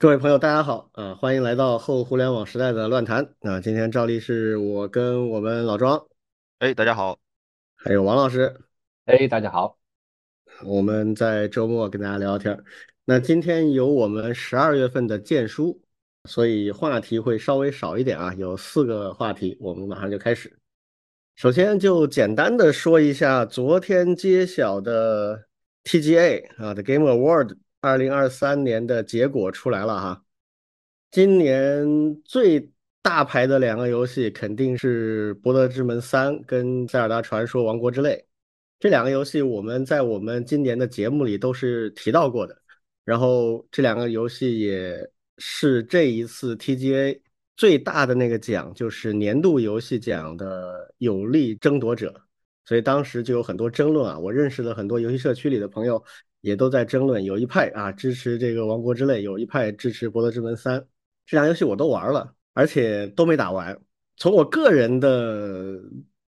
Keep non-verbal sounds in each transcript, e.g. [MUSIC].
各位朋友，大家好啊！欢迎来到后互联网时代的乱谈啊！今天照例是我跟我们老庄，哎，大家好，还有王老师，哎，大家好，我们在周末跟大家聊聊天儿。那今天有我们十二月份的荐书，所以话题会稍微少一点啊，有四个话题，我们马上就开始。首先就简单的说一下昨天揭晓的 TGA 啊，The Game Award。二零二三年的结果出来了哈，今年最大牌的两个游戏肯定是《博德之门三》跟《塞尔达传说：王国之泪》这两个游戏，我们在我们今年的节目里都是提到过的。然后这两个游戏也是这一次 TGA 最大的那个奖，就是年度游戏奖的有力争夺者，所以当时就有很多争论啊。我认识了很多游戏社区里的朋友。也都在争论，有一派啊支持这个《王国之泪》，有一派支持《博德之门三》。这两游戏我都玩了，而且都没打完。从我个人的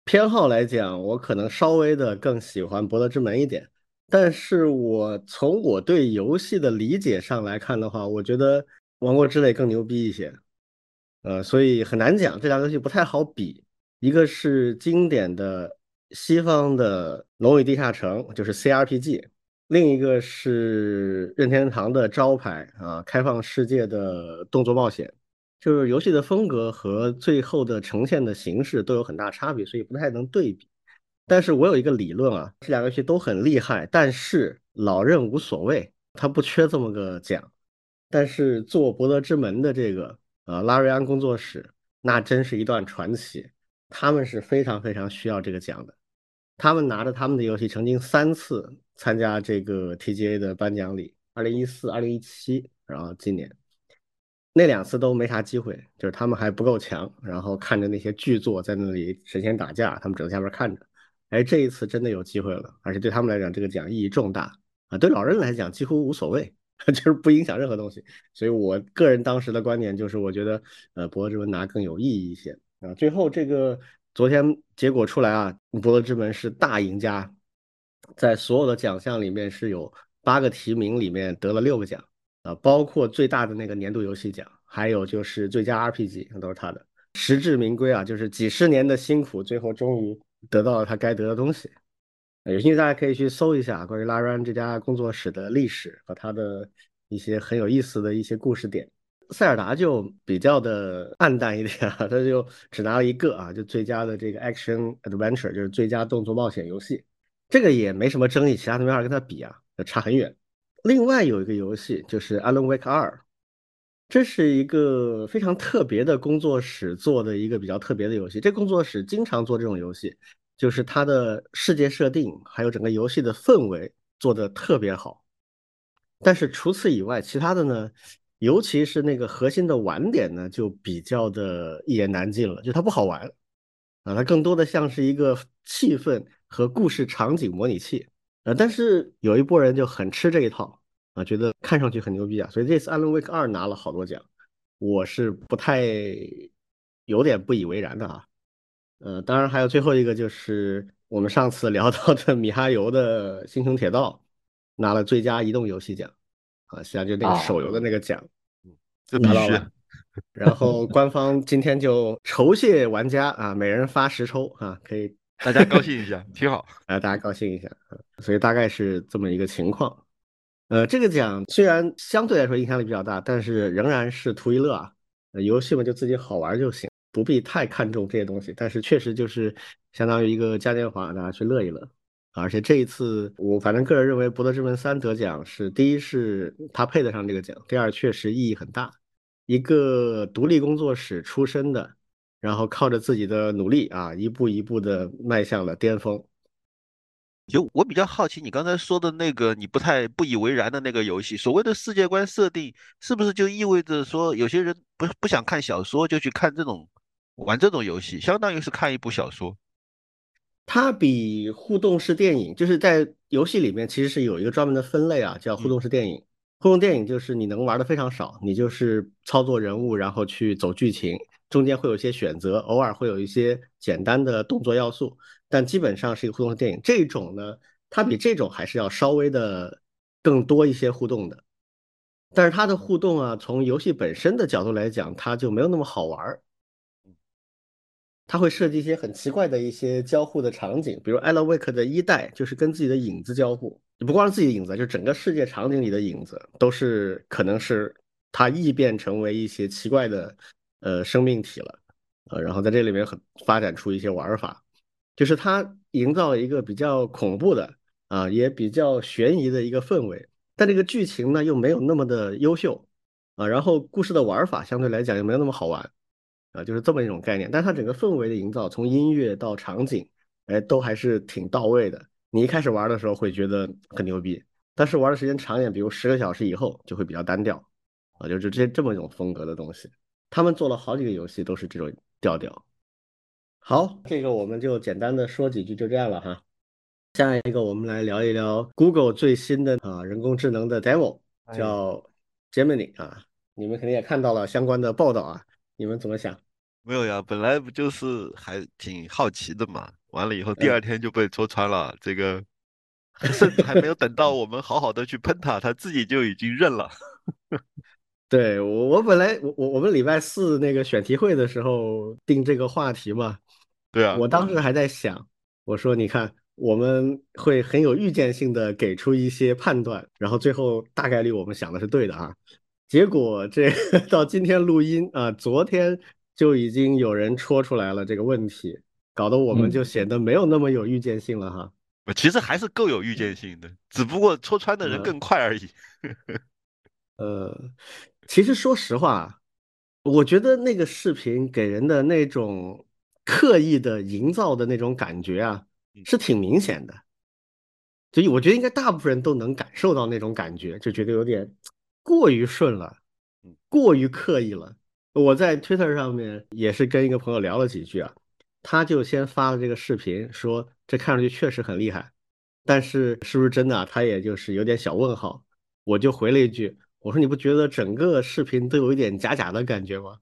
偏好来讲，我可能稍微的更喜欢《博德之门》一点。但是我从我对游戏的理解上来看的话，我觉得《王国之泪》更牛逼一些。呃，所以很难讲，这两游戏不太好比。一个是经典的西方的《龙与地下城》，就是 CRPG。另一个是任天堂的招牌啊，开放世界的动作冒险，就是游戏的风格和最后的呈现的形式都有很大差别，所以不太能对比。但是我有一个理论啊，这两个游戏都很厉害，但是老任无所谓，他不缺这么个奖。但是做《博德之门》的这个呃拉瑞安工作室，那真是一段传奇，他们是非常非常需要这个奖的。他们拿着他们的游戏，曾经三次参加这个 TGA 的颁奖礼，二零一四、二零一七，然后今年那两次都没啥机会，就是他们还不够强，然后看着那些巨作在那里神仙打架，他们只能下边看着。哎，这一次真的有机会了，而且对他们来讲，这个奖意义重大啊！对老人来讲，几乎无所谓，[LAUGHS] 就是不影响任何东西。所以我个人当时的观点就是，我觉得呃，博之门拿更有意义一些啊。最后这个。昨天结果出来啊，《博德之门》是大赢家，在所有的奖项里面是有八个提名，里面得了六个奖啊，包括最大的那个年度游戏奖，还有就是最佳 RPG 那都是他的，实至名归啊，就是几十年的辛苦，最后终于得到了他该得的东西。有兴趣大家可以去搜一下关于拉瑞安这家工作室的历史和他的一些很有意思的一些故事点。塞尔达就比较的暗淡一点，他就只拿了一个啊，就最佳的这个 Action Adventure，就是最佳动作冒险游戏，这个也没什么争议，其他都没法跟他比啊，差很远。另外有一个游戏就是《Alan Wake 二》，这是一个非常特别的工作室做的一个比较特别的游戏。这工作室经常做这种游戏，就是它的世界设定还有整个游戏的氛围做的特别好。但是除此以外，其他的呢？尤其是那个核心的玩点呢，就比较的一言难尽了，就它不好玩啊，它更多的像是一个气氛和故事场景模拟器呃。但是有一波人就很吃这一套啊，觉得看上去很牛逼啊，所以这次《Alan Wake 二》拿了好多奖，我是不太有点不以为然的啊。呃，当然还有最后一个就是我们上次聊到的米哈游的《星穹铁道》拿了最佳移动游戏奖。啊，现在就那个手游的那个奖，拿到了。然后官方今天就酬谢玩家啊，每人发十抽啊，可以大家高兴一下，[LAUGHS] 挺好啊，大家高兴一下。所以大概是这么一个情况。呃，这个奖虽然相对来说影响力比较大，但是仍然是图一乐啊。游戏嘛，就自己好玩就行，不必太看重这些东西。但是确实就是相当于一个嘉年华，大家去乐一乐。而且这一次，我反正个人认为《博德之门三》得奖是第一，是他配得上这个奖；第二，确实意义很大。一个独立工作室出身的，然后靠着自己的努力啊，一步一步的迈向了巅峰。就我比较好奇，你刚才说的那个你不太不以为然的那个游戏，所谓的世界观设定，是不是就意味着说有些人不不想看小说，就去看这种玩这种游戏，相当于是看一部小说？它比互动式电影，就是在游戏里面其实是有一个专门的分类啊，叫互动式电影。互动电影就是你能玩的非常少，你就是操作人物，然后去走剧情，中间会有一些选择，偶尔会有一些简单的动作要素，但基本上是一个互动电影。这种呢，它比这种还是要稍微的更多一些互动的。但是它的互动啊，从游戏本身的角度来讲，它就没有那么好玩儿。它会设计一些很奇怪的一些交互的场景，比如《Alan Wake》的一代就是跟自己的影子交互，不光是自己的影子，就整个世界场景里的影子都是可能是它异变成为一些奇怪的呃生命体了，呃，然后在这里面很发展出一些玩法，就是它营造了一个比较恐怖的啊，也比较悬疑的一个氛围，但这个剧情呢又没有那么的优秀啊，然后故事的玩法相对来讲又没有那么好玩。啊，就是这么一种概念，但它整个氛围的营造，从音乐到场景，哎，都还是挺到位的。你一开始玩的时候会觉得很牛逼，但是玩的时间长一点，比如十个小时以后，就会比较单调。啊，就是这这么一种风格的东西。他们做了好几个游戏都是这种调调。好，这个我们就简单的说几句，就这样了哈。下一个我们来聊一聊 Google 最新的啊人工智能的 demo，叫 Gemini 啊，你们肯定也看到了相关的报道啊。你们怎么想？没有呀，本来不就是还挺好奇的嘛。完了以后，第二天就被戳穿了。这个甚至还没有等到我们好好的去喷他，他自己就已经认了。[LAUGHS] 对我，我本来我我我们礼拜四那个选题会的时候定这个话题嘛。对啊，我当时还在想，我说你看，我们会很有预见性的给出一些判断，然后最后大概率我们想的是对的啊。结果这 [LAUGHS] 到今天录音啊，昨天就已经有人戳出来了这个问题，搞得我们就显得没有那么有预见性了哈。其实还是够有预见性的，只不过戳穿的人更快而已。[LAUGHS] 呃，其实说实话，我觉得那个视频给人的那种刻意的营造的那种感觉啊，是挺明显的。所以我觉得应该大部分人都能感受到那种感觉，就觉得有点。过于顺了，过于刻意了。我在 Twitter 上面也是跟一个朋友聊了几句啊，他就先发了这个视频，说这看上去确实很厉害，但是是不是真的，啊他也就是有点小问号。我就回了一句，我说你不觉得整个视频都有一点假假的感觉吗？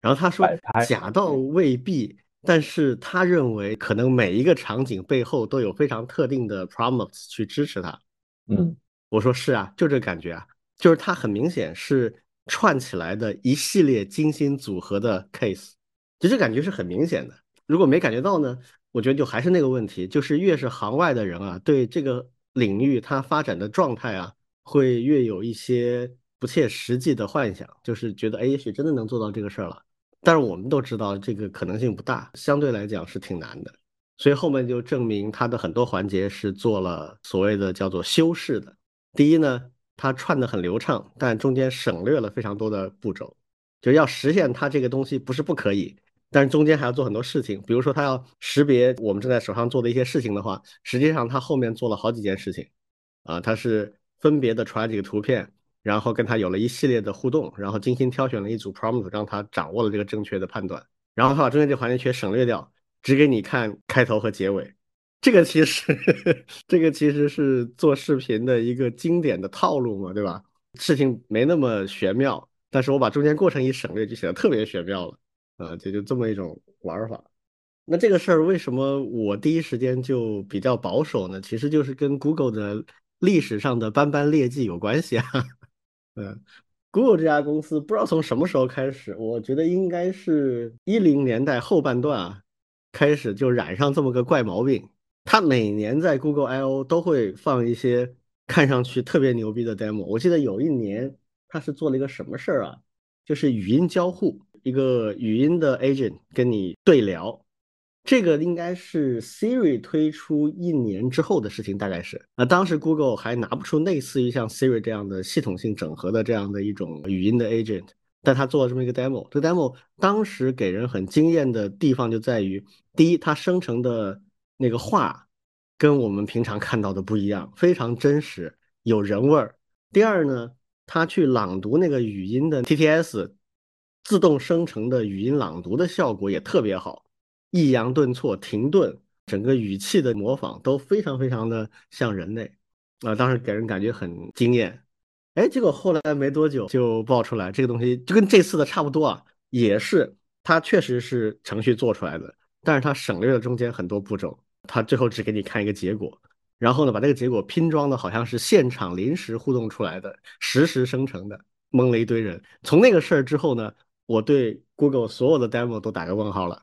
然后他说假到未必，但是他认为可能每一个场景背后都有非常特定的 prompts 去支持他。嗯，我说是啊，就这感觉啊。就是他很明显是串起来的一系列精心组合的 case，就这感觉是很明显的。如果没感觉到呢，我觉得就还是那个问题，就是越是行外的人啊，对这个领域它发展的状态啊，会越有一些不切实际的幻想，就是觉得哎，也许真的能做到这个事儿了。但是我们都知道这个可能性不大，相对来讲是挺难的。所以后面就证明它的很多环节是做了所谓的叫做修饰的。第一呢。它串的很流畅，但中间省略了非常多的步骤，就要实现它这个东西不是不可以，但是中间还要做很多事情。比如说，他要识别我们正在手上做的一些事情的话，实际上他后面做了好几件事情，啊，他是分别的传几个图片，然后跟他有了一系列的互动，然后精心挑选了一组 prompt，让他掌握了这个正确的判断，然后他把中间这环节全省略掉，只给你看开头和结尾。这个其实，[LAUGHS] 这个其实是做视频的一个经典的套路嘛，对吧？事情没那么玄妙，但是我把中间过程一省略，就显得特别玄妙了，啊，就就这么一种玩法。那这个事儿为什么我第一时间就比较保守呢？其实就是跟 Google 的历史上的斑斑劣迹有关系啊。[LAUGHS] 嗯，Google 这家公司不知道从什么时候开始，我觉得应该是一零年代后半段啊，开始就染上这么个怪毛病。他每年在 Google I/O 都会放一些看上去特别牛逼的 demo。我记得有一年他是做了一个什么事儿啊？就是语音交互，一个语音的 agent 跟你对聊。这个应该是 Siri 推出一年之后的事情，大概是。啊，当时 Google 还拿不出类似于像 Siri 这样的系统性整合的这样的一种语音的 agent，但他做了这么一个 demo。这个 demo 当时给人很惊艳的地方就在于，第一，它生成的。那个话跟我们平常看到的不一样，非常真实，有人味儿。第二呢，他去朗读那个语音的 TTS 自动生成的语音朗读的效果也特别好，抑扬顿挫、停顿，整个语气的模仿都非常非常的像人类啊，当时给人感觉很惊艳。哎，结果后来没多久就爆出来，这个东西就跟这次的差不多啊，也是它确实是程序做出来的。但是它省略了中间很多步骤，它最后只给你看一个结果。然后呢把这个结果拼装的好像是现场临时互动出来的，实时生成的，蒙了一堆人。从那个事儿之后呢，我对 Google 所有的 demo 都打个问号了，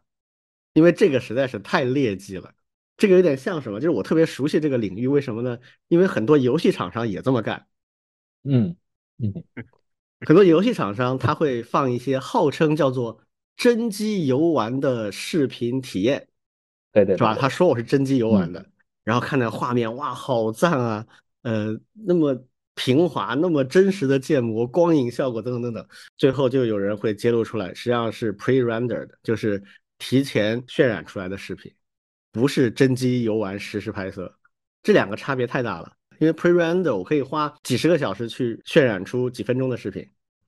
因为这个实在是太劣迹了。这个有点像什么？就是我特别熟悉这个领域，为什么呢？因为很多游戏厂商也这么干。嗯嗯，[LAUGHS] 很多游戏厂商他会放一些号称叫做真机游玩的视频体验，对对，是吧？他说我是真机游玩的，然后看那画面，哇，好赞啊！呃，那么平滑，那么真实的建模、光影效果等等等等，最后就有人会揭露出来，实际上是 pre-rendered，就是提前渲染出来的视频，不是真机游玩实时拍摄，这两个差别太大了。因为 pre-render 我可以花几十个小时去渲染出几分钟的视频，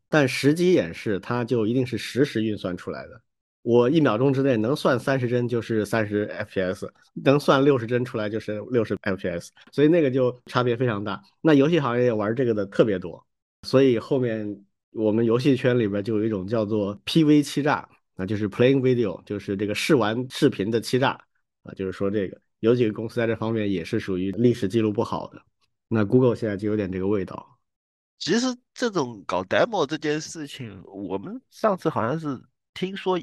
但实机演示它就一定是实时运算出来的。我一秒钟之内能算三十帧就是三十 fps，能算六十帧出来就是六十 fps，所以那个就差别非常大。那游戏行业玩这个的特别多，所以后面我们游戏圈里边就有一种叫做 PV 欺诈，那就是 playing video，就是这个试玩视频的欺诈啊，就是说这个有几个公司在这方面也是属于历史记录不好的。那 Google 现在就有点这个味道。其实这种搞 demo 这件事情，我们上次好像是听说，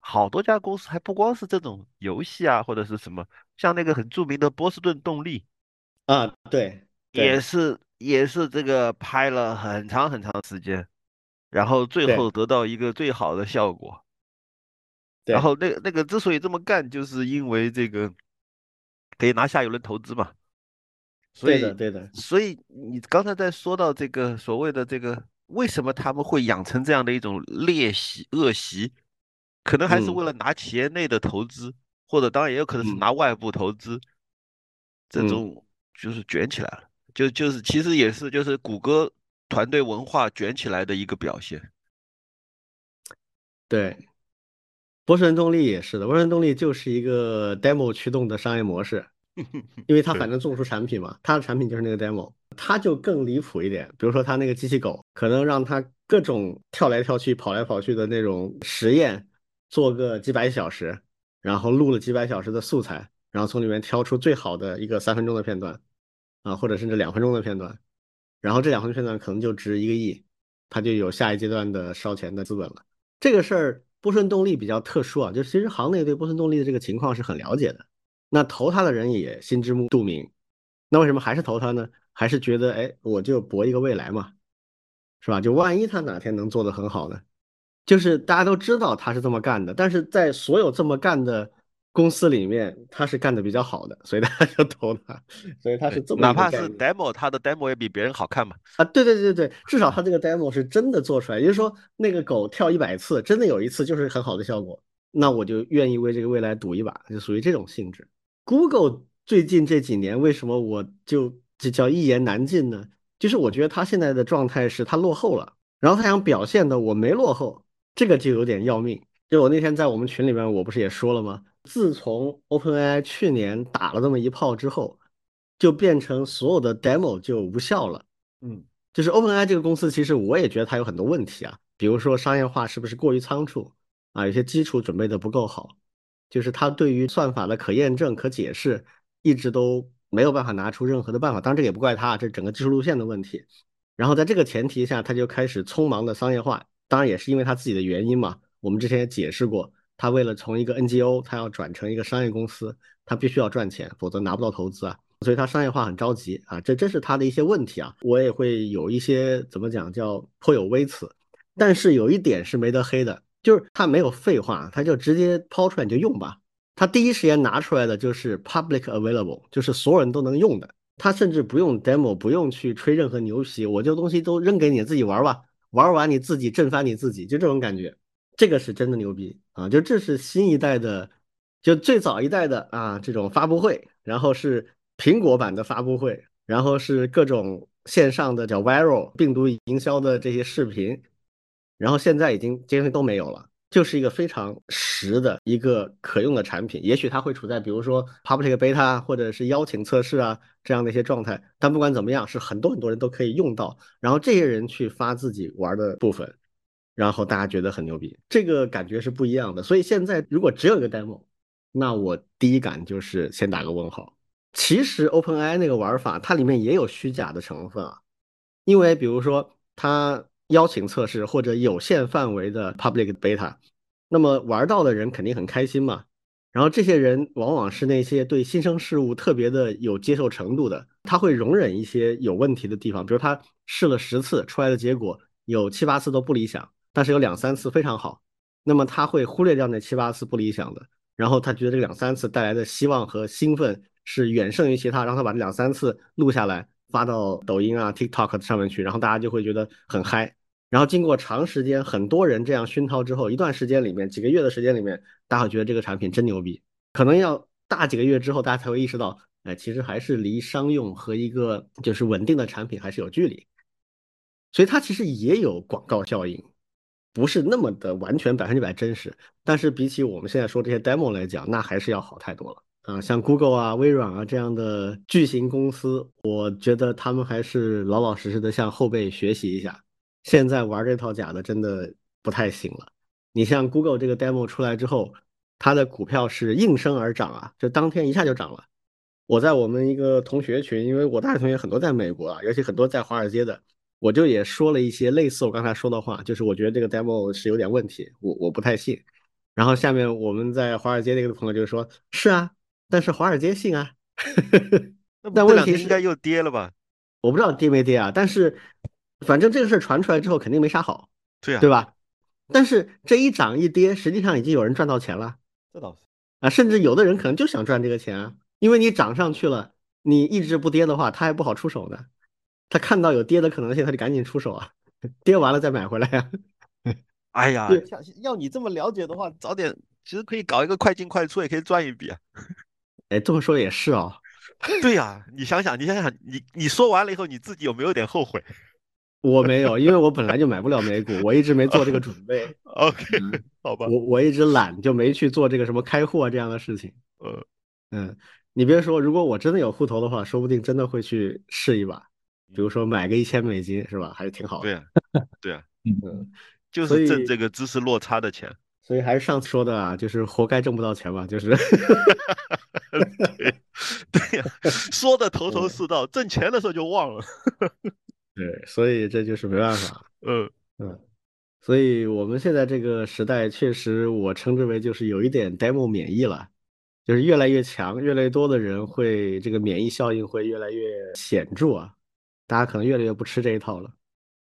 好多家公司还不光是这种游戏啊，或者是什么，像那个很著名的波士顿动力啊，对，也是也是这个拍了很长很长时间，然后最后得到一个最好的效果。然后那那个之所以这么干，就是因为这个可以拿下一轮投资嘛。对的，对的。所以你刚才在说到这个所谓的这个，为什么他们会养成这样的一种劣习、恶习？可能还是为了拿企业内的投资，或者当然也有可能是拿外部投资，这种就是卷起来了。就就是其实也是就是谷歌团队文化卷起来的一个表现。对，波士顿动力也是的，波士顿动力就是一个 demo 驱动的商业模式。[LAUGHS] 因为它反正做不出产品嘛，它的产品就是那个 demo，它就更离谱一点。比如说它那个机器狗，可能让它各种跳来跳去、跑来跑去的那种实验，做个几百小时，然后录了几百小时的素材，然后从里面挑出最好的一个三分钟的片段，啊，或者甚至两分钟的片段，然后这两分钟片段可能就值一个亿，他就有下一阶段的烧钱的资本了。这个事儿波顺动力比较特殊啊，就其实行内对波顺动力的这个情况是很了解的。那投他的人也心知肚明，那为什么还是投他呢？还是觉得哎，我就搏一个未来嘛，是吧？就万一他哪天能做得很好呢？就是大家都知道他是这么干的，但是在所有这么干的公司里面，他是干的比较好的，所以大家就投他。所以他是这么哪怕是 demo，他的 demo 也比别人好看嘛。啊，对对对对，至少他这个 demo 是真的做出来，也就是说那个狗跳一百次，真的有一次就是很好的效果，那我就愿意为这个未来赌一把，就属于这种性质。Google 最近这几年为什么我就这叫一言难尽呢？就是我觉得他现在的状态是他落后了，然后他想表现的我没落后，这个就有点要命。就我那天在我们群里面，我不是也说了吗？自从 OpenAI 去年打了这么一炮之后，就变成所有的 demo 就无效了。嗯，就是 OpenAI 这个公司，其实我也觉得它有很多问题啊，比如说商业化是不是过于仓促啊？有些基础准备的不够好。就是它对于算法的可验证、可解释，一直都没有办法拿出任何的办法。当然，这也不怪它，这是整个技术路线的问题。然后在这个前提下，它就开始匆忙的商业化。当然，也是因为他自己的原因嘛。我们之前也解释过，他为了从一个 NGO，他要转成一个商业公司，他必须要赚钱，否则拿不到投资啊。所以他商业化很着急啊。这这是他的一些问题啊。我也会有一些怎么讲，叫颇有微词。但是有一点是没得黑的。就是他没有废话，他就直接抛出来你就用吧。他第一时间拿出来的就是 public available，就是所有人都能用的。他甚至不用 demo，不用去吹任何牛皮，我这东西都扔给你自己玩吧，玩完你自己震翻你自己，就这种感觉。这个是真的牛逼啊！就这是新一代的，就最早一代的啊这种发布会，然后是苹果版的发布会，然后是各种线上的叫 viral 病毒营销的这些视频。然后现在已经这些都没有了，就是一个非常实的一个可用的产品。也许它会处在比如说 public beta 或者是邀请测试啊这样的一些状态，但不管怎么样，是很多很多人都可以用到。然后这些人去发自己玩的部分，然后大家觉得很牛逼，这个感觉是不一样的。所以现在如果只有一个 demo，那我第一感就是先打个问号。其实 OpenAI 那个玩法，它里面也有虚假的成分啊，因为比如说它邀请测试或者有限范围的 public beta，那么玩到的人肯定很开心嘛。然后这些人往往是那些对新生事物特别的有接受程度的，他会容忍一些有问题的地方，比如他试了十次出来的结果有七八次都不理想，但是有两三次非常好，那么他会忽略掉那七八次不理想的，然后他觉得这两三次带来的希望和兴奋是远胜于其他，让他把这两三次录下来发到抖音啊、TikTok 上面去，然后大家就会觉得很嗨。然后经过长时间，很多人这样熏陶之后，一段时间里面，几个月的时间里面，大家会觉得这个产品真牛逼。可能要大几个月之后，大家才会意识到，哎，其实还是离商用和一个就是稳定的产品还是有距离。所以它其实也有广告效应，不是那么的完全百分之百真实。但是比起我们现在说这些 demo 来讲，那还是要好太多了啊！像 Google 啊、微软啊这样的巨型公司，我觉得他们还是老老实实的向后辈学习一下。现在玩这套假的真的不太行了。你像 Google 这个 demo 出来之后，它的股票是应声而涨啊，就当天一下就涨了。我在我们一个同学群，因为我大学同学很多在美国啊，尤其很多在华尔街的，我就也说了一些类似我刚才说的话，就是我觉得这个 demo 是有点问题，我我不太信。然后下面我们在华尔街那个朋友就说：“是啊，但是华尔街信啊。[LAUGHS] ”但问题应该又跌了吧？我不知道跌没跌啊，但是。反正这个事儿传出来之后，肯定没啥好，对呀，对吧？但是这一涨一跌，实际上已经有人赚到钱了，这倒是啊，甚至有的人可能就想赚这个钱啊，因为你涨上去了，你一直不跌的话，他还不好出手呢。他看到有跌的可能性，他就赶紧出手啊，跌完了再买回来呀。[LAUGHS] 哎呀，要你这么了解的话，早点其实可以搞一个快进快出，也可以赚一笔啊。哎，这么说也是哦。对呀，你想想，你想想，你你说完了以后，你自己有没有点后悔？我没有，因为我本来就买不了美股，我一直没做这个准备。[LAUGHS] OK，[LAUGHS] 好吧，我我一直懒，就没去做这个什么开户这样的事情。呃，嗯，你别说，如果我真的有户头的话，说不定真的会去试一把，比如说买个一千美金，是吧？还是挺好的。对啊，[LAUGHS] 对啊，嗯，就是挣这个知识落差的钱。所以还是上次说的啊，就是活该挣不到钱嘛，就是。对呀，说的头头是道，挣钱的时候就忘了。对，所以这就是没办法。[LAUGHS] 嗯嗯，所以我们现在这个时代，确实我称之为就是有一点 demo 免疫了，就是越来越强，越来越多的人会这个免疫效应会越来越显著啊，大家可能越来越不吃这一套了。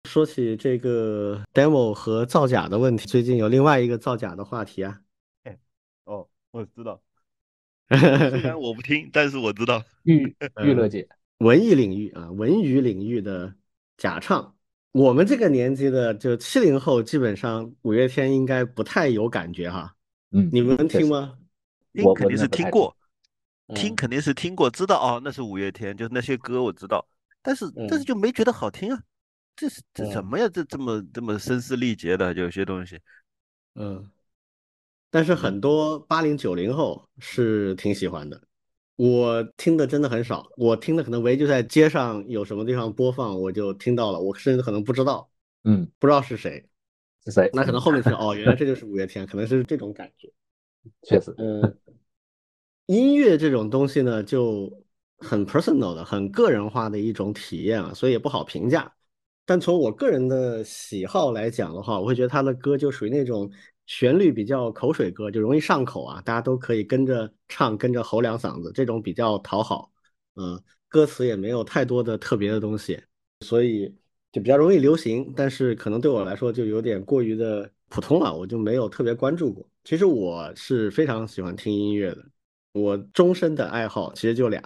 说起这个 demo 和造假的问题，最近有另外一个造假的话题啊。哎，哦，我知道，[LAUGHS] 虽然我不听，但是我知道娱 [LAUGHS] 娱乐界文艺领域啊，文娱领域的。假唱，我们这个年纪的就七零后，基本上五月天应该不太有感觉哈。嗯，你们能听吗？听肯定是听过，听肯定是听过，知道哦，那是五月天，就是那些歌我知道，但是但是就没觉得好听啊。这是这什么呀？这这么这么声嘶力竭的有些东西。嗯，但是很多八零九零后是挺喜欢的。我听的真的很少，我听的可能唯一就在街上有什么地方播放，我就听到了，我甚至可能不知道，嗯，不知道是谁，是谁？那可能后面听，哦，原来这就是五月天，可能是这种感觉。[LAUGHS] 确实，嗯，音乐这种东西呢，就很 personal 的，很个人化的一种体验啊，所以也不好评价。但从我个人的喜好来讲的话，我会觉得他的歌就属于那种。旋律比较口水歌，就容易上口啊，大家都可以跟着唱，跟着吼两嗓子，这种比较讨好。嗯，歌词也没有太多的特别的东西，所以就比较容易流行。但是可能对我来说就有点过于的普通了，我就没有特别关注过。其实我是非常喜欢听音乐的，我终身的爱好其实就俩，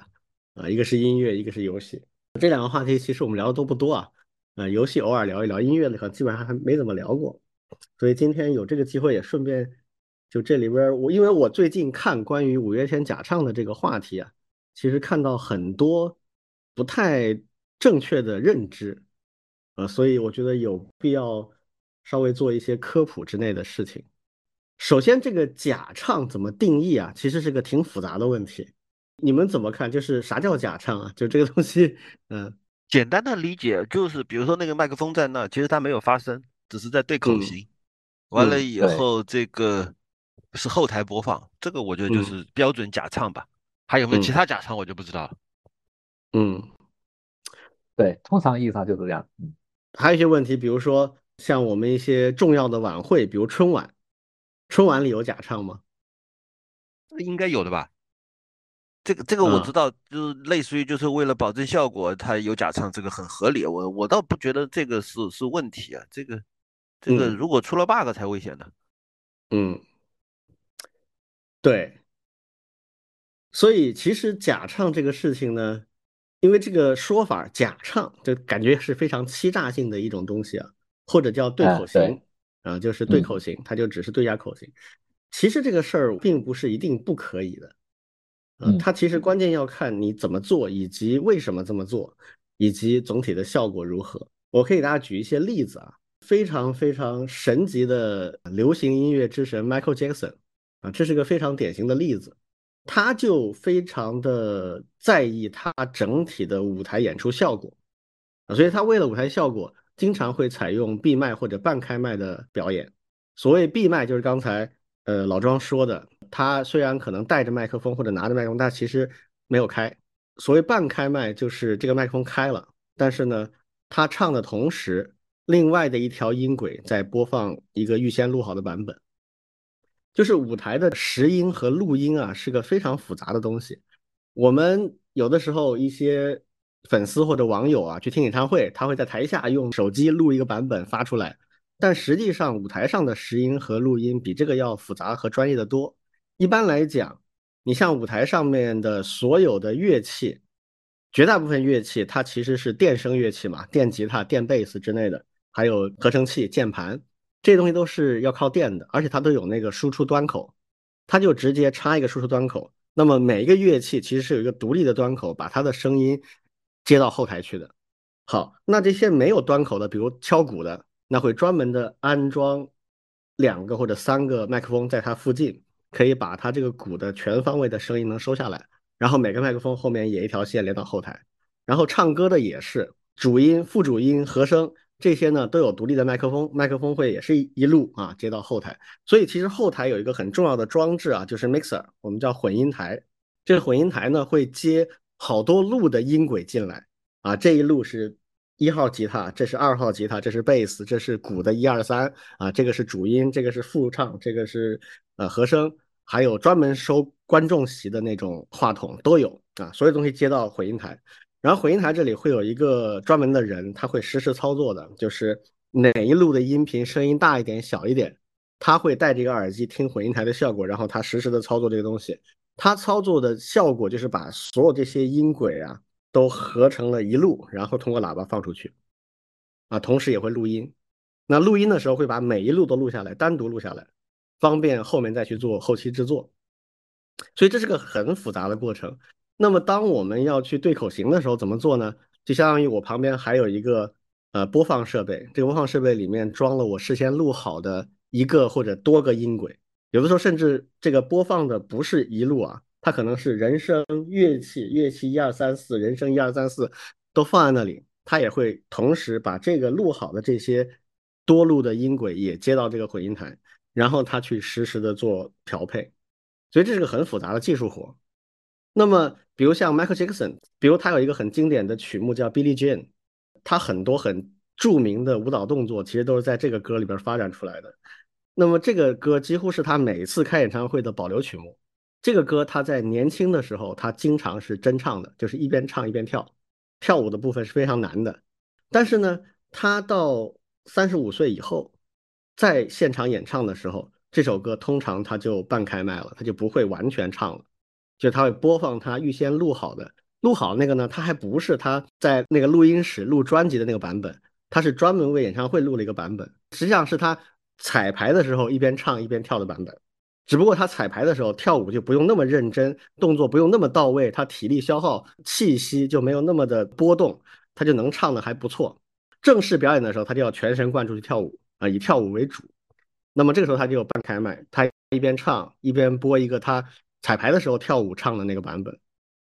啊，一个是音乐，一个是游戏。这两个话题其实我们聊的都不多啊，呃，游戏偶尔聊一聊，音乐的话基本上还没怎么聊过。所以今天有这个机会，也顺便就这里边我因为我最近看关于五月天假唱的这个话题啊，其实看到很多不太正确的认知，呃，所以我觉得有必要稍微做一些科普之类的事情。首先，这个假唱怎么定义啊？其实是个挺复杂的问题。你们怎么看？就是啥叫假唱啊？就这个东西，[LAUGHS] 嗯，简单的理解就是，比如说那个麦克风在那，其实它没有发声。只是在对口型，完了以后这个是后台播放，这个我觉得就是标准假唱吧。还有没有其嗯他假唱我就不知道了。嗯，对，通常意义上就是这样。嗯还有一些问题，比如说像我们一些重要的晚会，比如春晚，春晚里有假唱吗？应该有的吧？这个这个我知嗯道，就是类似于就是为了保证效果，它有假唱，这个很合理。我我倒不觉得这个是是问题啊，这个这个嗯如果出了 bug 才危险的。嗯，对。所以其实假唱这个事情呢，因为这个说法假唱，就感觉是非常欺诈性的一种东西啊，或者叫对哎口型对啊，就是对嗯口型，它就只是对家口型。其实这个事儿并不是一定不可以的，嗯，嗯它其实关键要看你怎么做，以及为什么这么做，以及总体的效果如何。我可以给大家举一些例子啊，非常非常神级的流行音乐之神 Michael Jackson 啊，这是个非常典型的例子。他就非常的在意他整体的舞台演出效果啊，所以他为了舞台效果，经常会采用闭麦或者半开麦的表演。所谓闭麦，就是刚才呃老庄说的，他虽然可能带着麦克风或者拿着麦克风，但其实没有开。所谓半开麦，就是这个麦克风开了，但是呢，他唱的同时，另外的一条音轨在播放一个预先录好的版本。就是舞台的拾音和录音啊，是个非常复杂的东西。我们有的时候一些粉丝或者网友啊去听演唱会，他会在台下用手机录一个版本发出来，但实际上舞台上的拾音和录音比这个要复杂和专业的多。一般来讲，你像舞台上面的所有的乐器，绝大部分乐器它其实是电声乐器嘛，电吉他、电贝斯之类的，还有合成器、键盘。这些东西都是要靠电的，而且它都有那个输出端口，它就直接插一个输出端口。那么每一个乐器其实是有一个独立的端口，把它的声音接到后台去的。好，那这些没有端口的，比如敲鼓的，那会专门的安装两个或者三个麦克风在它附近，可以把它这个鼓的全方位的声音能收下来。然后每个麦克风后面也一条线连到后台。然后唱歌的也是主音、副主音、和声。这些呢都有独立的麦克风，麦克风会也是一一路啊接到后台，所以其实后台有一个很重要的装置啊，就是 mixer，我们叫混音台。这个混音台呢会接好多路的音轨进来啊，这一路是一号吉他，这是二号吉他，这是贝斯，这是鼓的一二三啊，这个是主音，这个是副唱，这个是呃和声，还有专门收观众席的那种话筒都有啊，所有东西接到混音台。然后混音台这里会有一个专门的人，他会实时操作的，就是哪一路的音频声音大一点、小一点，他会戴这个耳机听混音台的效果，然后他实时的操作这个东西。他操作的效果就是把所有这些音轨啊都合成了一路，然后通过喇叭放出去，啊，同时也会录音。那录音的时候会把每一路都录下来，单独录下来，方便后面再去做后期制作。所以这是个很复杂的过程。那么当我们要去对口型的时候，怎么做呢？就相当于我旁边还有一个呃播放设备，这个播放设备里面装了我事先录好的一个或者多个音轨，有的时候甚至这个播放的不是一路啊，它可能是人声、乐器、乐器一二三四，人声一二三四都放在那里，它也会同时把这个录好的这些多路的音轨也接到这个混音台，然后它去实时的做调配，所以这是个很复杂的技术活。那么，比如像 Michael Jackson，比如他有一个很经典的曲目叫《Billie Jean》，他很多很著名的舞蹈动作其实都是在这个歌里边发展出来的。那么这个歌几乎是他每次开演唱会的保留曲目。这个歌他在年轻的时候，他经常是真唱的，就是一边唱一边跳，跳舞的部分是非常难的。但是呢，他到三十五岁以后，在现场演唱的时候，这首歌通常他就半开麦了，他就不会完全唱了。就他会播放他预先录好的，录好那个呢，他还不是他在那个录音室录专辑的那个版本，他是专门为演唱会录了一个版本，实际上是他彩排的时候一边唱一边跳的版本。只不过他彩排的时候跳舞就不用那么认真，动作不用那么到位，他体力消耗、气息就没有那么的波动，他就能唱的还不错。正式表演的时候，他就要全神贯注去跳舞啊，以跳舞为主。那么这个时候他就半开麦，他一边唱一边播一个他。彩排的时候跳舞唱的那个版本，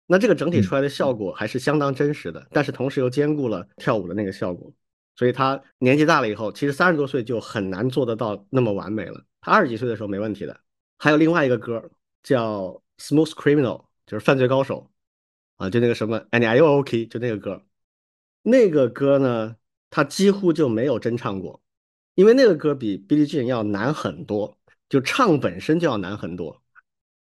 那这个整体出来的效果还是相当真实的，但是同时又兼顾了跳舞的那个效果，所以他年纪大了以后，其实三十多岁就很难做得到那么完美了。他二十几岁的时候没问题的。还有另外一个歌叫《Smooth Criminal》就是《犯罪高手》啊，就那个什么 “And Are You OK”，就那个歌。那个歌呢，他几乎就没有真唱过，因为那个歌比《Billie Jean》要难很多，就唱本身就要难很多，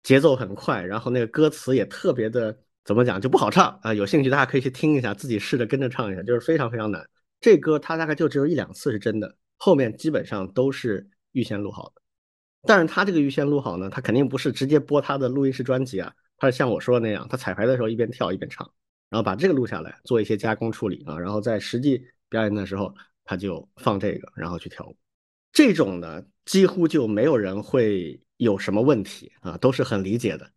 节奏很快，然后那个歌词也特别的怎么讲就不好唱啊。有兴趣大家可以去听一下，自己试着跟着唱一下，就是非常非常难。这歌他大概就只有一两次是真的，后面基本上都是预先录好的。但是他这个预先录好呢，他肯定不是直接播他的录音室专辑啊，他是像我说的那样，他彩排的时候一边跳一边唱。然后把这个录下来，做一些加工处理啊，然后在实际表演的时候，他就放这个，然后去跳舞。这种呢，几乎就没有人会有什么问题啊，都是很理解的。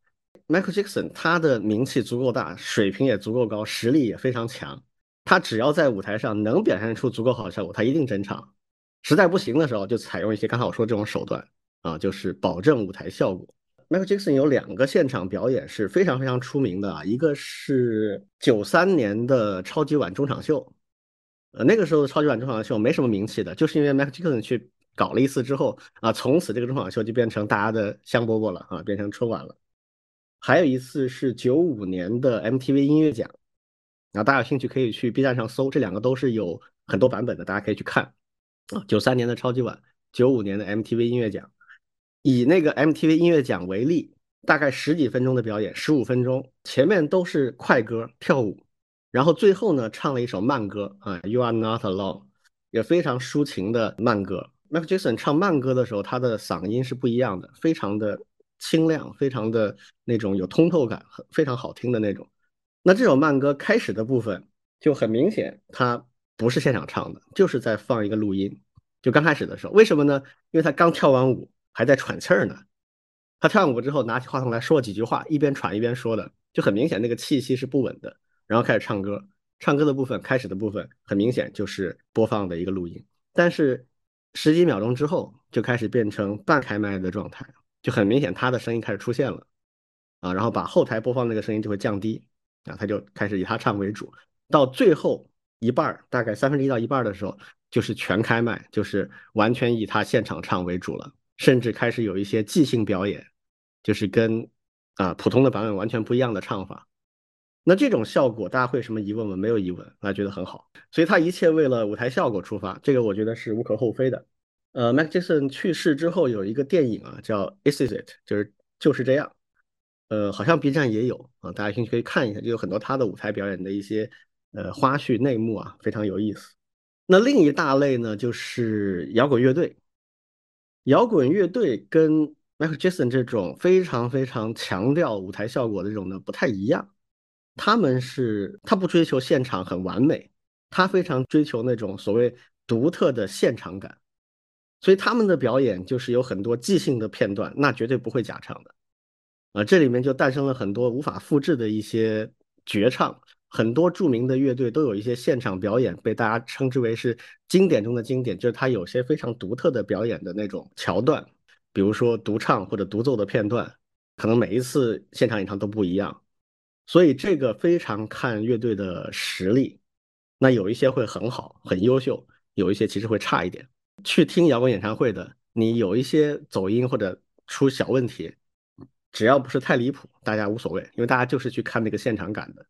Michael Jackson 他的名气足够大，水平也足够高，实力也非常强。他只要在舞台上能表现出足够好的效果，他一定真唱。实在不行的时候，就采用一些刚才我说这种手段啊，就是保证舞台效果。Michael Jackson 有两个现场表演是非常非常出名的啊，一个是九三年的超级碗中场秀，呃，那个时候的超级碗中场秀没什么名气的，就是因为 Michael Jackson 去搞了一次之后啊，从此这个中场秀就变成大家的香饽饽了啊，变成春晚了。还有一次是九五年的 MTV 音乐奖，啊，大家有兴趣可以去 B 站上搜，这两个都是有很多版本的，大家可以去看啊。九三年的超级碗，九五年的 MTV 音乐奖。以那个 MTV 音乐奖为例，大概十几分钟的表演，十五分钟前面都是快歌跳舞，然后最后呢唱了一首慢歌啊，You Are Not Alone，也非常抒情的慢歌。Mac Jackson 唱慢歌的时候，他的嗓音是不一样的，非常的清亮，非常的那种有通透感，非常好听的那种。那这首慢歌开始的部分就很明显，他不是现场唱的，就是在放一个录音。就刚开始的时候，为什么呢？因为他刚跳完舞。还在喘气儿呢，他跳完舞之后拿起话筒来说了几句话，一边喘一边说的，就很明显那个气息是不稳的。然后开始唱歌，唱歌的部分开始的部分很明显就是播放的一个录音，但是十几秒钟之后就开始变成半开麦的状态，就很明显他的声音开始出现了啊，然后把后台播放那个声音就会降低啊，他就开始以他唱为主，到最后一半儿大概三分之一到一半的时候就是全开麦，就是完全以他现场唱为主了。甚至开始有一些即兴表演，就是跟啊普通的版本完全不一样的唱法。那这种效果，大家会有什么疑问吗？没有疑问，大家觉得很好。所以他一切为了舞台效果出发，这个我觉得是无可厚非的。呃，Mac Jackson 去世之后有一个电影啊，叫《Is It》，就是就是这样。呃，好像 B 站也有啊，大家有兴趣可以看一下，就有很多他的舞台表演的一些呃花絮内幕啊，非常有意思。那另一大类呢，就是摇滚乐队。摇滚乐队跟 Michael Jackson 这种非常非常强调舞台效果的这种呢不太一样，他们是他不追求现场很完美，他非常追求那种所谓独特的现场感，所以他们的表演就是有很多即兴的片段，那绝对不会假唱的，啊，这里面就诞生了很多无法复制的一些绝唱。很多著名的乐队都有一些现场表演，被大家称之为是经典中的经典，就是它有些非常独特的表演的那种桥段，比如说独唱或者独奏的片段，可能每一次现场演唱都不一样，所以这个非常看乐队的实力。那有一些会很好，很优秀，有一些其实会差一点。去听摇滚演唱会的，你有一些走音或者出小问题，只要不是太离谱，大家无所谓，因为大家就是去看那个现场感的。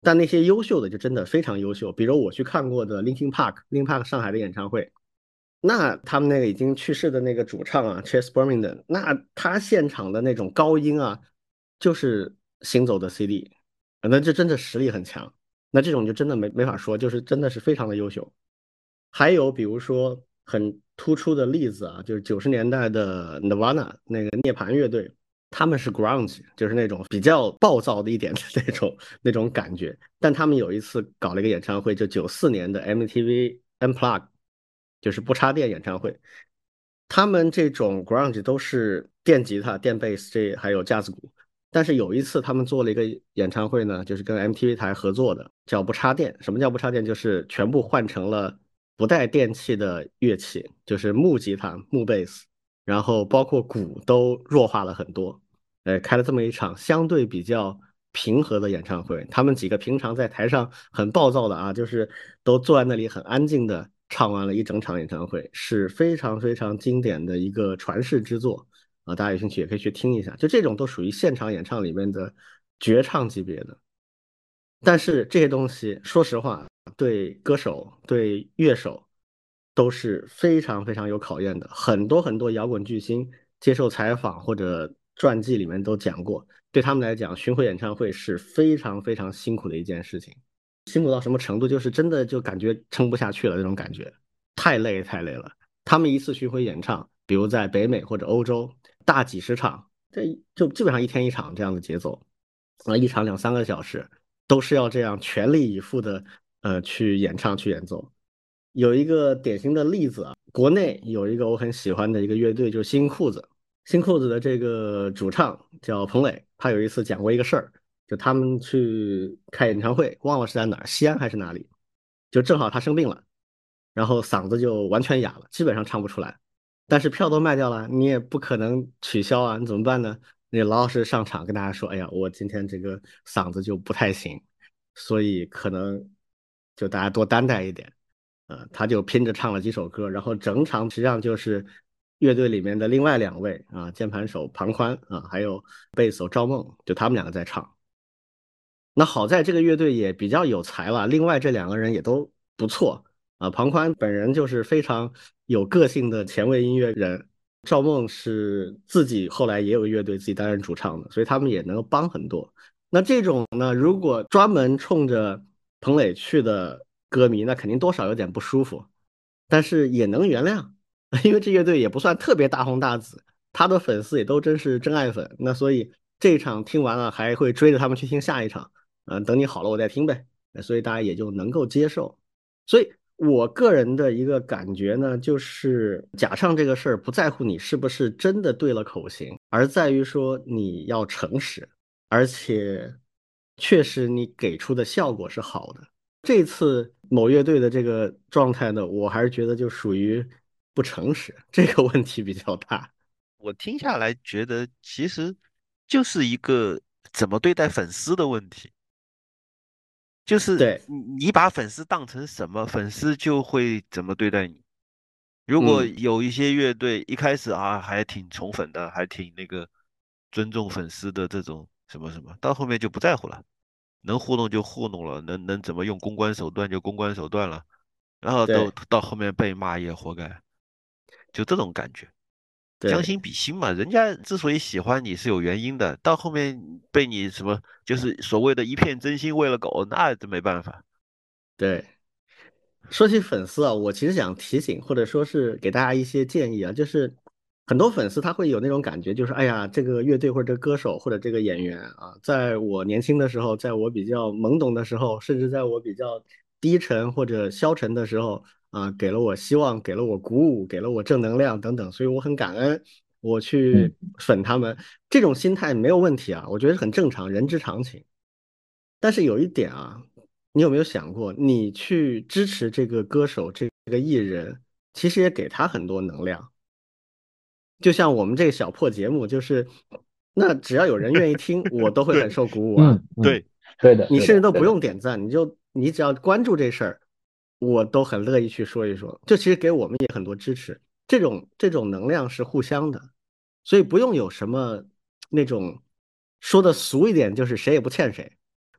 但那些优秀的就真的非常优秀，比如我去看过的 Linkin Park，Linkin Park 上海的演唱会，那他们那个已经去世的那个主唱啊 c h e s e Birmingham，那他现场的那种高音啊，就是行走的 CD，那这真的实力很强。那这种就真的没没法说，就是真的是非常的优秀。还有比如说很突出的例子啊，就是九十年代的 Nirvana 那个涅槃乐队。他们是 grunge，就是那种比较暴躁的一点的那种那种感觉。但他们有一次搞了一个演唱会，就九四年的 MTV Unplug，就是不插电演唱会。他们这种 grunge 都是电吉他、电贝斯，这还有架子鼓。但是有一次他们做了一个演唱会呢，就是跟 MTV 台合作的，叫不插电。什么叫不插电？就是全部换成了不带电器的乐器，就是木吉他、木贝斯。然后包括鼓都弱化了很多，呃，开了这么一场相对比较平和的演唱会。他们几个平常在台上很暴躁的啊，就是都坐在那里很安静的唱完了一整场演唱会，是非常非常经典的一个传世之作啊！大家有兴趣也可以去听一下。就这种都属于现场演唱里面的绝唱级别的。但是这些东西，说实话，对歌手、对乐手都是非常非常有考验的。很多很多摇滚巨星接受采访或者传记里面都讲过，对他们来讲，巡回演唱会是非常非常辛苦的一件事情。辛苦到什么程度？就是真的就感觉撑不下去了那种感觉，太累太累了。他们一次巡回演唱，比如在北美或者欧洲，大几十场，这就基本上一天一场这样的节奏，啊，一场两三个小时。都是要这样全力以赴的，呃，去演唱去演奏。有一个典型的例子啊，国内有一个我很喜欢的一个乐队，就是新裤子。新裤子的这个主唱叫彭磊，他有一次讲过一个事儿，就他们去开演唱会，忘了是在哪儿，西安还是哪里，就正好他生病了，然后嗓子就完全哑了，基本上唱不出来。但是票都卖掉了，你也不可能取消啊，你怎么办呢？你老老实实上场跟大家说：“哎呀，我今天这个嗓子就不太行，所以可能就大家多担待一点。”呃，他就拼着唱了几首歌，然后整场实际上就是乐队里面的另外两位啊，键盘手庞宽啊，还有贝斯手赵梦，就他们两个在唱。那好在这个乐队也比较有才了，另外这两个人也都不错啊。庞宽本人就是非常有个性的前卫音乐人。赵梦是自己后来也有乐队，自己担任主唱的，所以他们也能够帮很多。那这种呢，如果专门冲着彭磊去的歌迷，那肯定多少有点不舒服，但是也能原谅，[LAUGHS] 因为这乐队也不算特别大红大紫，他的粉丝也都真是真爱粉。那所以这一场听完了，还会追着他们去听下一场，嗯，等你好了我再听呗。所以大家也就能够接受，所以。我个人的一个感觉呢，就是假唱这个事儿不在乎你是不是真的对了口型，而在于说你要诚实，而且确实你给出的效果是好的。这次某乐队的这个状态呢，我还是觉得就属于不诚实，这个问题比较大。我听下来觉得，其实就是一个怎么对待粉丝的问题。就是对你把粉丝当成什么，粉丝就会怎么对待你。如果有一些乐队一开始啊还挺宠粉的，还挺那个尊重粉丝的这种什么什么，到后面就不在乎了，能糊弄就糊弄了，能能怎么用公关手段就公关手段了，然后到到后面被骂也活该，就这种感觉。将心比心嘛，人家之所以喜欢你是有原因的，到后面被你什么就是所谓的一片真心喂了狗，那真没办法。对，说起粉丝啊，我其实想提醒或者说是给大家一些建议啊，就是很多粉丝他会有那种感觉，就是哎呀，这个乐队或者歌手或者这个演员啊，在我年轻的时候，在我比较懵懂的时候，甚至在我比较低沉或者消沉的时候。啊，给了我希望，给了我鼓舞，给了我正能量等等，所以我很感恩，我去粉他们，这种心态没有问题啊，我觉得很正常，人之常情。但是有一点啊，你有没有想过，你去支持这个歌手、这个艺人，其实也给他很多能量。就像我们这个小破节目，就是那只要有人愿意听，我都会很受鼓舞啊。对，对的，你甚至都不用点赞，你就你只要关注这事儿。我都很乐意去说一说，这其实给我们也很多支持。这种这种能量是互相的，所以不用有什么那种说的俗一点，就是谁也不欠谁，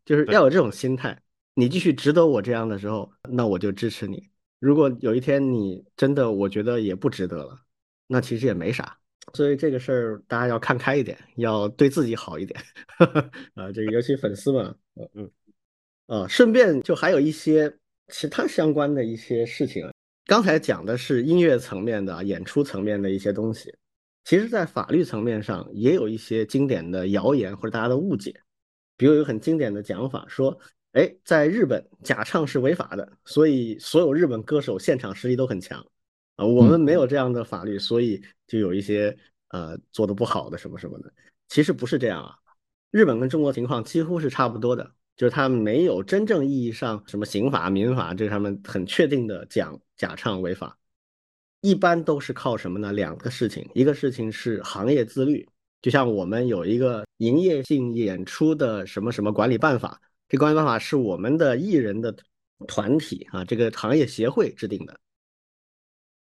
就是要有这种心态。你继续值得我这样的时候，那我就支持你。如果有一天你真的我觉得也不值得了，那其实也没啥。所以这个事儿大家要看开一点，要对自己好一点 [LAUGHS] 啊。这个尤其粉丝嘛，嗯嗯啊，顺便就还有一些。其他相关的一些事情，刚才讲的是音乐层面的、演出层面的一些东西。其实，在法律层面上也有一些经典的谣言或者大家的误解。比如有很经典的讲法说：“哎，在日本假唱是违法的，所以所有日本歌手现场实力都很强。”啊，我们没有这样的法律，所以就有一些呃做的不好的什么什么的。其实不是这样啊，日本跟中国情况几乎是差不多的。就是他没有真正意义上什么刑法、民法这上面很确定的讲假唱违法，一般都是靠什么呢？两个事情，一个事情是行业自律，就像我们有一个营业性演出的什么什么管理办法，这管理办法是我们的艺人的团体啊，这个行业协会制定的。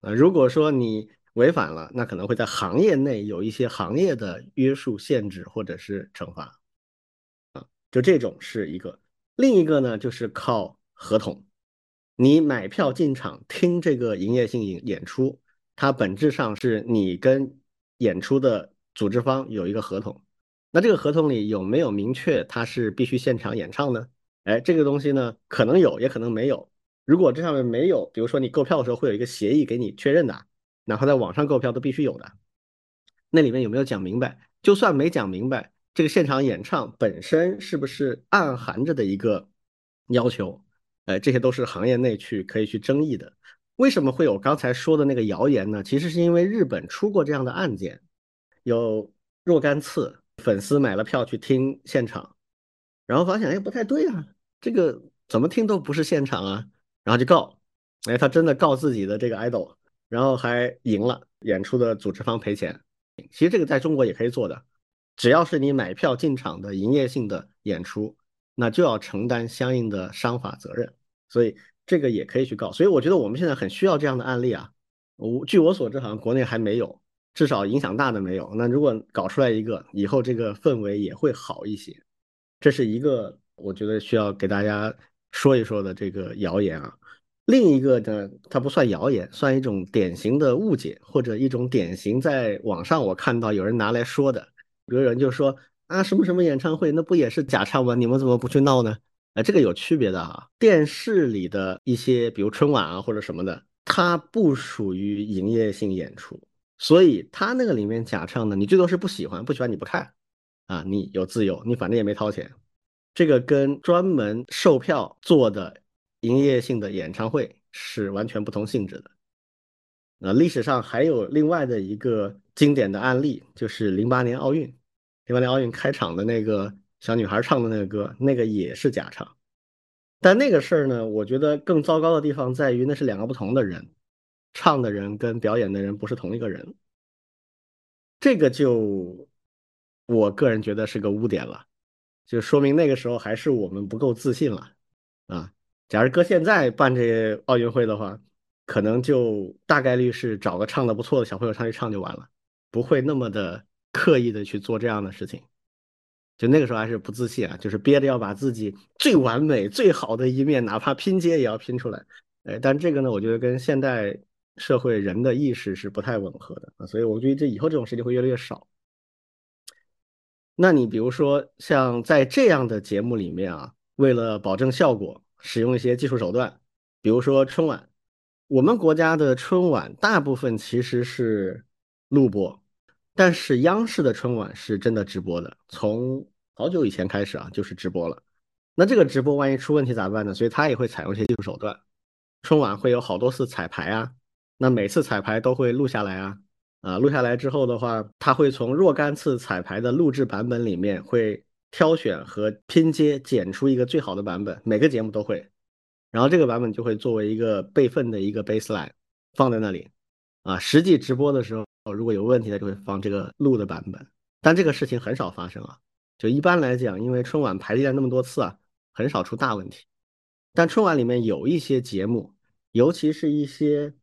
啊，如果说你违反了，那可能会在行业内有一些行业的约束、限制或者是惩罚。就这种是一个。另一个呢，就是靠合同。你买票进场听这个营业性演演出，它本质上是你跟演出的组织方有一个合同。那这个合同里有没有明确它是必须现场演唱呢？哎，这个东西呢，可能有，也可能没有。如果这上面没有，比如说你购票的时候会有一个协议给你确认的，哪怕在网上购票都必须有的。那里面有没有讲明白？就算没讲明白，这个现场演唱本身是不是暗含着的一个要求？哎，这些都是行业内去可以去争议的。为什么会有刚才说的那个谣言呢？其实是因为日本出过这样的案件，有若干次粉丝买了票去听现场，然后发现哎不太对啊，这个怎么听都不是现场啊，然后就告，哎他真的告自己的这个 idol，然后还赢了，演出的组织方赔钱。其实这个在中国也可以做的，只要是你买票进场的营业性的演出，那就要承担相应的商法责任，所以这个也可以去告。所以我觉得我们现在很需要这样的案例啊。我据我所知，好像国内还没有，至少影响大的没有。那如果搞出来一个，以后这个氛围也会好一些。这是一个我觉得需要给大家说一说的这个谣言啊。另一个呢，它不算谣言，算一种典型的误解，或者一种典型在网上我看到有人拿来说的。有人就说啊，什么什么演唱会，那不也是假唱吗？你们怎么不去闹呢？哎，这个有区别的啊。电视里的一些，比如春晚啊或者什么的，它不属于营业性演出，所以它那个里面假唱呢，你最多是不喜欢，不喜欢你不看啊，你有自由，你反正也没掏钱。这个跟专门售票做的。营业性的演唱会是完全不同性质的。那历史上还有另外的一个经典的案例，就是零八年奥运，零八年奥运开场的那个小女孩唱的那个歌，那个也是假唱。但那个事儿呢，我觉得更糟糕的地方在于，那是两个不同的人，唱的人跟表演的人不是同一个人。这个就我个人觉得是个污点了，就说明那个时候还是我们不够自信了啊。假如搁现在办这奥运会的话，可能就大概率是找个唱的不错的小朋友上去唱就完了，不会那么的刻意的去做这样的事情。就那个时候还是不自信啊，就是憋着要把自己最完美、最好的一面，哪怕拼接也要拼出来。哎，但这个呢，我觉得跟现代社会人的意识是不太吻合的啊，所以我觉得这以后这种事情会越来越少。那你比如说像在这样的节目里面啊，为了保证效果。使用一些技术手段，比如说春晚，我们国家的春晚大部分其实是录播，但是央视的春晚是真的直播的，从好久以前开始啊就是直播了。那这个直播万一出问题咋办呢？所以它也会采用一些技术手段。春晚会有好多次彩排啊，那每次彩排都会录下来啊，啊录下来之后的话，它会从若干次彩排的录制版本里面会。挑选和拼接剪出一个最好的版本，每个节目都会，然后这个版本就会作为一个备份的一个 baseline 放在那里，啊，实际直播的时候如果有问题，它就会放这个录的版本，但这个事情很少发生啊，就一般来讲，因为春晚排练那么多次啊，很少出大问题，但春晚里面有一些节目，尤其是一些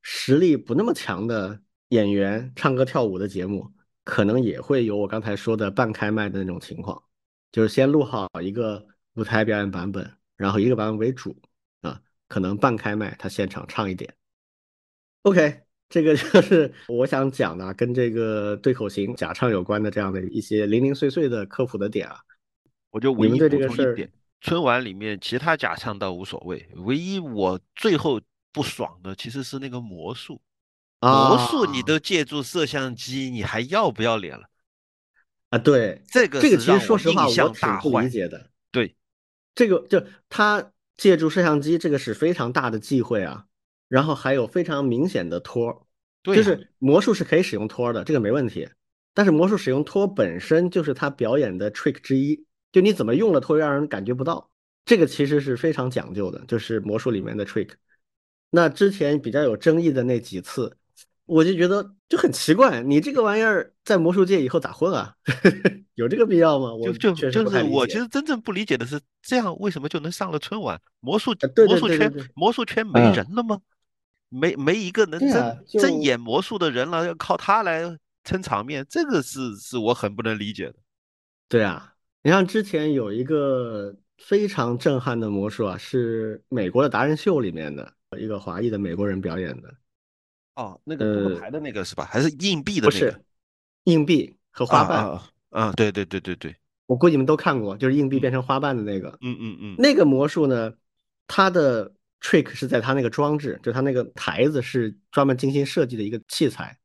实力不那么强的演员唱歌跳舞的节目，可能也会有我刚才说的半开麦的那种情况。就是先录好一个舞台表演版本，然后一个版本为主啊，可能半开麦，他现场唱一点。OK，这个就是 [LAUGHS] 我想讲的，跟这个对口型假唱有关的这样的一些零零碎碎的科普的点啊。我就唯一补充一点，春晚里面其他假唱倒无所谓，唯一我最后不爽的其实是那个魔术，魔术你都借助摄像机，你还要不要脸了？啊，对，这个这个其实说实话，我挺不理解的。对，这个就他借助摄像机，这个是非常大的忌讳啊。然后还有非常明显的托，就是魔术是可以使用托的，这个没问题。但是魔术使用托本身就是他表演的 trick 之一，就你怎么用了托，让人感觉不到。这个其实是非常讲究的，就是魔术里面的 trick。那之前比较有争议的那几次。我就觉得就很奇怪，你这个玩意儿在魔术界以后咋混啊？[LAUGHS] 有这个必要吗？我就就是我其实真正不理解的是，这样为什么就能上了春晚？魔术魔术圈魔术圈没人了吗？没没一个能真真演魔术的人了，要靠他来撑场面，这个是是我很不能理解的。对啊，你像之前有一个非常震撼的魔术啊，是美国的达人秀里面的一个华裔的美国人表演的。哦，那个扑克牌的那个是吧？还是硬币的？不是，硬币和花瓣。啊，对对对对对，我估计你们都看过，就是硬币变成花瓣的那个。嗯嗯嗯。那个魔术呢，它的 trick 是在它那个装置，就它那个台子是专门精心设计的一个器材，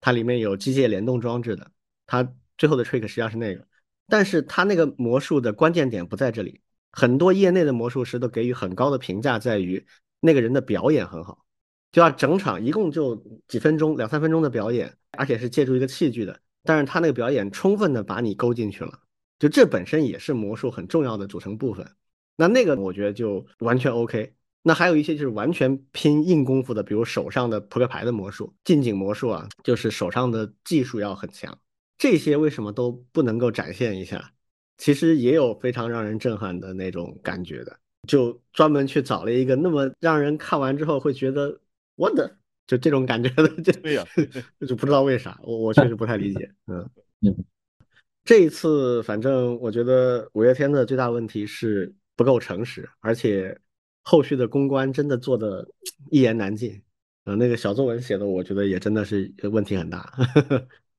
它里面有机械联动装置的。它最后的 trick 实际上是那个，但是它那个魔术的关键点不在这里。很多业内的魔术师都给予很高的评价，在于那个人的表演很好。就要整场一共就几分钟，两三分钟的表演，而且是借助一个器具的。但是他那个表演充分的把你勾进去了，就这本身也是魔术很重要的组成部分。那那个我觉得就完全 OK。那还有一些就是完全拼硬功夫的，比如手上的扑克牌的魔术、近景魔术啊，就是手上的技术要很强。这些为什么都不能够展现一下？其实也有非常让人震撼的那种感觉的，就专门去找了一个那么让人看完之后会觉得。我的就这种感觉的，就对呀，[LAUGHS] 就不知道为啥，我我确实不太理解。嗯嗯，[LAUGHS] 这一次反正我觉得五月天的最大问题是不够诚实，而且后续的公关真的做的一言难尽。嗯，那个小作文写的，我觉得也真的是问题很大。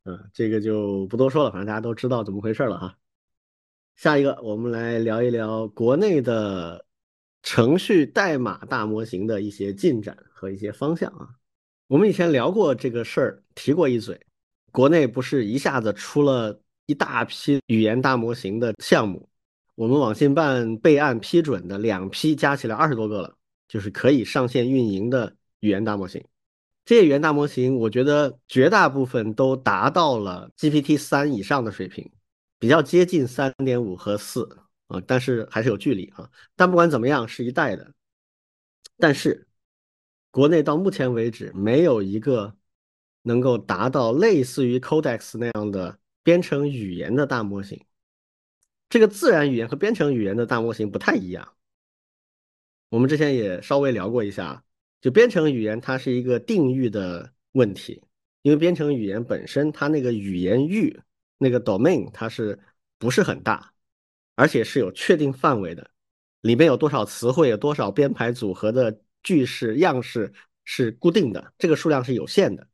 嗯，[LAUGHS] 这个就不多说了，反正大家都知道怎么回事了哈。下一个，我们来聊一聊国内的。程序代码大模型的一些进展和一些方向啊，我们以前聊过这个事儿，提过一嘴。国内不是一下子出了一大批语言大模型的项目，我们网信办备案批准的两批加起来二十多个了，就是可以上线运营的语言大模型。这些语言大模型，我觉得绝大部分都达到了 GPT 三以上的水平，比较接近三点五和四。啊，但是还是有距离啊。但不管怎么样，是一代的。但是国内到目前为止，没有一个能够达到类似于 Codex 那样的编程语言的大模型。这个自然语言和编程语言的大模型不太一样。我们之前也稍微聊过一下，就编程语言它是一个定域的问题，因为编程语言本身它那个语言域那个 domain 它是不是很大？而且是有确定范围的，里面有多少词汇，有多少编排组合的句式样式是固定的，这个数量是有限的。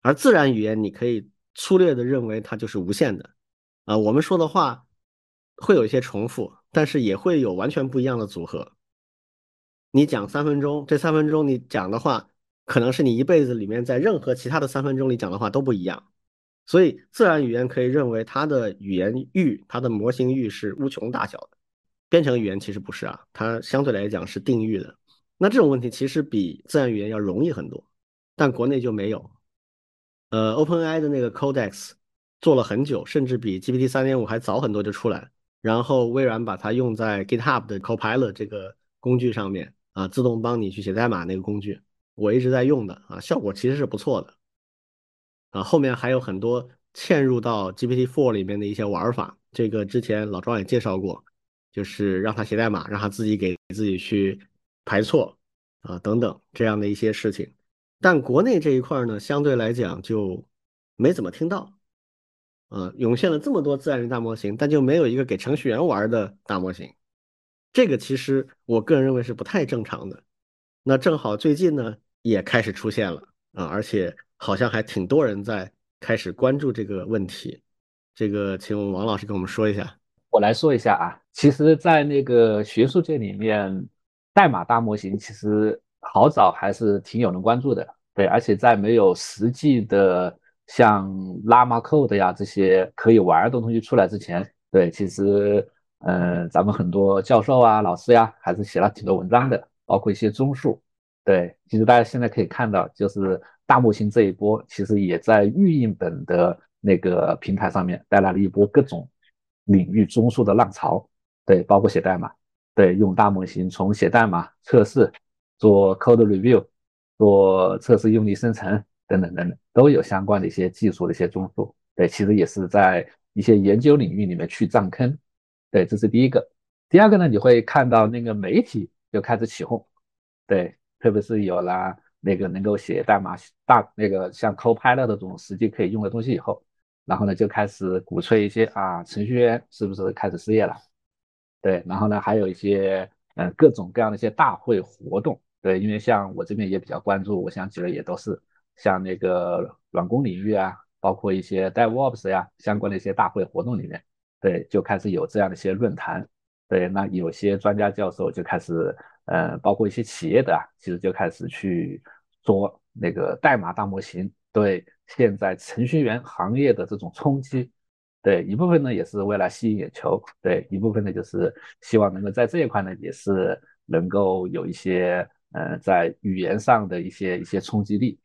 而自然语言，你可以粗略的认为它就是无限的。啊，我们说的话会有一些重复，但是也会有完全不一样的组合。你讲三分钟，这三分钟你讲的话，可能是你一辈子里面在任何其他的三分钟里讲的话都不一样。所以，自然语言可以认为它的语言域、它的模型域是无穷大小的。编程语言其实不是啊，它相对来讲是定域的。那这种问题其实比自然语言要容易很多，但国内就没有。呃，OpenAI 的那个 Codex 做了很久，甚至比 GPT 三点五还早很多就出来。然后微软把它用在 GitHub 的 Copilot 这个工具上面啊，自动帮你去写代码那个工具，我一直在用的啊，效果其实是不错的。啊，后面还有很多嵌入到 GPT-4 里面的一些玩法，这个之前老庄也介绍过，就是让他写代码，让他自己给自己去排错啊等等这样的一些事情。但国内这一块呢，相对来讲就没怎么听到，啊，涌现了这么多自然语言大模型，但就没有一个给程序员玩的大模型。这个其实我个人认为是不太正常的。那正好最近呢也开始出现了啊，而且。好像还挺多人在开始关注这个问题，这个请王老师跟我们说一下。我来说一下啊，其实，在那个学术界里面，代码大模型其实好早还是挺有人关注的，对，而且在没有实际的像 Llama Code 呀这些可以玩的东西出来之前，对，其实，嗯，咱们很多教授啊、老师呀，还是写了挺多文章的，包括一些综述，对，其实大家现在可以看到，就是。大模型这一波其实也在预印本的那个平台上面带来了一波各种领域综述的浪潮，对，包括写代码，对，用大模型从写代码、测试、做 code review、做测试用力生成等等等等，都有相关的一些技术的一些综述，对，其实也是在一些研究领域里面去占坑，对，这是第一个。第二个呢，你会看到那个媒体就开始起哄，对，特别是有了。那个能够写代码大那个像 Copilot 这种实际可以用的东西以后，然后呢就开始鼓吹一些啊程序员是不是开始失业了？对，然后呢还有一些嗯各种各样的一些大会活动，对，因为像我这边也比较关注，我想举的也都是像那个软工领域啊，包括一些 DevOps 呀相关的一些大会活动里面，对，就开始有这样的一些论坛。对，那有些专家教授就开始，呃，包括一些企业的啊，其实就开始去做那个代码大模型，对现在程序员行业的这种冲击，对一部分呢也是为了吸引眼球，对一部分呢就是希望能够在这一块呢也是能够有一些，呃，在语言上的一些一些冲击力。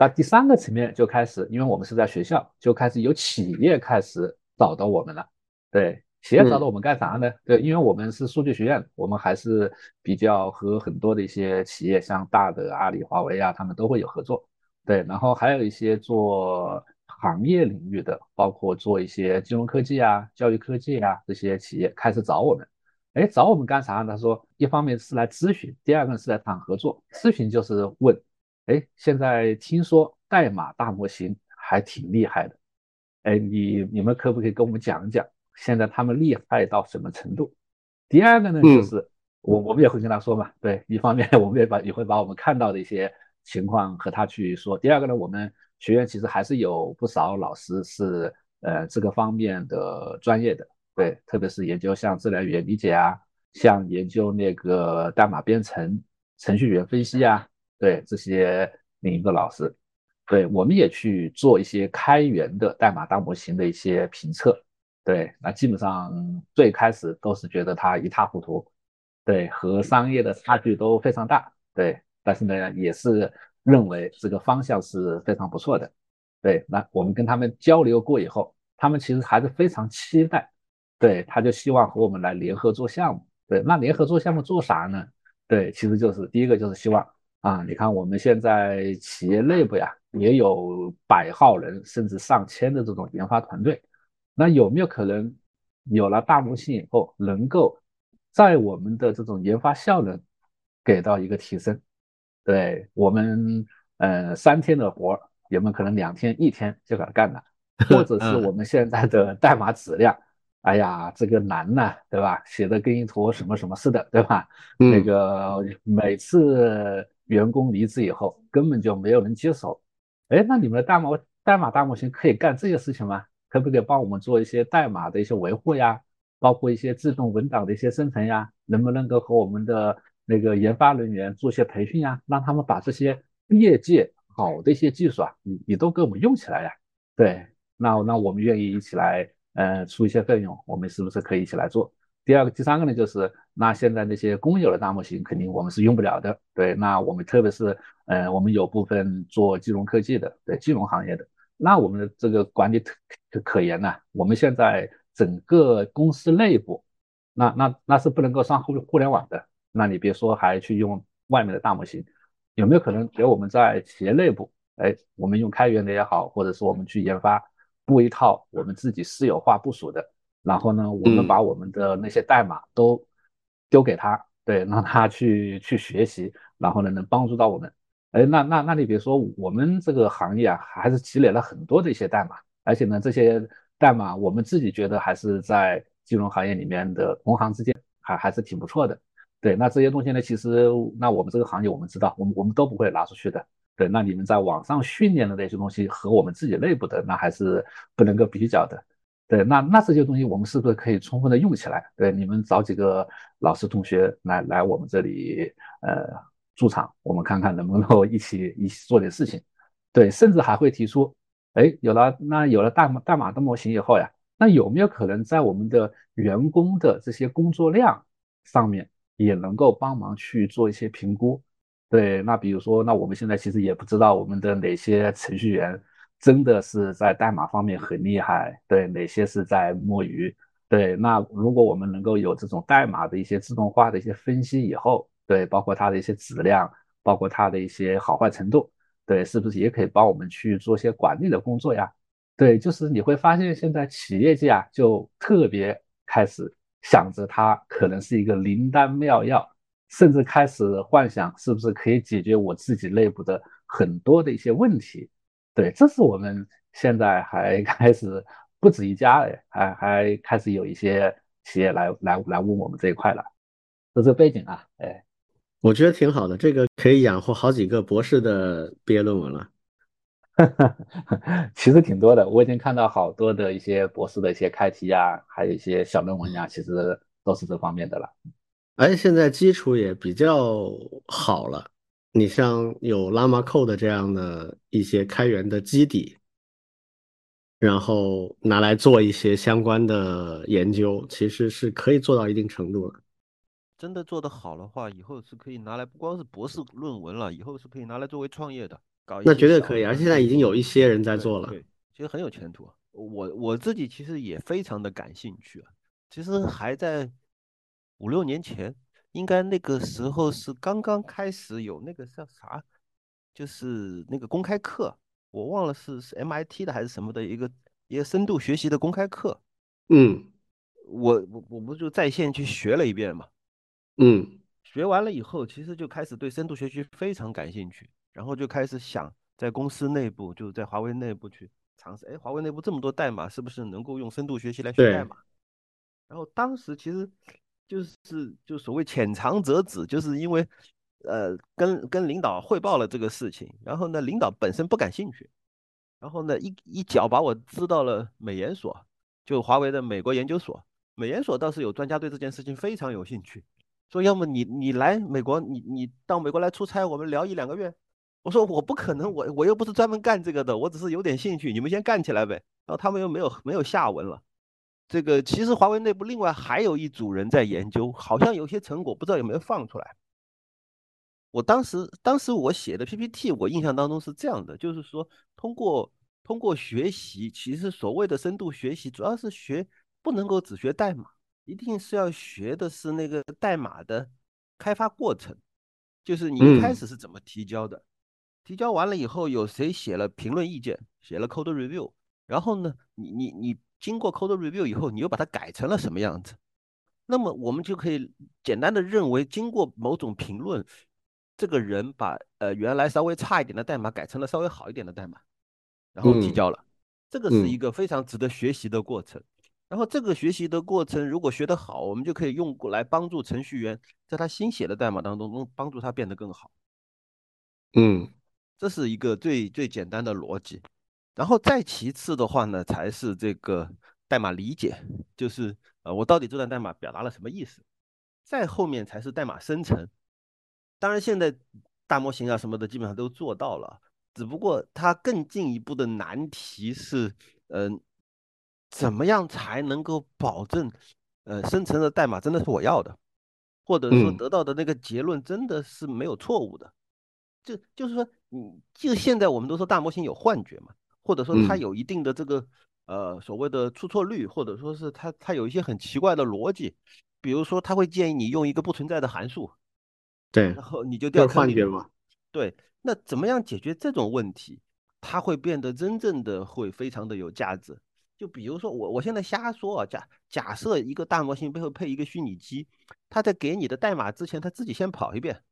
那第三个层面就开始，因为我们是在学校，就开始有企业开始找到我们了，对。企业找到我们干啥呢？对，因为我们是数据学院，我们还是比较和很多的一些企业，像大的阿里、华为啊，他们都会有合作。对，然后还有一些做行业领域的，包括做一些金融科技啊、教育科技啊这些企业开始找我们。哎，找我们干啥？他说，一方面是来咨询，第二个是来谈合作。咨询就是问，哎，现在听说代码大模型还挺厉害的，哎，你你们可不可以跟我们讲讲？现在他们厉害到什么程度？第二个呢，就是我我们也会跟他说嘛，对，一方面我们也把也会把我们看到的一些情况和他去说。第二个呢，我们学院其实还是有不少老师是呃这个方面的专业的，对，特别是研究像自然语言理解啊，像研究那个代码编程、程序员分析啊，对这些领域的老师，对，我们也去做一些开源的代码大模型的一些评测。对，那基本上最开始都是觉得它一塌糊涂，对，和商业的差距都非常大，对，但是呢，也是认为这个方向是非常不错的，对，那我们跟他们交流过以后，他们其实还是非常期待，对，他就希望和我们来联合做项目，对，那联合做项目做啥呢？对，其实就是第一个就是希望啊，你看我们现在企业内部呀，也有百号人甚至上千的这种研发团队。那有没有可能有了大模型以后，能够在我们的这种研发效能给到一个提升？对我们，呃，三天的活有没有可能两天、一天就给它干了？[LAUGHS] 或者是我们现在的代码质量，哎呀，这个难呐，对吧？写的跟一坨什么什么似的，对吧？那个每次员工离职以后，根本就没有人接手。哎，那你们的代码代码大模型可以干这些事情吗？可不可以帮我们做一些代码的一些维护呀？包括一些自动文档的一些生成呀？能不能够和我们的那个研发人员做一些培训呀？让他们把这些业界好的一些技术啊，你你都给我们用起来呀？对，那那我们愿意一起来，呃，出一些费用，我们是不是可以一起来做？第二个、第三个呢，就是那现在那些公有的大模型肯定我们是用不了的。对，那我们特别是，呃，我们有部分做金融科技的，对，金融行业的。那我们的这个管理可可严呢？我们现在整个公司内部，那那那是不能够上互互联网的。那你别说还去用外面的大模型，有没有可能给我们在企业内部，哎，我们用开源的也好，或者是我们去研发布一套我们自己私有化部署的，然后呢，我们把我们的那些代码都丢给他，对，让他去去学习，然后呢，能帮助到我们。哎，那那那你比如说，我们这个行业啊，还是积累了很多的一些代码，而且呢，这些代码我们自己觉得还是在金融行业里面的同行之间还还是挺不错的。对，那这些东西呢，其实那我们这个行业我们知道，我们我们都不会拿出去的。对，那你们在网上训练的那些东西和我们自己内部的那还是不能够比较的。对，那那这些东西我们是不是可以充分的用起来？对，你们找几个老师同学来来我们这里，呃。驻场，我们看看能不能够一起一起做点事情，对，甚至还会提出，哎，有了那有了大码代码的模型以后呀，那有没有可能在我们的员工的这些工作量上面也能够帮忙去做一些评估？对，那比如说，那我们现在其实也不知道我们的哪些程序员真的是在代码方面很厉害，对，哪些是在摸鱼？对，那如果我们能够有这种代码的一些自动化的一些分析以后。对，包括它的一些质量，包括它的一些好坏程度，对，是不是也可以帮我们去做一些管理的工作呀？对，就是你会发现现在企业界啊，就特别开始想着它可能是一个灵丹妙药，甚至开始幻想是不是可以解决我自己内部的很多的一些问题。对，这是我们现在还 [LAUGHS] 开始不止一家哎，还还开始有一些企业来来来问我们这一块了，就这个背景啊，哎，我觉得挺好的，这个可以养活好几个博士的毕业论文了。[LAUGHS] 其实挺多的，我已经看到好多的一些博士的一些开题呀，还有一些小论文呀，其实都是这方面的了。而且现在基础也比较好了，你像有 Llama Code 这样的一些开源的基底，然后拿来做一些相关的研究，其实是可以做到一定程度的。真的做得好的话，以后是可以拿来不光是博士论文了，以后是可以拿来作为创业的。搞那绝对可以，而且现在已经有一些人在做了，对，其实很有前途。我我自己其实也非常的感兴趣啊。其实还在五六年前，应该那个时候是刚刚开始有那个叫啥，就是那个公开课，我忘了是是 MIT 的还是什么的一个一个深度学习的公开课。嗯，我我我不就在线去学了一遍嘛。嗯，学完了以后，其实就开始对深度学习非常感兴趣。然后就开始想在公司内部，就在华为内部去尝试。哎，华为内部这么多代码，是不是能够用深度学习来学代码？然后当时其实就是就所谓浅尝辄止，就是因为呃跟跟领导汇报了这个事情，然后呢领导本身不感兴趣，然后呢一一脚把我支到了美研所，就华为的美国研究所。美研所倒是有专家对这件事情非常有兴趣，说要么你你来美国，你你到美国来出差，我们聊一两个月。我说我不可能，我我又不是专门干这个的，我只是有点兴趣，你们先干起来呗。然后他们又没有没有下文了。这个其实华为内部另外还有一组人在研究，好像有些成果不知道有没有放出来。我当时当时我写的 PPT，我印象当中是这样的，就是说通过通过学习，其实所谓的深度学习，主要是学不能够只学代码，一定是要学的是那个代码的开发过程，就是你一开始是怎么提交的。提交完了以后，有谁写了评论意见，写了 code review，然后呢，你你你经过 code review 以后，你又把它改成了什么样子？那么我们就可以简单的认为，经过某种评论，这个人把呃原来稍微差一点的代码改成了稍微好一点的代码，然后提交了。这个是一个非常值得学习的过程。然后这个学习的过程如果学得好，我们就可以用过来帮助程序员在他新写的代码当中，帮助他变得更好。嗯。这是一个最最简单的逻辑，然后再其次的话呢，才是这个代码理解，就是呃，我到底这段代码表达了什么意思？再后面才是代码生成。当然，现在大模型啊什么的基本上都做到了，只不过它更进一步的难题是，嗯，怎么样才能够保证，呃，生成的代码真的是我要的，或者说得到的那个结论真的是没有错误的？就就是说。嗯，就现在我们都说大模型有幻觉嘛，或者说它有一定的这个呃所谓的出错率，或者说是它它有一些很奇怪的逻辑，比如说它会建议你用一个不存在的函数，对，然后你就掉幻觉嘛。对，那怎么样解决这种问题？它会变得真正的会非常的有价值。就比如说我我现在瞎说啊，假假设一个大模型背后配一个虚拟机，它在给你的代码之前，它自己先跑一遍。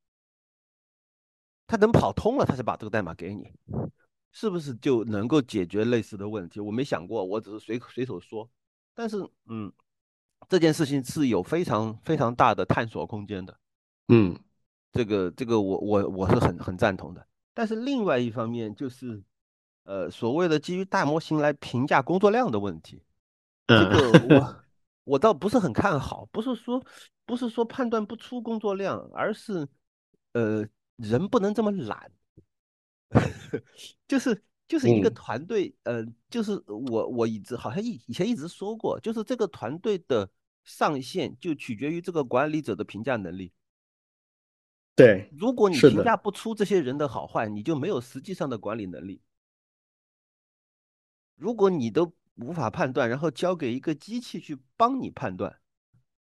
它等跑通了，它才把这个代码给你，是不是就能够解决类似的问题？我没想过，我只是随随手说。但是，嗯，这件事情是有非常非常大的探索空间的。嗯，这个这个我我我是很很赞同的。但是另外一方面就是，呃，所谓的基于大模型来评价工作量的问题，这个我 [LAUGHS] 我倒不是很看好。不是说不是说判断不出工作量，而是，呃。人不能这么懒，[LAUGHS] 就是就是一个团队，呃，就是我我一直好像以以前一直说过，就是这个团队的上限就取决于这个管理者的评价能力。对，如果你评价不出这些人的好坏，你就没有实际上的管理能力。如果你都无法判断，然后交给一个机器去帮你判断。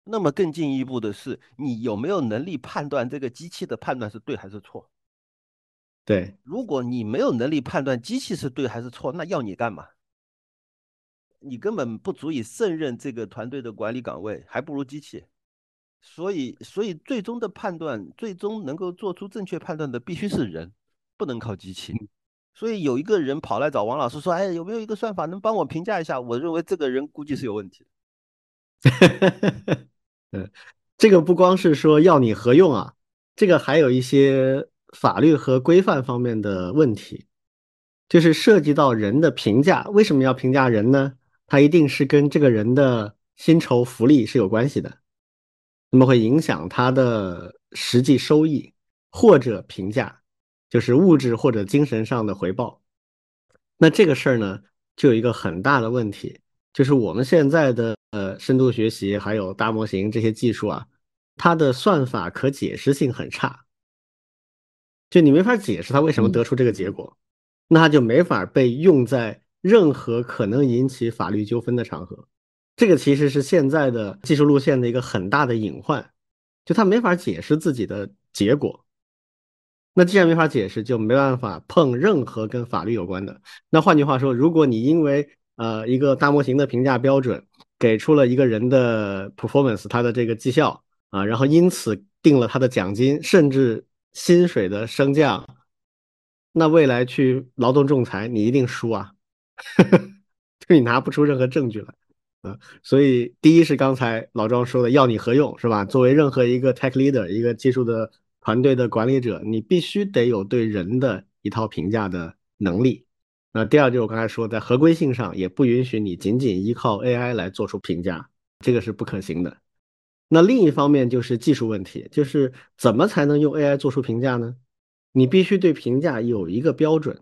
那么更进一步的是，你有没有能力判断这个机器的判断是对还是错？对，如果你没有能力判断机器是对还是错，那要你干嘛？你根本不足以胜任这个团队的管理岗位，还不如机器。所以，所以最终的判断，最终能够做出正确判断的必须是人，不能靠机器。所以有一个人跑来找王老师说：“哎，有没有一个算法能帮我评价一下？”我认为这个人估计是有问题的。[LAUGHS] 嗯，这个不光是说要你何用啊，这个还有一些法律和规范方面的问题，就是涉及到人的评价。为什么要评价人呢？它一定是跟这个人的薪酬福利是有关系的，那么会影响他的实际收益或者评价。就是物质或者精神上的回报，那这个事儿呢，就有一个很大的问题，就是我们现在的呃深度学习还有大模型这些技术啊，它的算法可解释性很差，就你没法解释他为什么得出这个结果，那他就没法被用在任何可能引起法律纠纷的场合。这个其实是现在的技术路线的一个很大的隐患，就他没法解释自己的结果。那既然没法解释，就没办法碰任何跟法律有关的。那换句话说，如果你因为呃一个大模型的评价标准给出了一个人的 performance，他的这个绩效啊，然后因此定了他的奖金，甚至薪水的升降，那未来去劳动仲裁，你一定输啊，[LAUGHS] 就你拿不出任何证据来啊。所以第一是刚才老庄说的，要你何用是吧？作为任何一个 tech leader，一个技术的。团队的管理者，你必须得有对人的一套评价的能力。那第二就是我刚才说，在合规性上也不允许你仅仅依靠 AI 来做出评价，这个是不可行的。那另一方面就是技术问题，就是怎么才能用 AI 做出评价呢？你必须对评价有一个标准，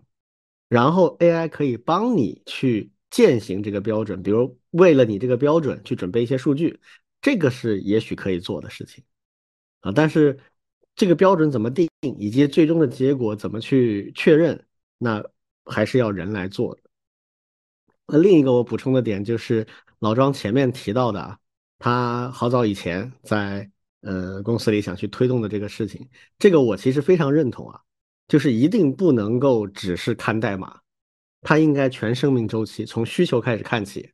然后 AI 可以帮你去践行这个标准，比如为了你这个标准去准备一些数据，这个是也许可以做的事情啊，但是。这个标准怎么定，以及最终的结果怎么去确认，那还是要人来做的。那另一个我补充的点就是老庄前面提到的啊，他好早以前在呃公司里想去推动的这个事情，这个我其实非常认同啊，就是一定不能够只是看代码，它应该全生命周期从需求开始看起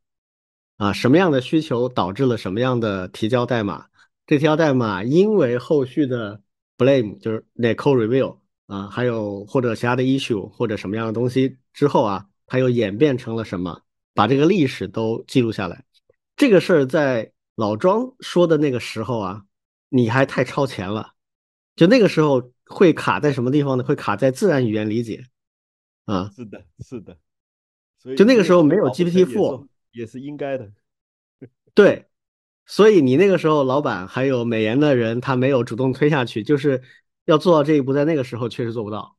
啊，什么样的需求导致了什么样的提交代码，这条代码因为后续的。blame 就是那 code review 啊，还有或者其他的 issue 或者什么样的东西之后啊，它又演变成了什么？把这个历史都记录下来。这个事儿在老庄说的那个时候啊，你还太超前了。就那个时候会卡在什么地方呢？会卡在自然语言理解啊。是的，是的。所以就那个时候没有 GPT Four 也是应该的。对。所以你那个时候，老板还有美颜的人，他没有主动推下去，就是要做到这一步，在那个时候确实做不到。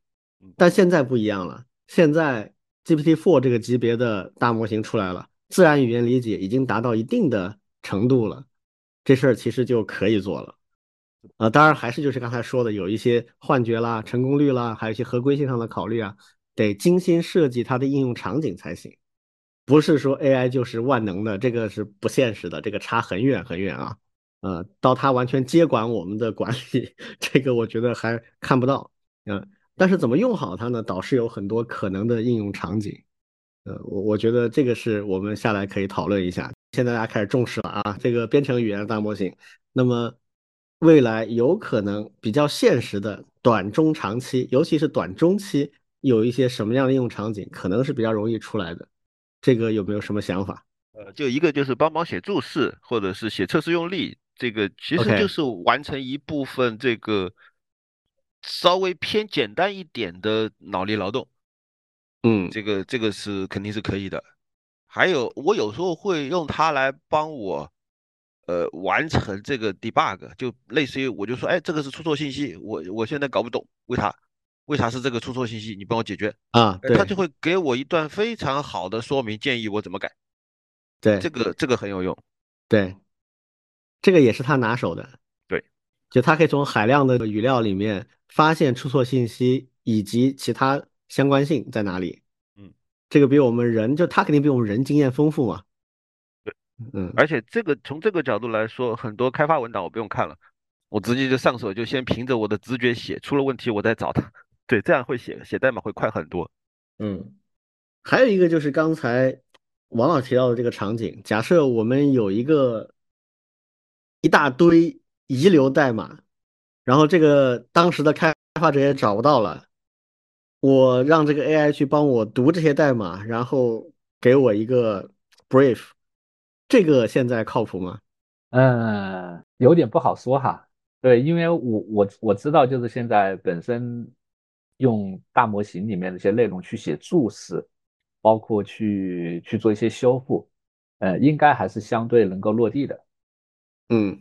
但现在不一样了，现在 GPT Four 这个级别的大模型出来了，自然语言理解已经达到一定的程度了，这事儿其实就可以做了。啊，当然还是就是刚才说的，有一些幻觉啦、成功率啦，还有一些合规性上的考虑啊，得精心设计它的应用场景才行。不是说 AI 就是万能的，这个是不现实的，这个差很远很远啊。呃，到它完全接管我们的管理，这个我觉得还看不到。嗯，但是怎么用好它呢？倒是有很多可能的应用场景。呃，我我觉得这个是我们下来可以讨论一下。现在大家开始重视了啊，这个编程语言大模型。那么未来有可能比较现实的短中长期，尤其是短中期，有一些什么样的应用场景可能是比较容易出来的。这个有没有什么想法？呃，就一个就是帮忙写注释，或者是写测试用例，这个其实就是完成一部分这个稍微偏简单一点的脑力劳动。嗯，这个这个是肯定是可以的。还有我有时候会用它来帮我，呃，完成这个 debug，就类似于我就说，哎，这个是出错信息，我我现在搞不懂为啥。为啥是这个出错信息？你帮我解决啊？对，他就会给我一段非常好的说明，建议我怎么改。对，这个这个很有用。对，这个也是他拿手的。对，就他可以从海量的语料里面发现出错信息以及其他相关性在哪里。嗯，这个比我们人就他肯定比我们人经验丰富嘛。对，嗯，而且这个从这个角度来说，很多开发文档我不用看了，我直接就上手，就先凭着我的直觉写，出了问题我再找他。对，这样会写写代码会快很多。嗯，还有一个就是刚才王老提到的这个场景，假设我们有一个一大堆遗留代码，然后这个当时的开发者也找不到了，我让这个 AI 去帮我读这些代码，然后给我一个 brief，这个现在靠谱吗？嗯，有点不好说哈。对，因为我我我知道，就是现在本身用大模型里面的一些内容去写注释，包括去去做一些修复，呃，应该还是相对能够落地的。嗯，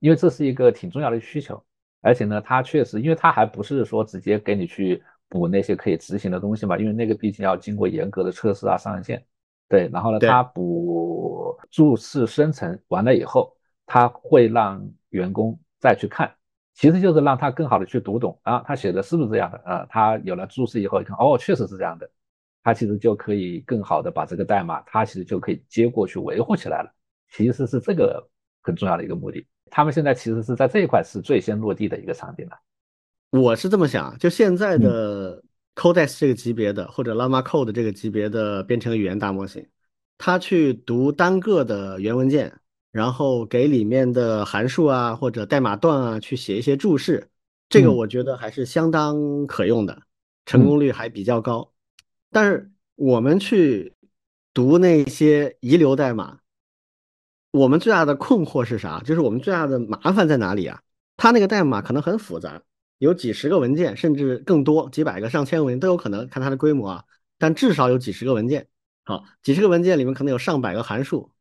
因为这是一个挺重要的需求，而且呢，它确实，因为它还不是说直接给你去补那些可以执行的东西嘛，因为那个毕竟要经过严格的测试啊、上线。对，然后呢，对它补注释生成完了以后，它会让员工再去看，其实就是让他更好的去读懂啊，他写的是不是这样的啊？他有了注释以后，一看哦，确实是这样的，他其实就可以更好的把这个代码，他其实就可以接过去维护起来了。其实是这个很重要的一个目的。他们现在其实是在这一块是最先落地的一个场景了。我是这么想，就现在的 Codex 这个级别的，或者 Llama Code 这个级别的编程语言大模型，它去读单个的原文件。然后给里面的函数啊或者代码段啊去写一些注释，这个我觉得还是相当可用的，成功率还比较高。但是我们去读那些遗留代码，我们最大的困惑是啥？就是我们最大的麻烦在哪里啊？它那个代码可能很复杂，有几十个文件，甚至更多，几百个、上千个文件都有可能，看它的规模啊。但至少有几十个文件，好，几十个文件里面可能有上百个函数。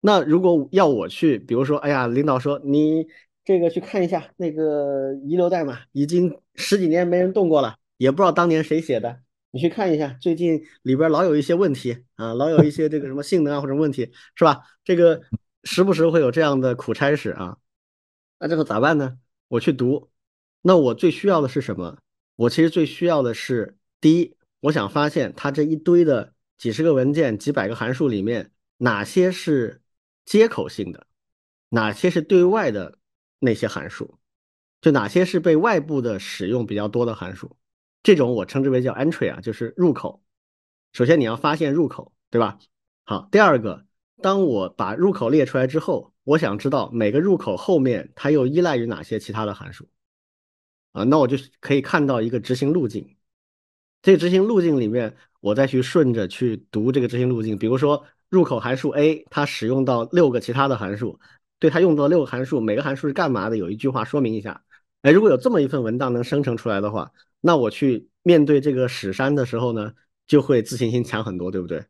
那如果要我去，比如说，哎呀，领导说你这个去看一下那个遗留代码，已经十几年没人动过了，也不知道当年谁写的，你去看一下，最近里边老有一些问题啊，老有一些这个什么性能啊或者问题，是吧？这个时不时会有这样的苦差事啊，那这个咋办呢？我去读，那我最需要的是什么？我其实最需要的是，第一，我想发现它这一堆的几十个文件、几百个函数里面哪些是。接口性的，哪些是对外的那些函数，就哪些是被外部的使用比较多的函数，这种我称之为叫 entry 啊，就是入口。首先你要发现入口，对吧？好，第二个，当我把入口列出来之后，我想知道每个入口后面它又依赖于哪些其他的函数啊，那我就可以看到一个执行路径。这个执行路径里面，我再去顺着去读这个执行路径，比如说。入口函数 A，它使用到六个其他的函数，对它用到六个函数，每个函数是干嘛的？有一句话说明一下。哎，如果有这么一份文档能生成出来的话，那我去面对这个史山的时候呢，就会自信心强很多，对不对？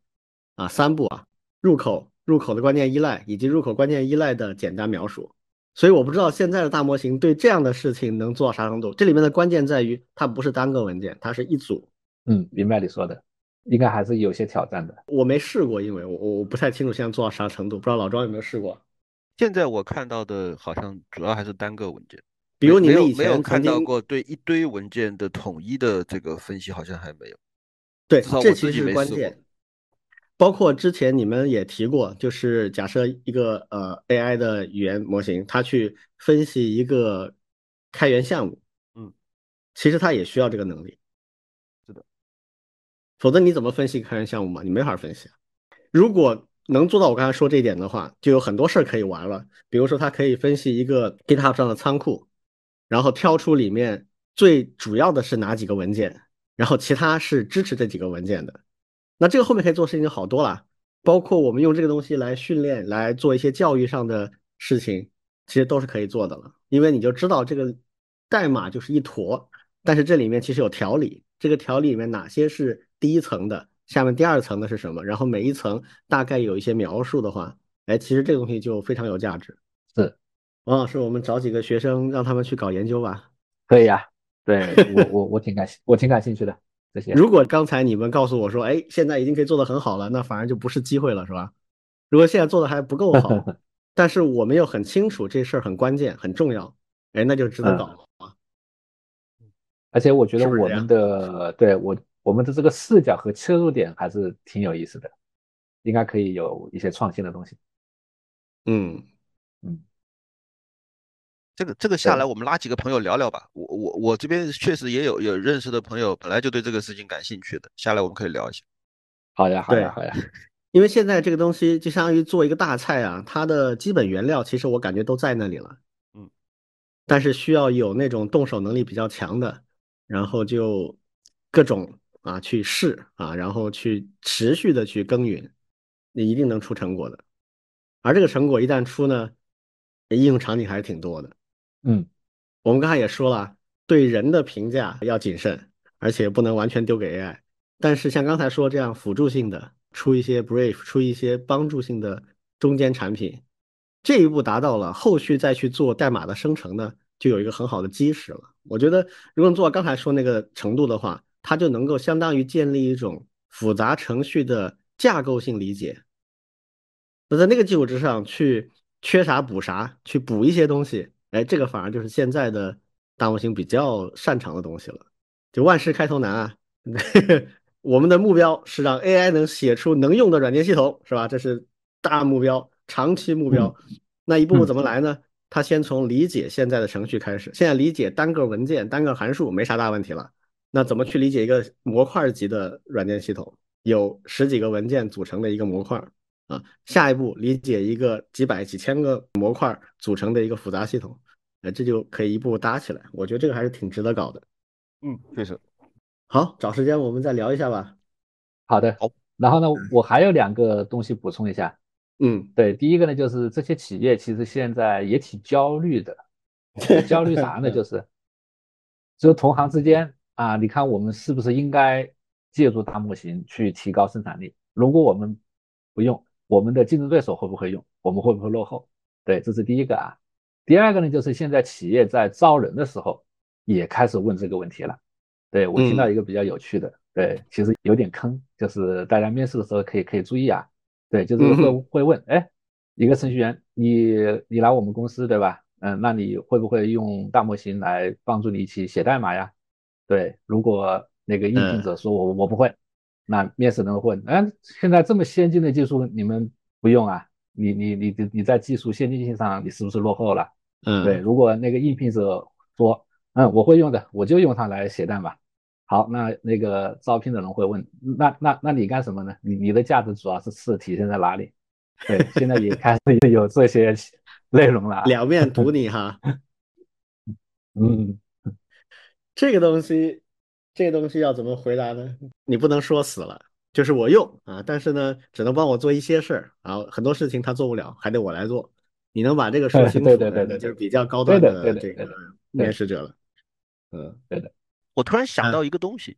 啊，三步啊，入口、入口的关键依赖以及入口关键依赖的简单描述。所以我不知道现在的大模型对这样的事情能做到啥程度。这里面的关键在于，它不是单个文件，它是一组。嗯，明白你说的。应该还是有些挑战的。我没试过，因为我我不太清楚现在做到啥程度，不知道老庄有没有试过。现在我看到的好像主要还是单个文件，比如你们以前没有看到过对一堆文件的统一的这个分析，好像还没有。对，这其实是关键。包括之前你们也提过，就是假设一个呃 AI 的语言模型，它去分析一个开源项目，嗯，其实它也需要这个能力。是的否则你怎么分析开源项目嘛？你没法分析。如果能做到我刚才说这一点的话，就有很多事儿可以玩了。比如说，它可以分析一个 GitHub 上的仓库，然后挑出里面最主要的是哪几个文件，然后其他是支持这几个文件的。那这个后面可以做事情就好多了，包括我们用这个东西来训练、来做一些教育上的事情，其实都是可以做的了。因为你就知道这个代码就是一坨，但是这里面其实有条理，这个条理里面哪些是。第一层的下面第二层的是什么？然后每一层大概有一些描述的话，哎，其实这个东西就非常有价值。是，王老师，我们找几个学生让他们去搞研究吧。可以啊，对我我我挺感兴我挺感兴趣的这些。如果刚才你们告诉我说，哎，现在已经可以做得很好了，那反而就不是机会了，是吧？如果现在做的还不够好，[LAUGHS] 但是我们又很清楚这事儿很关键很重要，哎，那就值得搞啊。而且我觉得我们的对我。我们的这个视角和切入点还是挺有意思的，应该可以有一些创新的东西。嗯嗯，这个这个下来，我们拉几个朋友聊聊吧。我我我这边确实也有有认识的朋友，本来就对这个事情感兴趣的，下来我们可以聊一下。好呀，好呀，好呀。[LAUGHS] 因为现在这个东西就相当于做一个大菜啊，它的基本原料其实我感觉都在那里了。嗯，但是需要有那种动手能力比较强的，然后就。各种啊去试啊，然后去持续的去耕耘，你一定能出成果的。而这个成果一旦出呢，应用场景还是挺多的。嗯，我们刚才也说了，对人的评价要谨慎，而且不能完全丢给 AI。但是像刚才说这样辅助性的，出一些 brief，出一些帮助性的中间产品，这一步达到了，后续再去做代码的生成呢，就有一个很好的基石了。我觉得，如果做到刚才说那个程度的话，它就能够相当于建立一种复杂程序的架构性理解。那在那个基础之上去缺啥补啥，去补一些东西，哎，这个反而就是现在的大模型比较擅长的东西了。就万事开头难啊，[LAUGHS] 我们的目标是让 AI 能写出能用的软件系统，是吧？这是大目标、长期目标。那一步步怎么来呢？他先从理解现在的程序开始。现在理解单个文件、单个函数没啥大问题了。那怎么去理解一个模块级的软件系统？有十几个文件组成的一个模块。啊，下一步理解一个几百几千个模块组成的一个复杂系统，呃，这就可以一步步搭起来。我觉得这个还是挺值得搞的。嗯，确实。好，找时间我们再聊一下吧。好的，好。然后呢，我还有两个东西补充一下。嗯，对，第一个呢，就是这些企业其实现在也挺焦虑的。[LAUGHS] 焦虑啥呢？[LAUGHS] 就是，就同行之间啊，你看我们是不是应该借助大模型去提高生产力？如果我们不用，我们的竞争对手会不会用？我们会不会落后？对，这是第一个啊。第二个呢，就是现在企业在招人的时候也开始问这个问题了。对我听到一个比较有趣的，对，其实有点坑，就是大家面试的时候可以可以注意啊。对，就是会会问，哎，一个程序员，你你来我们公司对吧？嗯，那你会不会用大模型来帮助你一起写代码呀？对，如果那个应聘者说我我不会。那面试人问，哎，现在这么先进的技术你们不用啊？你你你你你在技术先进性上你是不是落后了？嗯，对。如果那个应聘者说，嗯，我会用的，我就用它来写代码。好，那那个招聘的人会问，那那那你干什么呢？你你的价值主要是是体现在哪里？对，现在也开始有这些 [LAUGHS] 内容了，两面堵你哈。[LAUGHS] 嗯，这个东西。这个东西要怎么回答呢？你不能说死了，就是我用啊，但是呢，只能帮我做一些事儿啊，很多事情他做不了，还得我来做。你能把这个说清楚，对对对对，就是比较高端的这个面试者了。嗯，对的。我突然想到一个东西，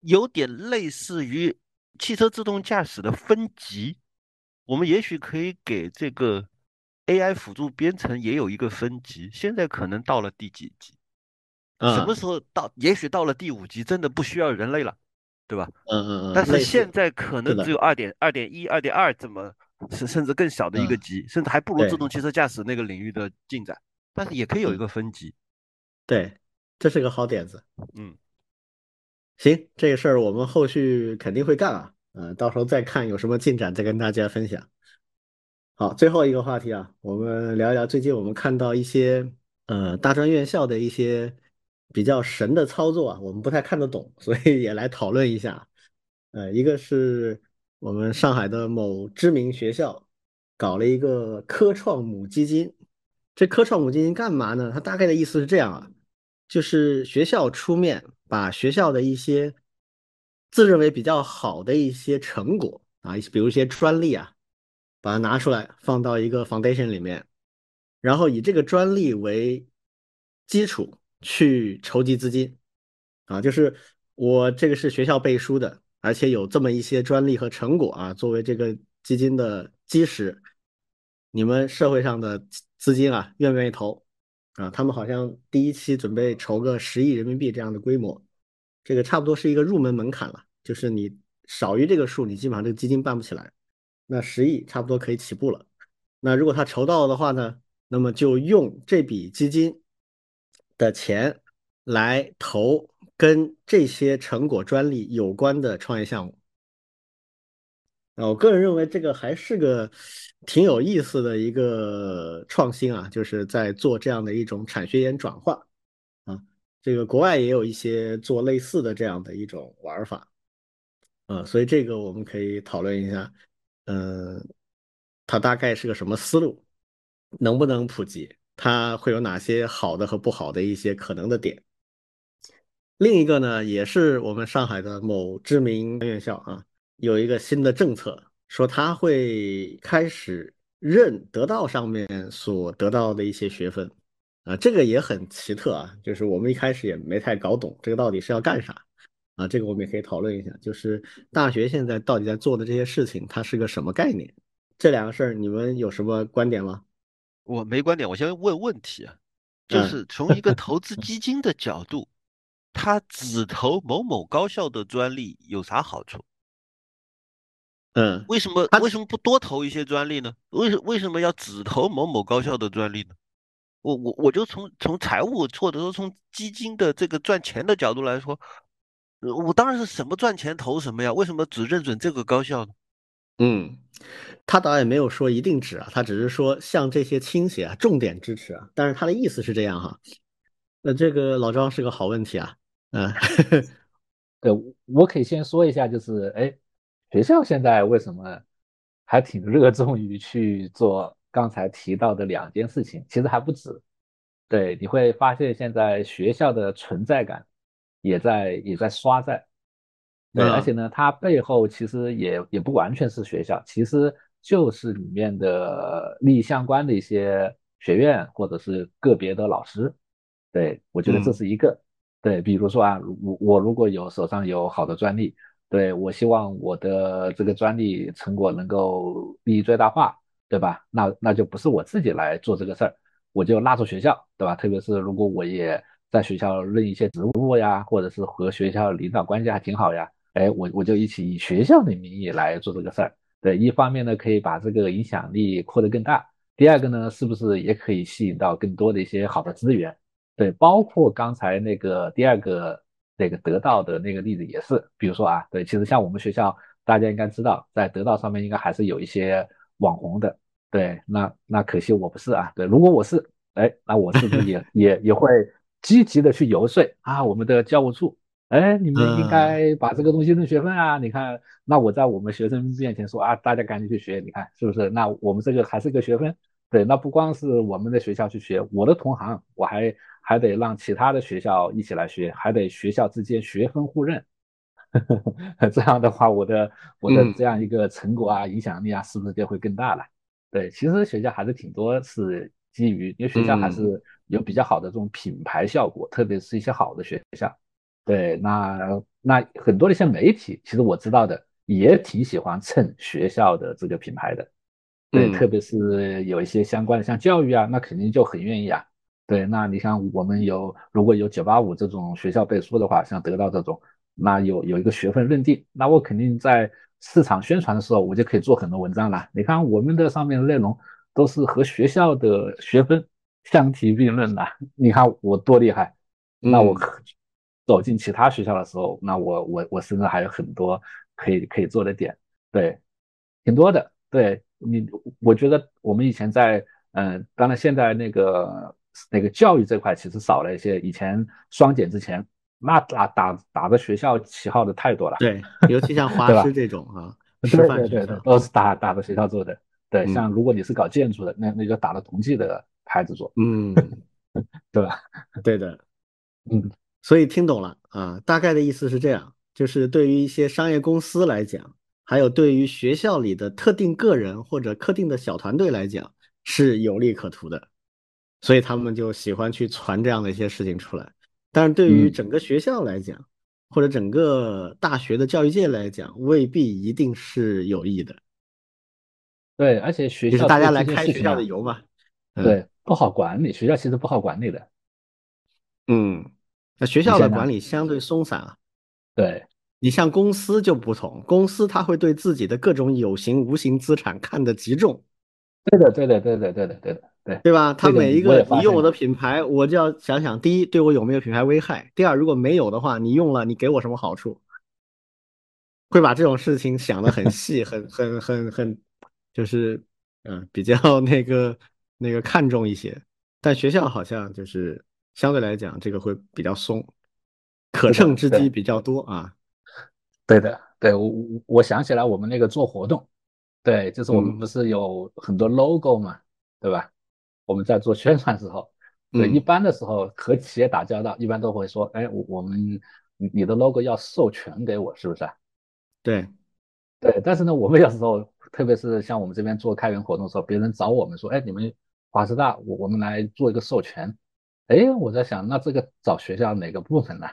有点类似于汽车自动驾驶的分级，我们也许可以给这个 AI 辅助编程也有一个分级，现在可能到了第几级？什么时候到？也许到了第五级，真的不需要人类了，对吧？嗯嗯嗯。但是现在可能只有二点二点一、二点二这么，甚甚至更小的一个级，甚至还不如自动汽车驾驶那个领域的进展。但是也可以有一个分级。对，这是个好点子。嗯，行，这个事儿我们后续肯定会干啊。嗯，到时候再看有什么进展，再跟大家分享。好，最后一个话题啊，我们聊一聊最近我们看到一些呃大专院校的一些。比较神的操作啊，我们不太看得懂，所以也来讨论一下。呃，一个是我们上海的某知名学校搞了一个科创母基金。这科创母基金干嘛呢？它大概的意思是这样啊，就是学校出面把学校的一些自认为比较好的一些成果啊，比如一些专利啊，把它拿出来放到一个 foundation 里面，然后以这个专利为基础。去筹集资金，啊，就是我这个是学校背书的，而且有这么一些专利和成果啊，作为这个基金的基石，你们社会上的资金啊，愿不愿意投？啊，他们好像第一期准备筹个十亿人民币这样的规模，这个差不多是一个入门门槛了，就是你少于这个数，你基本上这个基金办不起来。那十亿差不多可以起步了。那如果他筹到了的话呢，那么就用这笔基金。的钱来投跟这些成果专利有关的创业项目，啊，我个人认为这个还是个挺有意思的一个创新啊，就是在做这样的一种产学研转化啊，这个国外也有一些做类似的这样的一种玩法，啊，所以这个我们可以讨论一下，嗯，它大概是个什么思路，能不能普及？它会有哪些好的和不好的一些可能的点？另一个呢，也是我们上海的某知名院校啊，有一个新的政策，说他会开始认得到上面所得到的一些学分啊，这个也很奇特啊，就是我们一开始也没太搞懂这个到底是要干啥啊，这个我们也可以讨论一下，就是大学现在到底在做的这些事情，它是个什么概念？这两个事儿你们有什么观点吗？我没观点，我先问问题啊，就是从一个 [LAUGHS] 投资基金的角度。他只投某某高校的专利有啥好处？嗯，为什么为什么不多投一些专利呢？为什为什么要只投某某高校的专利呢？我我我就从从财务或者说从基金的这个赚钱的角度来说，我当然是什么赚钱投什么呀？为什么只认准这个高校呢？嗯，他倒也没有说一定指啊，他只是说向这些倾斜啊，重点支持啊。但是他的意思是这样哈。那这个老张是个好问题啊。嗯，[LAUGHS] 对，我可以先说一下，就是哎，学校现在为什么还挺热衷于去做刚才提到的两件事情？其实还不止。对，你会发现现在学校的存在感也在也在刷在。对，而且呢，它背后其实也也不完全是学校，其实就是里面的利益相关的一些学院或者是个别的老师。对，我觉得这是一个。对，比如说啊，我我如果有手上有好的专利，对我希望我的这个专利成果能够利益最大化，对吧？那那就不是我自己来做这个事儿，我就拉出学校，对吧？特别是如果我也在学校任一些职务呀，或者是和学校领导关系还挺好呀，哎，我我就一起以学校的名义来做这个事儿。对，一方面呢可以把这个影响力扩得更大，第二个呢是不是也可以吸引到更多的一些好的资源？对，包括刚才那个第二个那个得到的那个例子也是，比如说啊，对，其实像我们学校，大家应该知道，在得到上面应该还是有一些网红的，对，那那可惜我不是啊，对，如果我是，哎，那我是不是也 [LAUGHS] 也也会积极的去游说啊，我们的教务处，哎，你们应该把这个东西认学分啊，你看，那我在我们学生面前说啊，大家赶紧去学，你看是不是？那我们这个还是个学分，对，那不光是我们的学校去学，我的同行我还。还得让其他的学校一起来学，还得学校之间学分互认，[LAUGHS] 这样的话，我的我的这样一个成果啊、影响力啊，是不是就会更大了？对，其实学校还是挺多是基于，因为学校还是有比较好的这种品牌效果，特别是一些好的学校。对，那那很多的一些媒体，其实我知道的也挺喜欢蹭学校的这个品牌的。对，特别是有一些相关的像教育啊，那肯定就很愿意啊。对，那你像我们有如果有九八五这种学校背书的话，像得到这种，那有有一个学分认定，那我肯定在市场宣传的时候，我就可以做很多文章了。你看我们的上面的内容都是和学校的学分相提并论的，你看我多厉害。那我走进其他学校的时候，那我我我身上还有很多可以可以做的点，对，挺多的。对你，我觉得我们以前在嗯，当然现在那个。那个教育这块其实少了一些，以前双减之前，那打打打着学校旗号的太多了。对，[LAUGHS] 尤其像华师这种啊，[LAUGHS] 师范对对，都是打打着学校做的。对，像如果你是搞建筑的，那那就打着同济的牌子做。嗯，[LAUGHS] 对吧？对的。嗯，所以听懂了啊，大概的意思是这样，就是对于一些商业公司来讲，还有对于学校里的特定个人或者特定的小团队来讲，是有利可图的。所以他们就喜欢去传这样的一些事情出来，但是对于整个学校来讲，或者整个大学的教育界来讲，未必一定是有益的。对，而且学校就是大家来开学校的油嘛。对，不好管理，学校其实不好管理的。嗯，那学校的管理相对松散啊。对，你像公司就不同，公司它会对自己的各种有形、无形资产看得极重。对的，对的，对的，对的，对的。对对吧？他每一个你用我的品牌，我就要想想：第一，对我有没有品牌危害；第二，如果没有的话，你用了，你给我什么好处？会把这种事情想得很细，很很很很，就是嗯，比较 [LAUGHS] 那个那个看重一些。但学校好像就是相对来讲，这个会比较松，可乘之机比较多啊。对的，对我我我想起来，我们那个做活动，对，就是我们不是有很多 logo 嘛，对吧？我们在做宣传时候，对，嗯一般的时候和企业打交道，一般都会说，哎，我我们你你的 logo 要授权给我，是不是？对，对，但是呢，我们有时候，特别是像我们这边做开源活动的时候，别人找我们说，哎，你们华师大，我我们来做一个授权。哎，我在想，那这个找学校哪个部分呢？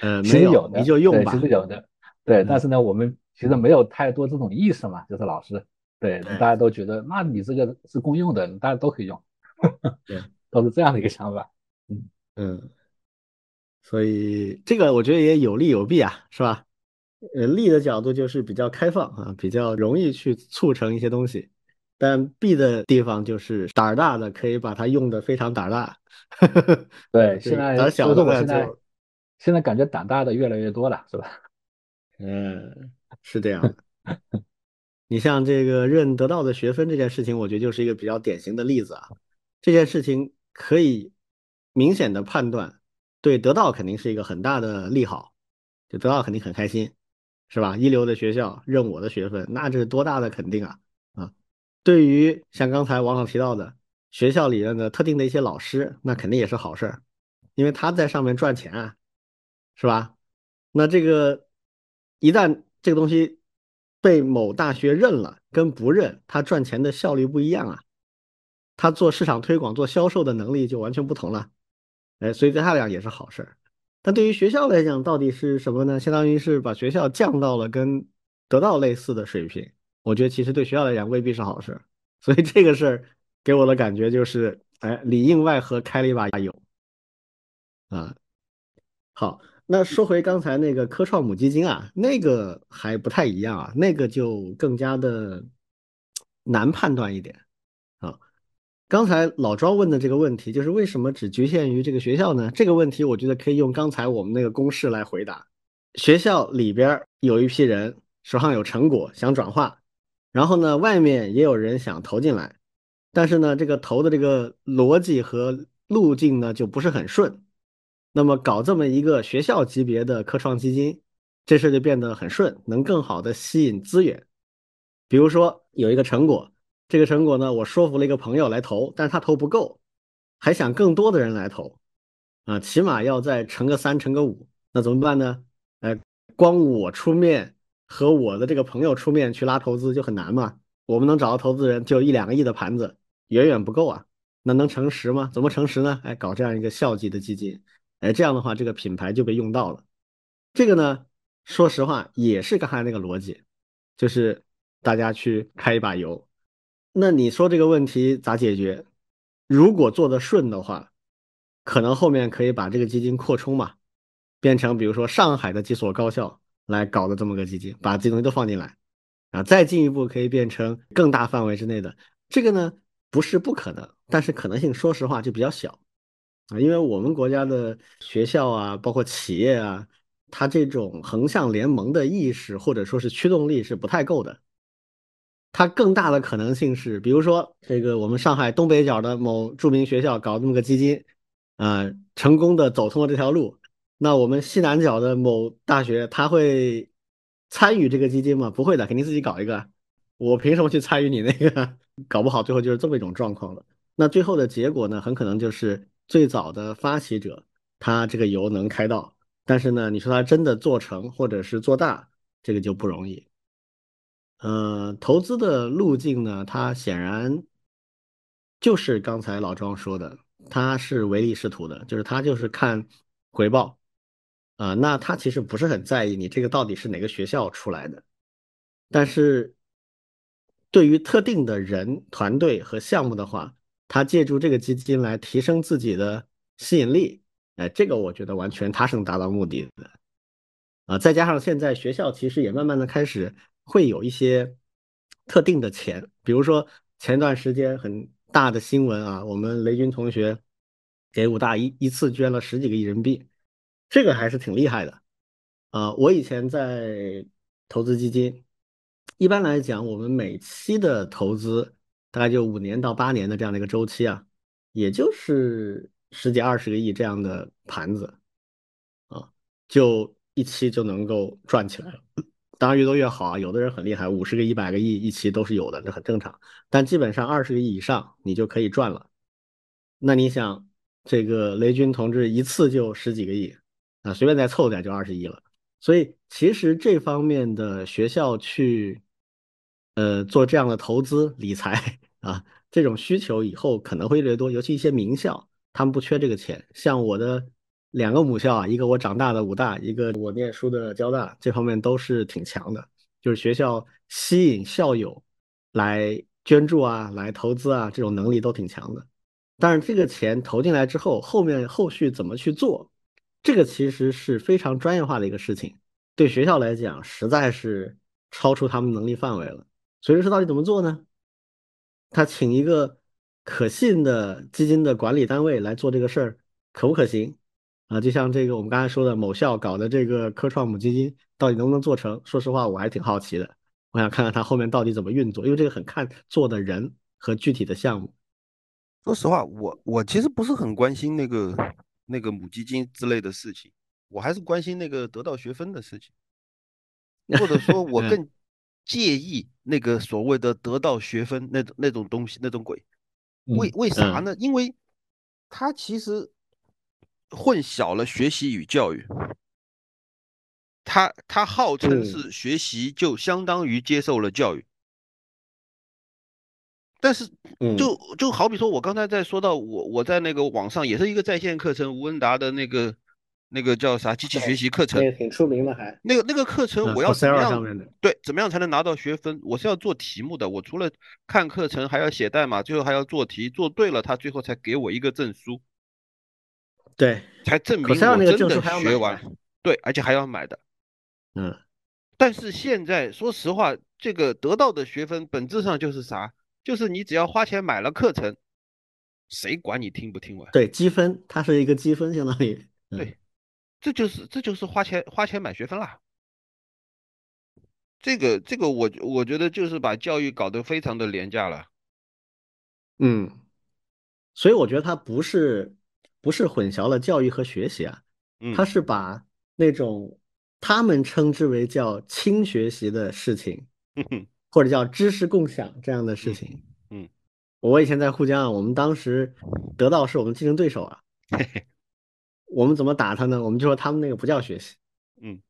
嗯，[LAUGHS] 其实没有的，你就用，吧其。实有的，对，嗯但是呢，我们其实没有太多这种意识嘛，就是老师，对，大家都觉得，那你这个是公用的，大家都可以用，对，[LAUGHS] 都是这样的一个想法。嗯，所以这个我觉得也有利有弊啊，是吧？呃，利的角度就是比较开放啊，比较容易去促成一些东西，但弊的地方就是胆儿大的可以把它用的非常胆儿大，对，[LAUGHS] 对现在说的呢我现在就现在感觉胆大的越来越多了，是吧？[LAUGHS] 嗯，是这样的。你像这个认得到的学分这件事情，我觉得就是一个比较典型的例子啊。这件事情可以明显的判断，对得到肯定是一个很大的利好，就得到肯定很开心，是吧？一流的学校认我的学分，那这是多大的肯定啊！对于像刚才王老提到的学校里面的特定的一些老师，那肯定也是好事儿，因为他在上面赚钱啊，是吧？那这个一旦这个东西被某大学认了，跟不认，他赚钱的效率不一样啊，他做市场推广、做销售的能力就完全不同了，哎，所以对他来讲也是好事儿。但对于学校来讲，到底是什么呢？相当于是把学校降到了跟得到类似的水平，我觉得其实对学校来讲未必是好事。所以这个事儿给我的感觉就是，哎，里应外合开了一把油啊。好。那说回刚才那个科创母基金啊，那个还不太一样啊，那个就更加的难判断一点啊。刚才老庄问的这个问题，就是为什么只局限于这个学校呢？这个问题我觉得可以用刚才我们那个公式来回答。学校里边有一批人手上有成果想转化，然后呢，外面也有人想投进来，但是呢，这个投的这个逻辑和路径呢就不是很顺。那么搞这么一个学校级别的科创基金，这事就变得很顺，能更好的吸引资源。比如说有一个成果，这个成果呢，我说服了一个朋友来投，但是他投不够，还想更多的人来投，啊，起码要再乘个三，乘个五，那怎么办呢？哎，光我出面和我的这个朋友出面去拉投资就很难嘛。我们能找到投资人就一两个亿的盘子，远远不够啊。那能乘十吗？怎么乘十呢？哎，搞这样一个校级的基金。哎，这样的话，这个品牌就被用到了。这个呢，说实话也是刚才那个逻辑，就是大家去开一把油。那你说这个问题咋解决？如果做的顺的话，可能后面可以把这个基金扩充嘛，变成比如说上海的几所高校来搞的这么个基金，把这些东西都放进来，啊，再进一步可以变成更大范围之内的。这个呢，不是不可能，但是可能性说实话就比较小。啊，因为我们国家的学校啊，包括企业啊，它这种横向联盟的意识或者说是驱动力是不太够的。它更大的可能性是，比如说这个我们上海东北角的某著名学校搞这么个基金，啊，成功的走通了这条路，那我们西南角的某大学他会参与这个基金吗？不会的，肯定自己搞一个。我凭什么去参与你那个？[LAUGHS] 搞不好最后就是这么一种状况了。那最后的结果呢，很可能就是。最早的发起者，他这个油能开到，但是呢，你说他真的做成或者是做大，这个就不容易。呃，投资的路径呢，它显然就是刚才老庄说的，他是唯利是图的，就是他就是看回报啊、那他其实不是很在意你这个到底是哪个学校出来的，但是对于特定的人、团队和项目的话。他借助这个基金来提升自己的吸引力，哎，这个我觉得完全他是能达到目的的，啊，再加上现在学校其实也慢慢的开始会有一些特定的钱，比如说前段时间很大的新闻啊，我们雷军同学给武大一一次捐了十几个亿人民币，这个还是挺厉害的，啊，我以前在投资基金，一般来讲，我们每期的投资。大概就五年到八年的这样的一个周期啊，也就是十几二十个亿这样的盘子啊，就一期就能够赚起来了。当然越多越好啊，有的人很厉害，五十个、一百个亿一期都是有的，这很正常。但基本上二十个亿以上你就可以赚了。那你想，这个雷军同志一次就十几个亿啊，随便再凑点就二十亿了。所以其实这方面的学校去，呃，做这样的投资理财啊，这种需求以后可能会越来越多，尤其一些名校，他们不缺这个钱。像我的两个母校啊，一个我长大的武大，一个我念书的交大，这方面都是挺强的，就是学校吸引校友来捐助啊，来投资啊，这种能力都挺强的。但是这个钱投进来之后，后面后续怎么去做，这个其实是非常专业化的一个事情，对学校来讲实在是超出他们能力范围了。所以说到底怎么做呢？他请一个可信的基金的管理单位来做这个事儿，可不可行？啊，就像这个我们刚才说的某校搞的这个科创母基金，到底能不能做成？说实话，我还挺好奇的。我想看看他后面到底怎么运作，因为这个很看做的人和具体的项目。说实话，我我其实不是很关心那个那个母基金之类的事情，我还是关心那个得到学分的事情，或者说，[LAUGHS] 我更介意那个所谓的得到学分那种那种东西那种鬼。为为啥呢？因为他其实混淆了学习与教育。他他号称是学习，就相当于接受了教育。但是，就就好比说，我刚才在说到我我在那个网上也是一个在线课程，吴文达的那个那个叫啥机器学习课程，挺出名的，还那个那个课程我要怎么样？对，怎么样才能拿到学分？我是要做题目的，我除了看课程，还要写代码，最后还要做题，做对了，他最后才给我一个证书。对，才证明我真的学完。对，而且还要买的。嗯，但是现在说实话，这个得到的学分本质上就是啥？就是你只要花钱买了课程，谁管你听不听完？对，积分，它是一个积分，相当于对，这就是这就是花钱花钱买学分啦。这个这个我我觉得就是把教育搞得非常的廉价了。嗯，所以我觉得它不是不是混淆了教育和学习啊，它是把那种他们称之为叫轻学习的事情。[LAUGHS] 或者叫知识共享这样的事情，嗯，我以前在沪江啊，我们当时得到是我们竞争对手啊，嘿嘿。我们怎么打他呢？我们就说他们那个不叫学习，嗯，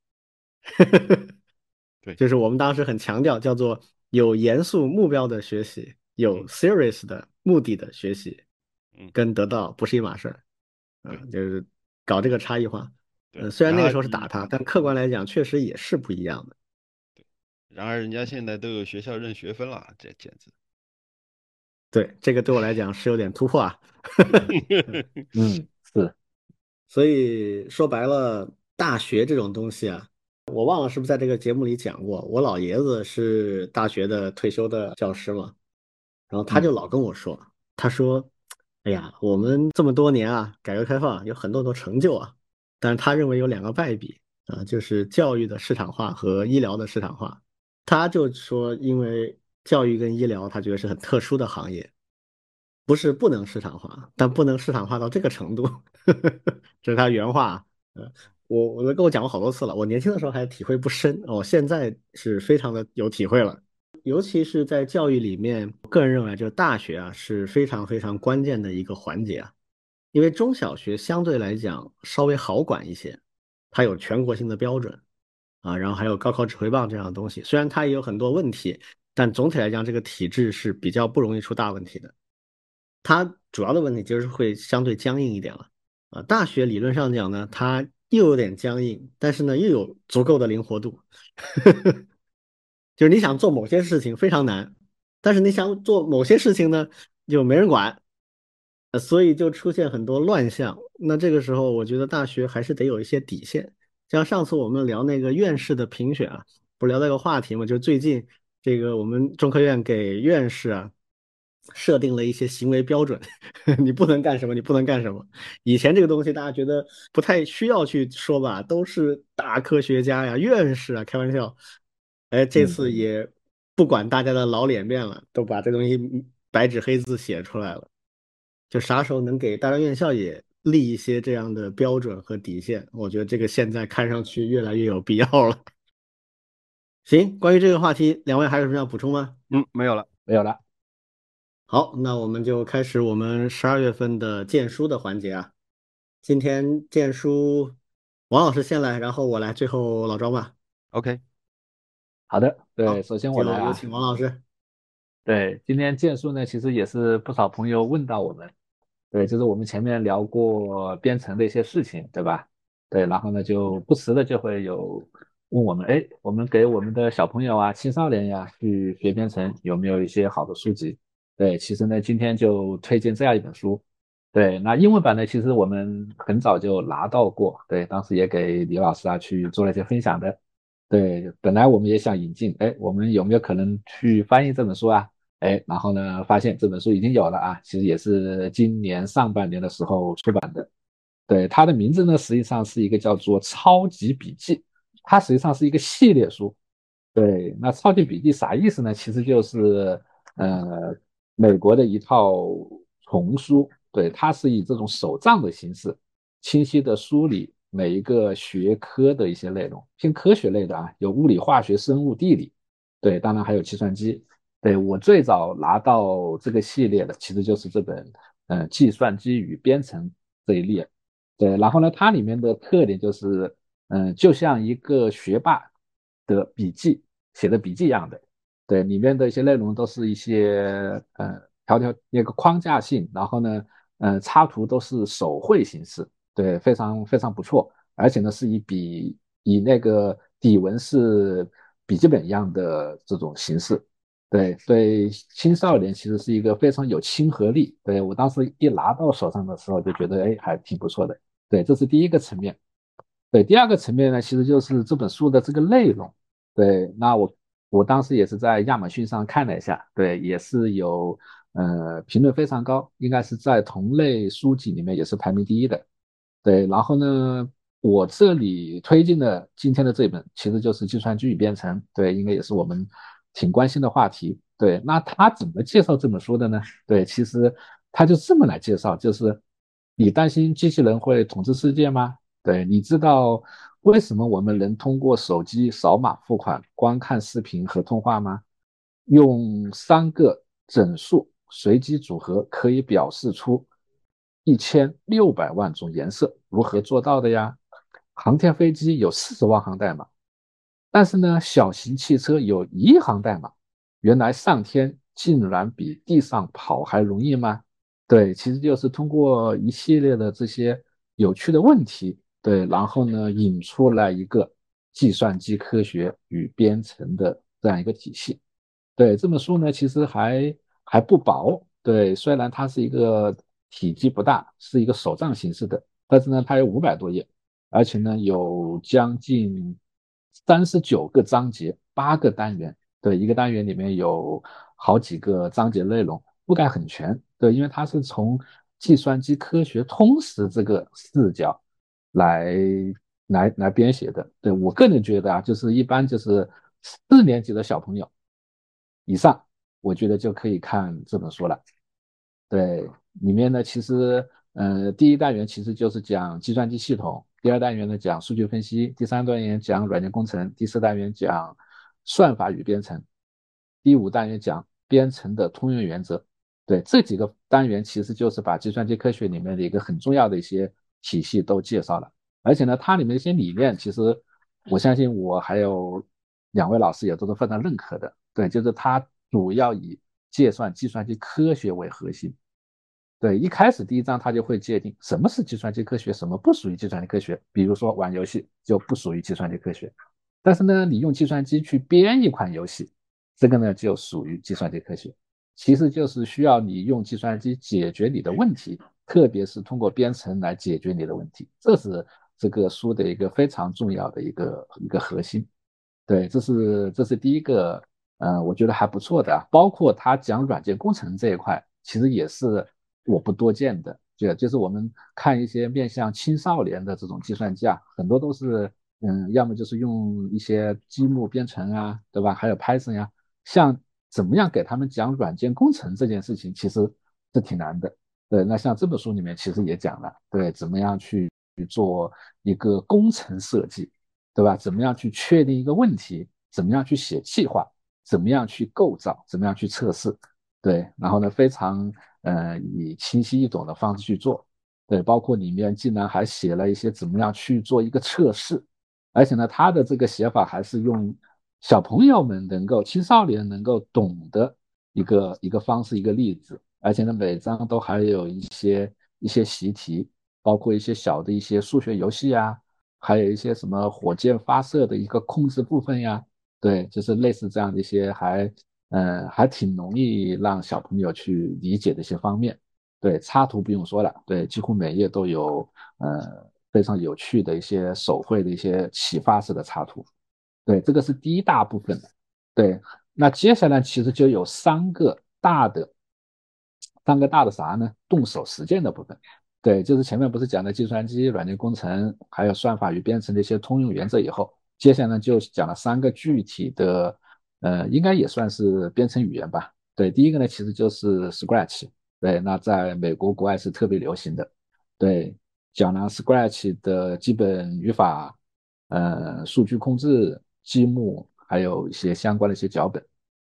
[LAUGHS] 对，就是我们当时很强调叫做有严肃目标的学习，有 serious 的目的的学习，嗯，跟得到不是一码事儿，嗯，就是搞这个差异化，嗯，虽然那个时候是打。他，但客观来讲确实也是不一样的。然而，人家现在都有学校认学分了，这简直。对，这个对我来讲是有点突破啊。[LAUGHS] 嗯，是。所以说白了，大学这种东西啊，我忘了是不是在这个节目里讲过。我老爷子是大学的退休的教师嘛，然后他就老跟我说，他说：“哎呀，我们这么多年啊，改革开放有很多很多成就啊，但是他认为有两个败笔啊，就是教育的市场化和医疗的市场化。”他就说，因为教育跟医疗，他觉得是很特殊的行业，不是不能市场化，但不能市场化到这个程度，[LAUGHS] 这是他原话。呃，我我都跟我讲过好多次了，我年轻的时候还体会不深，我现在是非常的有体会了。尤其是在教育里面，个人认为，就大学啊是非常非常关键的一个环节啊，因为中小学相对来讲稍微好管一些，它有全国性的标准。啊，然后还有高考指挥棒这样的东西，虽然它也有很多问题，但总体来讲，这个体制是比较不容易出大问题的。它主要的问题就是会相对僵硬一点了。啊，大学理论上讲呢，它又有点僵硬，但是呢又有足够的灵活度，[LAUGHS] 就是你想做某些事情非常难，但是你想做某些事情呢就没人管，所以就出现很多乱象。那这个时候，我觉得大学还是得有一些底线。像上次我们聊那个院士的评选啊，不是聊到一个话题嘛？就最近这个我们中科院给院士啊设定了一些行为标准，[LAUGHS] 你不能干什么，你不能干什么。以前这个东西大家觉得不太需要去说吧，都是大科学家呀、院士啊，开玩笑。哎，这次也不管大家的老脸面了，都把这东西白纸黑字写出来了。就啥时候能给大专院校也？立一些这样的标准和底线，我觉得这个现在看上去越来越有必要了。行，关于这个话题，两位还有什么要补充吗？嗯，没有了，没有了。好，那我们就开始我们十二月份的荐书的环节啊。今天荐书，王老师先来，然后我来，最后老张吧。OK，好的，对，首先我来啊，有请王老师。对，今天荐书呢，其实也是不少朋友问到我们，对，就是我们前面聊过编程的一些事情，对吧？对，然后呢，就不时的就会有问我们，哎，我们给我们的小朋友啊、青少年呀去学编程有没有一些好的书籍？对，其实呢，今天就推荐这样一本书。对，那英文版呢，其实我们很早就拿到过，对，当时也给李老师啊去做了一些分享的。对，本来我们也想引进，哎，我们有没有可能去翻译这本书啊？哎，然后呢，发现这本书已经有了啊，其实也是今年上半年的时候出版的。对，它的名字呢，实际上是一个叫做《超级笔记》，它实际上是一个系列书。对，那《超级笔记》啥意思呢？其实就是呃，美国的一套丛书，对，它是以这种手账的形式，清晰的梳理每一个学科的一些内容，偏科学类的啊，有物理、化学、生物、地理，对，当然还有计算机。对，我最早拿到这个系列的，其实就是这本，呃，计算机与编程这一列。对，然后呢，它里面的特点就是，嗯、就像一个学霸的笔记写的笔记一样的。对，里面的一些内容都是一些呃条条那个框架性，然后呢，呃，插图都是手绘形式，对，非常非常不错，而且呢是以笔以那个底纹是笔记本一样的这种形式。对对，青少年其实是一个非常有亲和力。对我当时一拿到手上的时候，就觉得哎，还挺不错的。对，这是第一个层面。对，第二个层面呢，其实就是这本书的这个内容。对，那我我当时也是在亚马逊上看了一下，对，也是有呃评论非常高，应该是在同类书籍里面也是排名第一的。对，然后呢，我这里推荐的今天的这本其实就是计算机与编程，对，应该也是我们挺关心的话题。对，那他怎么介绍这本书的呢？对，其实他就这么来介绍，就是你担心机器人会统治世界吗？对，你知道为什么我们能通过手机扫码付款、观看视频和通话吗？用三个整数随机组合可以表示出一千六百万种颜色，如何做到的呀？航天飞机有四十万行代码，但是呢，小型汽车有一行代码。原来上天竟然比地上跑还容易吗？对，其实就是通过一系列的这些有趣的问题，对，然后呢，引出来一个计算机科学与编程的这样一个体系。对，这本书呢，其实还还不薄，对，虽然它是一个体积不大，是一个手账形式的，但是呢，它有五百多页，而且呢，有将近三十九个章节，八个单元。对，一个单元里面有好几个章节内容，覆盖很全。对，因为它是从计算机科学通识这个视角来来来编写的。对我个人觉得啊，就是一般就是四年级的小朋友以上，我觉得就可以看这本书了。对，里面呢，其实呃，第一单元其实就是讲计算机系统，第二单元呢讲数据分析，第三单元讲软件工程，第四单元讲。算法与编程，第五单元讲编程的通用原则。对，这几个单元其实就是把计算机科学里面的一个很重要的一些体系都介绍了。而且呢，它里面一些理念，其实我相信我还有两位老师也都是非常认可的。对，就是它主要以介算计算机科学为核心。对，一开始第一章它就会界定什么是计算机科学，什么不属于计算机科学。比如说玩游戏就不属于计算机科学。但是呢，你用计算机去编一款游戏，这个呢就属于计算机科学，其实就是需要你用计算机解决你的问题，特别是通过编程来解决你的问题，这是这个书的一个非常重要的一个一个核心。对，这是这是第一个，呃，我觉得还不错的，包括他讲软件工程这一块，其实也是我不多见的，就就是我们看一些面向青少年的这种计算机啊，很多都是。嗯，要么就是用一些积木编程啊，对吧？还有 Python 呀，像怎么样给他们讲软件工程这件事情，其实是挺难的。对，那像这本书里面其实也讲了，对，怎么样去做一个工程设计，对吧？怎么样去确定一个问题？怎么样去写计划？怎么样去构造？怎么样去测试？对，然后呢，非常呃以清晰易懂的方式去做，对，包括里面竟然还写了一些怎么样去做一个测试，而且呢，他的这个写法还是用小朋友们能够、青少年能够懂的一个一个方式、一个例子，而且呢，每张都还有一些一些习题，包括一些小的一些数学游戏呀，还有一些什么火箭发射的一个控制部分呀，对，就是类似这样的一些还。嗯，还挺容易让小朋友去理解的一些方面。对，插图不用说了，对，几乎每页都有，呃，非常有趣的一些手绘的一些启发式的插图。对，这个是第一大部分。对，那接下来其实就有三个大的，三个大的啥呢？动手实践的部分。对，就是前面不是讲的计算机软件工程，还有算法与编程的一些通用原则以后，接下来就讲了三个具体的。呃，应该也算是编程语言吧。对，第一个呢，其实就是 Scratch。对，那在美国国外是特别流行的。对，讲了 Scratch 的基本语法，呃，数据控制、积木，还有一些相关的一些脚本。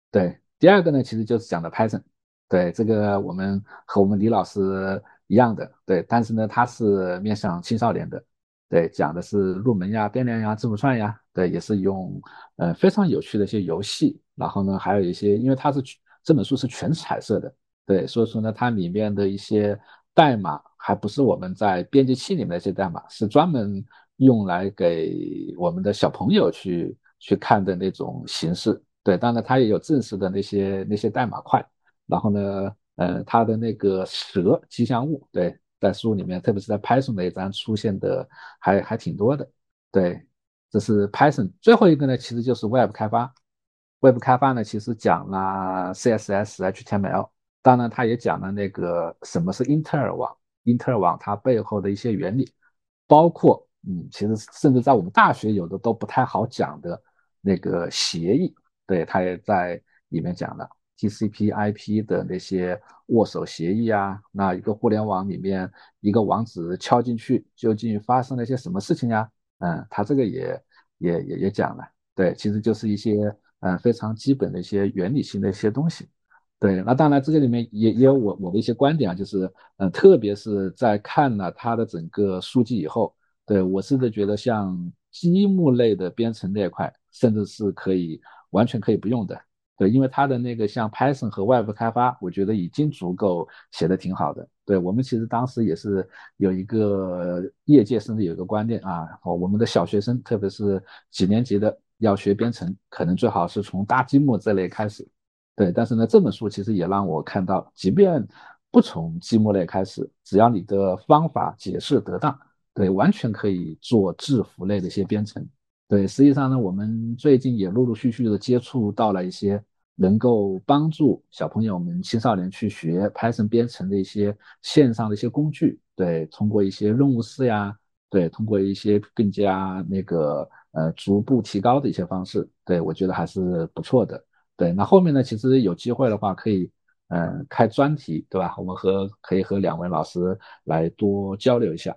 对，第二个呢，其实就是讲的 Python。对，这个我们和我们李老师一样的。对，但是呢，它是面向青少年的。对，讲的是入门呀、变量呀、字符串呀，对，也是用呃非常有趣的一些游戏。然后呢，还有一些，因为它是这本书是全彩色的，对，所以说呢，它里面的一些代码还不是我们在编辑器里面的一些代码，是专门用来给我们的小朋友去去看的那种形式。对，当然它也有正式的那些那些代码块。然后呢，呃，它的那个蛇吉祥物，对。在书里面，特别是在 Python 那一章出现的还还挺多的。对，这是 Python。最后一个呢，其实就是 Web 开发。Web 开发呢，其实讲了 CSS、HTML，当然它也讲了那个什么是因特尔网，因特尔网它背后的一些原理，包括嗯，其实甚至在我们大学有的都不太好讲的那个协议，对，它也在里面讲了。TCP/IP 的那些握手协议啊，那一个互联网里面一个网址敲进去，究竟发生了些什么事情呀？嗯，他这个也也也也讲了，对，其实就是一些嗯非常基本的一些原理性的一些东西。对，那当然这个里面也也有我我的一些观点啊，就是嗯，特别是在看了他的整个书籍以后，对我甚至觉得像积木类的编程那一块，甚至是可以完全可以不用的。对，因为它的那个像 Python 和 Web 开发，我觉得已经足够写的挺好的。对我们其实当时也是有一个业界甚至有一个观念啊，我们的小学生，特别是几年级的要学编程，可能最好是从搭积木这类开始。对，但是呢，这本书其实也让我看到，即便不从积木类开始，只要你的方法解释得当，对，完全可以做字符类的一些编程。对，实际上呢，我们最近也陆陆续续的接触到了一些能够帮助小朋友们、青少年去学 Python 编程的一些线上的一些工具。对，通过一些任务式呀，对，通过一些更加那个呃逐步提高的一些方式，对我觉得还是不错的。对，那后面呢，其实有机会的话，可以嗯开专题，对吧？我们和可以和两位老师来多交流一下。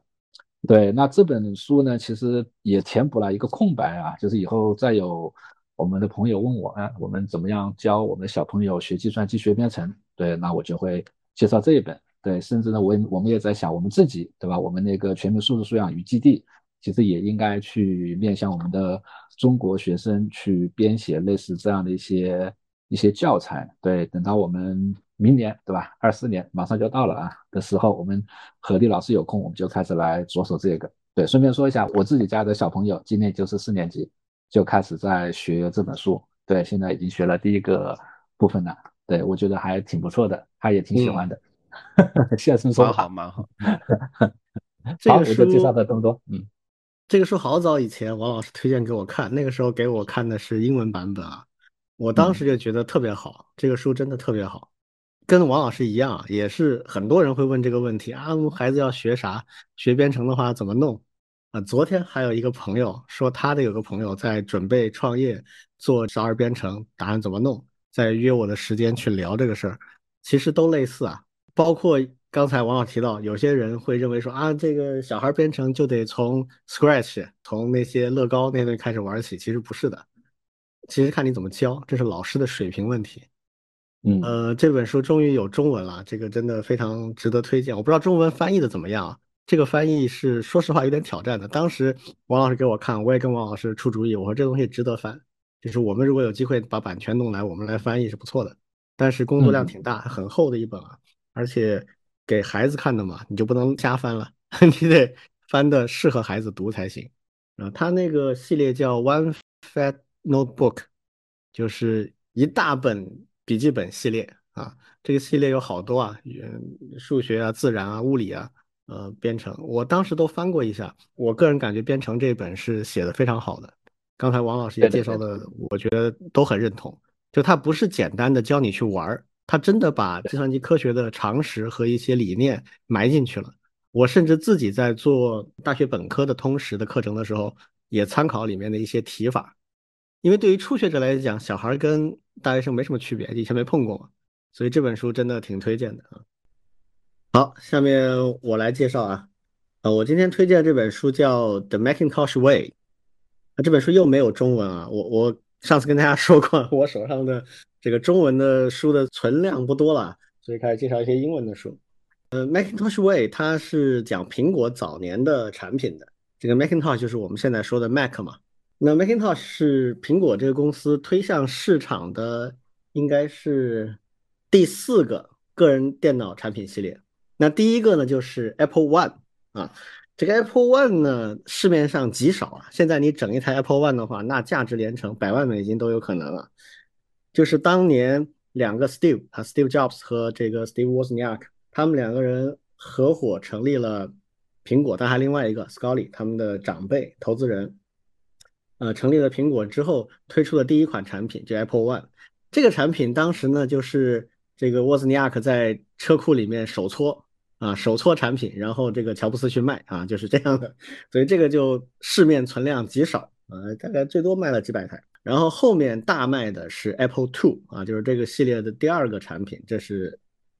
对，那这本书呢，其实也填补了一个空白啊，就是以后再有我们的朋友问我，啊，我们怎么样教我们的小朋友学计算机、学编程？对，那我就会介绍这一本。对，甚至呢，我我们也在想，我们自己，对吧？我们那个全民数字素养与基地，其实也应该去面向我们的中国学生去编写类似这样的一些一些教材。对，等到我们。明年对吧？二四年马上就到了啊的时候，我们何丽老师有空，我们就开始来着手这个。对，顺便说一下，我自己家的小朋友今年就是四年级，就开始在学这本书。对，现在已经学了第一个部分了。对，我觉得还挺不错的，他也挺喜欢的。[LAUGHS] 谢生说好，蛮好。这个书介绍的东多。嗯，这个书好早以前王老师推荐给我看，那个时候给我看的是英文版本啊，我当时就觉得特别好，这个书真的特别好。跟王老师一样，也是很多人会问这个问题啊，孩子要学啥？学编程的话怎么弄？啊，昨天还有一个朋友说，他的有个朋友在准备创业做少儿编程，打算怎么弄？在约我的时间去聊这个事儿，其实都类似啊。包括刚才王老提到，有些人会认为说啊，这个小孩编程就得从 Scratch，从那些乐高那类开始玩起，其实不是的。其实看你怎么教，这是老师的水平问题。嗯，呃，这本书终于有中文了，这个真的非常值得推荐。我不知道中文翻译的怎么样啊？这个翻译是说实话有点挑战的。当时王老师给我看，我也跟王老师出主意，我说这东西值得翻，就是我们如果有机会把版权弄来，我们来翻译是不错的。但是工作量挺大，很厚的一本啊，而且给孩子看的嘛，你就不能瞎翻了，[LAUGHS] 你得翻的适合孩子读才行。啊，他那个系列叫 One Fat Notebook，就是一大本笔记本系列啊。这个系列有好多啊，嗯，数学啊、自然啊、物理啊。呃，编程，我当时都翻过一下，我个人感觉编程这本是写的非常好的。刚才王老师也介绍的，我觉得都很认同。就它不是简单的教你去玩儿，它真的把计算机科学的常识和一些理念埋进去了。我甚至自己在做大学本科的通识的课程的时候，也参考里面的一些提法，因为对于初学者来讲，小孩跟大学生没什么区别，以前没碰过嘛，所以这本书真的挺推荐的啊。好，下面我来介绍啊，呃，我今天推荐这本书叫《The Macintosh Way》，啊，这本书又没有中文啊，我我上次跟大家说过，我手上的这个中文的书的存量不多了，所以开始介绍一些英文的书。呃，《Macintosh Way》它是讲苹果早年的产品的，这个 Macintosh 就是我们现在说的 Mac 嘛，那 Macintosh 是苹果这个公司推向市场的应该是第四个个人电脑产品系列。那第一个呢，就是 Apple One 啊，这个 Apple One 呢，市面上极少啊。现在你整一台 Apple One 的话，那价值连城，百万美金都有可能啊。就是当年两个 Steve 啊，Steve Jobs 和这个 Steve Wozniak，他们两个人合伙成立了苹果，但还另外一个 Scully，他们的长辈投资人，呃，成立了苹果之后，推出的第一款产品就 Apple One。这个产品当时呢，就是这个沃兹尼亚克在车库里面手搓。啊，手搓产品，然后这个乔布斯去卖啊，就是这样的，所以这个就市面存量极少啊，大概最多卖了几百台。然后后面大卖的是 Apple Two 啊，就是这个系列的第二个产品，这是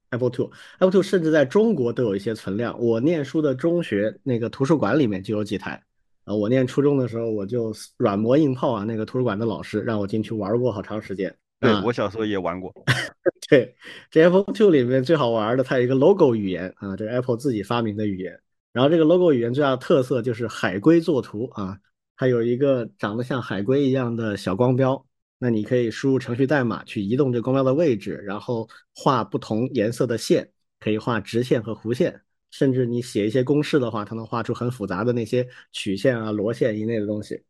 Apple Two，Apple Two 甚至在中国都有一些存量。我念书的中学那个图书馆里面就有几台啊，我念初中的时候我就软磨硬泡啊，那个图书馆的老师让我进去玩过好长时间。对我小时候也玩过。[LAUGHS] 对，这 Apple Two 里面最好玩的，它有一个 logo 语言啊，这是 Apple 自己发明的语言。然后这个 logo 语言最大的特色就是海龟作图啊，它有一个长得像海龟一样的小光标。那你可以输入程序代码去移动这光标的位置，然后画不同颜色的线，可以画直线和弧线，甚至你写一些公式的话，它能画出很复杂的那些曲线啊、螺线一类的东西。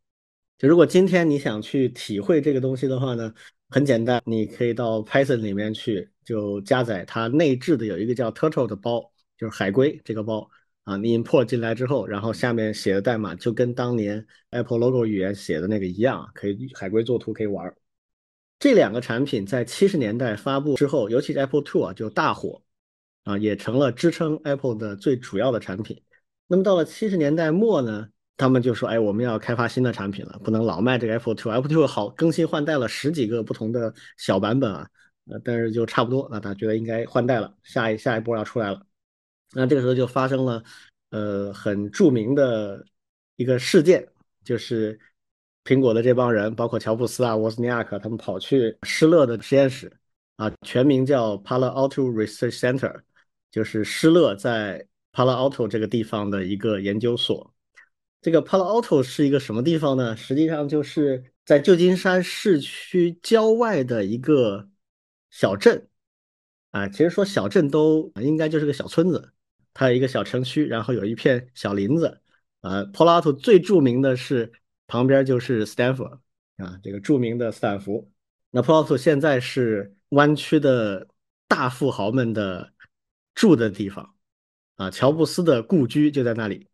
就如果今天你想去体会这个东西的话呢？很简单，你可以到 Python 里面去，就加载它内置的有一个叫 Turtle 的包，就是海龟这个包啊。你 import 进来之后，然后下面写的代码就跟当年 Apple Logo 语言写的那个一样，可以海龟作图可以玩。这两个产品在七十年代发布之后，尤其是 Apple Two 啊，就大火啊，也成了支撑 Apple 的最主要的产品。那么到了七十年代末呢？他们就说：“哎，我们要开发新的产品了，不能老卖这个 Apple Two。Apple Two 好更新换代了十几个不同的小版本啊，呃，但是就差不多。那他觉得应该换代了，下一下一波要出来了。那这个时候就发生了，呃，很著名的一个事件，就是苹果的这帮人，包括乔布斯啊、沃兹尼亚克，他们跑去施乐的实验室啊，全名叫 Palo Alto Research Center，就是施乐在 Palo Alto 这个地方的一个研究所。”这个 Palo Alto 是一个什么地方呢？实际上就是在旧金山市区郊外的一个小镇啊。其实说小镇都应该就是个小村子，它有一个小城区，然后有一片小林子啊。Palo Alto 最著名的是旁边就是 Stanford 啊，这个著名的斯坦福。那 Palo Alto 现在是湾区的大富豪们的住的地方啊，乔布斯的故居就在那里。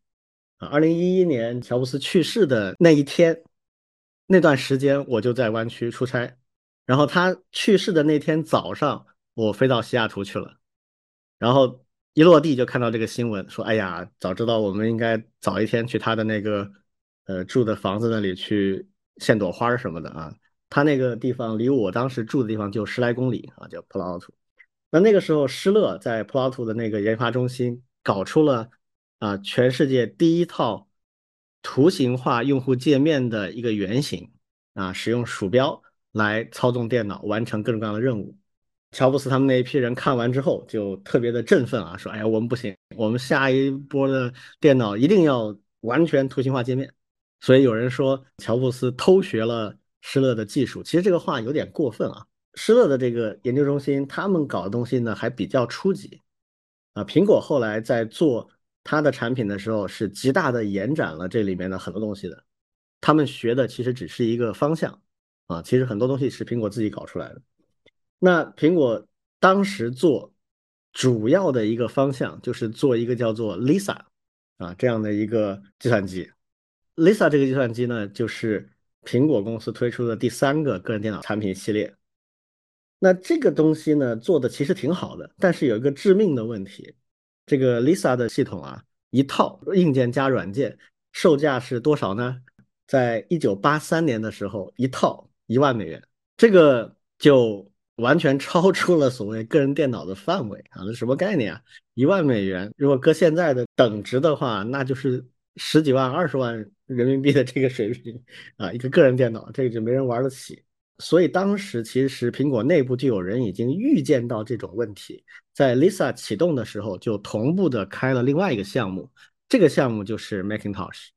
啊，二零一一年乔布斯去世的那一天，那段时间我就在湾区出差，然后他去世的那天早上，我飞到西雅图去了，然后一落地就看到这个新闻，说：“哎呀，早知道我们应该早一天去他的那个呃住的房子那里去献朵花什么的啊。”他那个地方离我当时住的地方就十来公里啊，叫普拉奥图。那那个时候施乐在普拉图的那个研发中心搞出了。啊，全世界第一套图形化用户界面的一个原型啊，使用鼠标来操纵电脑完成各种各样的任务。乔布斯他们那一批人看完之后就特别的振奋啊，说：“哎呀，我们不行，我们下一波的电脑一定要完全图形化界面。”所以有人说乔布斯偷学了施乐的技术，其实这个话有点过分啊。施乐的这个研究中心，他们搞的东西呢还比较初级啊。苹果后来在做它的产品的时候，是极大的延展了这里面的很多东西的。他们学的其实只是一个方向啊，其实很多东西是苹果自己搞出来的。那苹果当时做主要的一个方向就是做一个叫做 Lisa 啊这样的一个计算机。Lisa 这个计算机呢，就是苹果公司推出的第三个个人电脑产品系列。那这个东西呢，做的其实挺好的，但是有一个致命的问题，这个 Lisa 的系统啊，一套硬件加软件，售价是多少呢？在一九八三年的时候，一套一万美元，这个就。完全超出了所谓个人电脑的范围啊！那什么概念啊？一万美元，如果搁现在的等值的话，那就是十几万、二十万人民币的这个水平啊！一个个人电脑，这个就没人玩得起。所以当时其实苹果内部就有人已经预见到这种问题，在 Lisa 启动的时候就同步的开了另外一个项目，这个项目就是 Macintosh。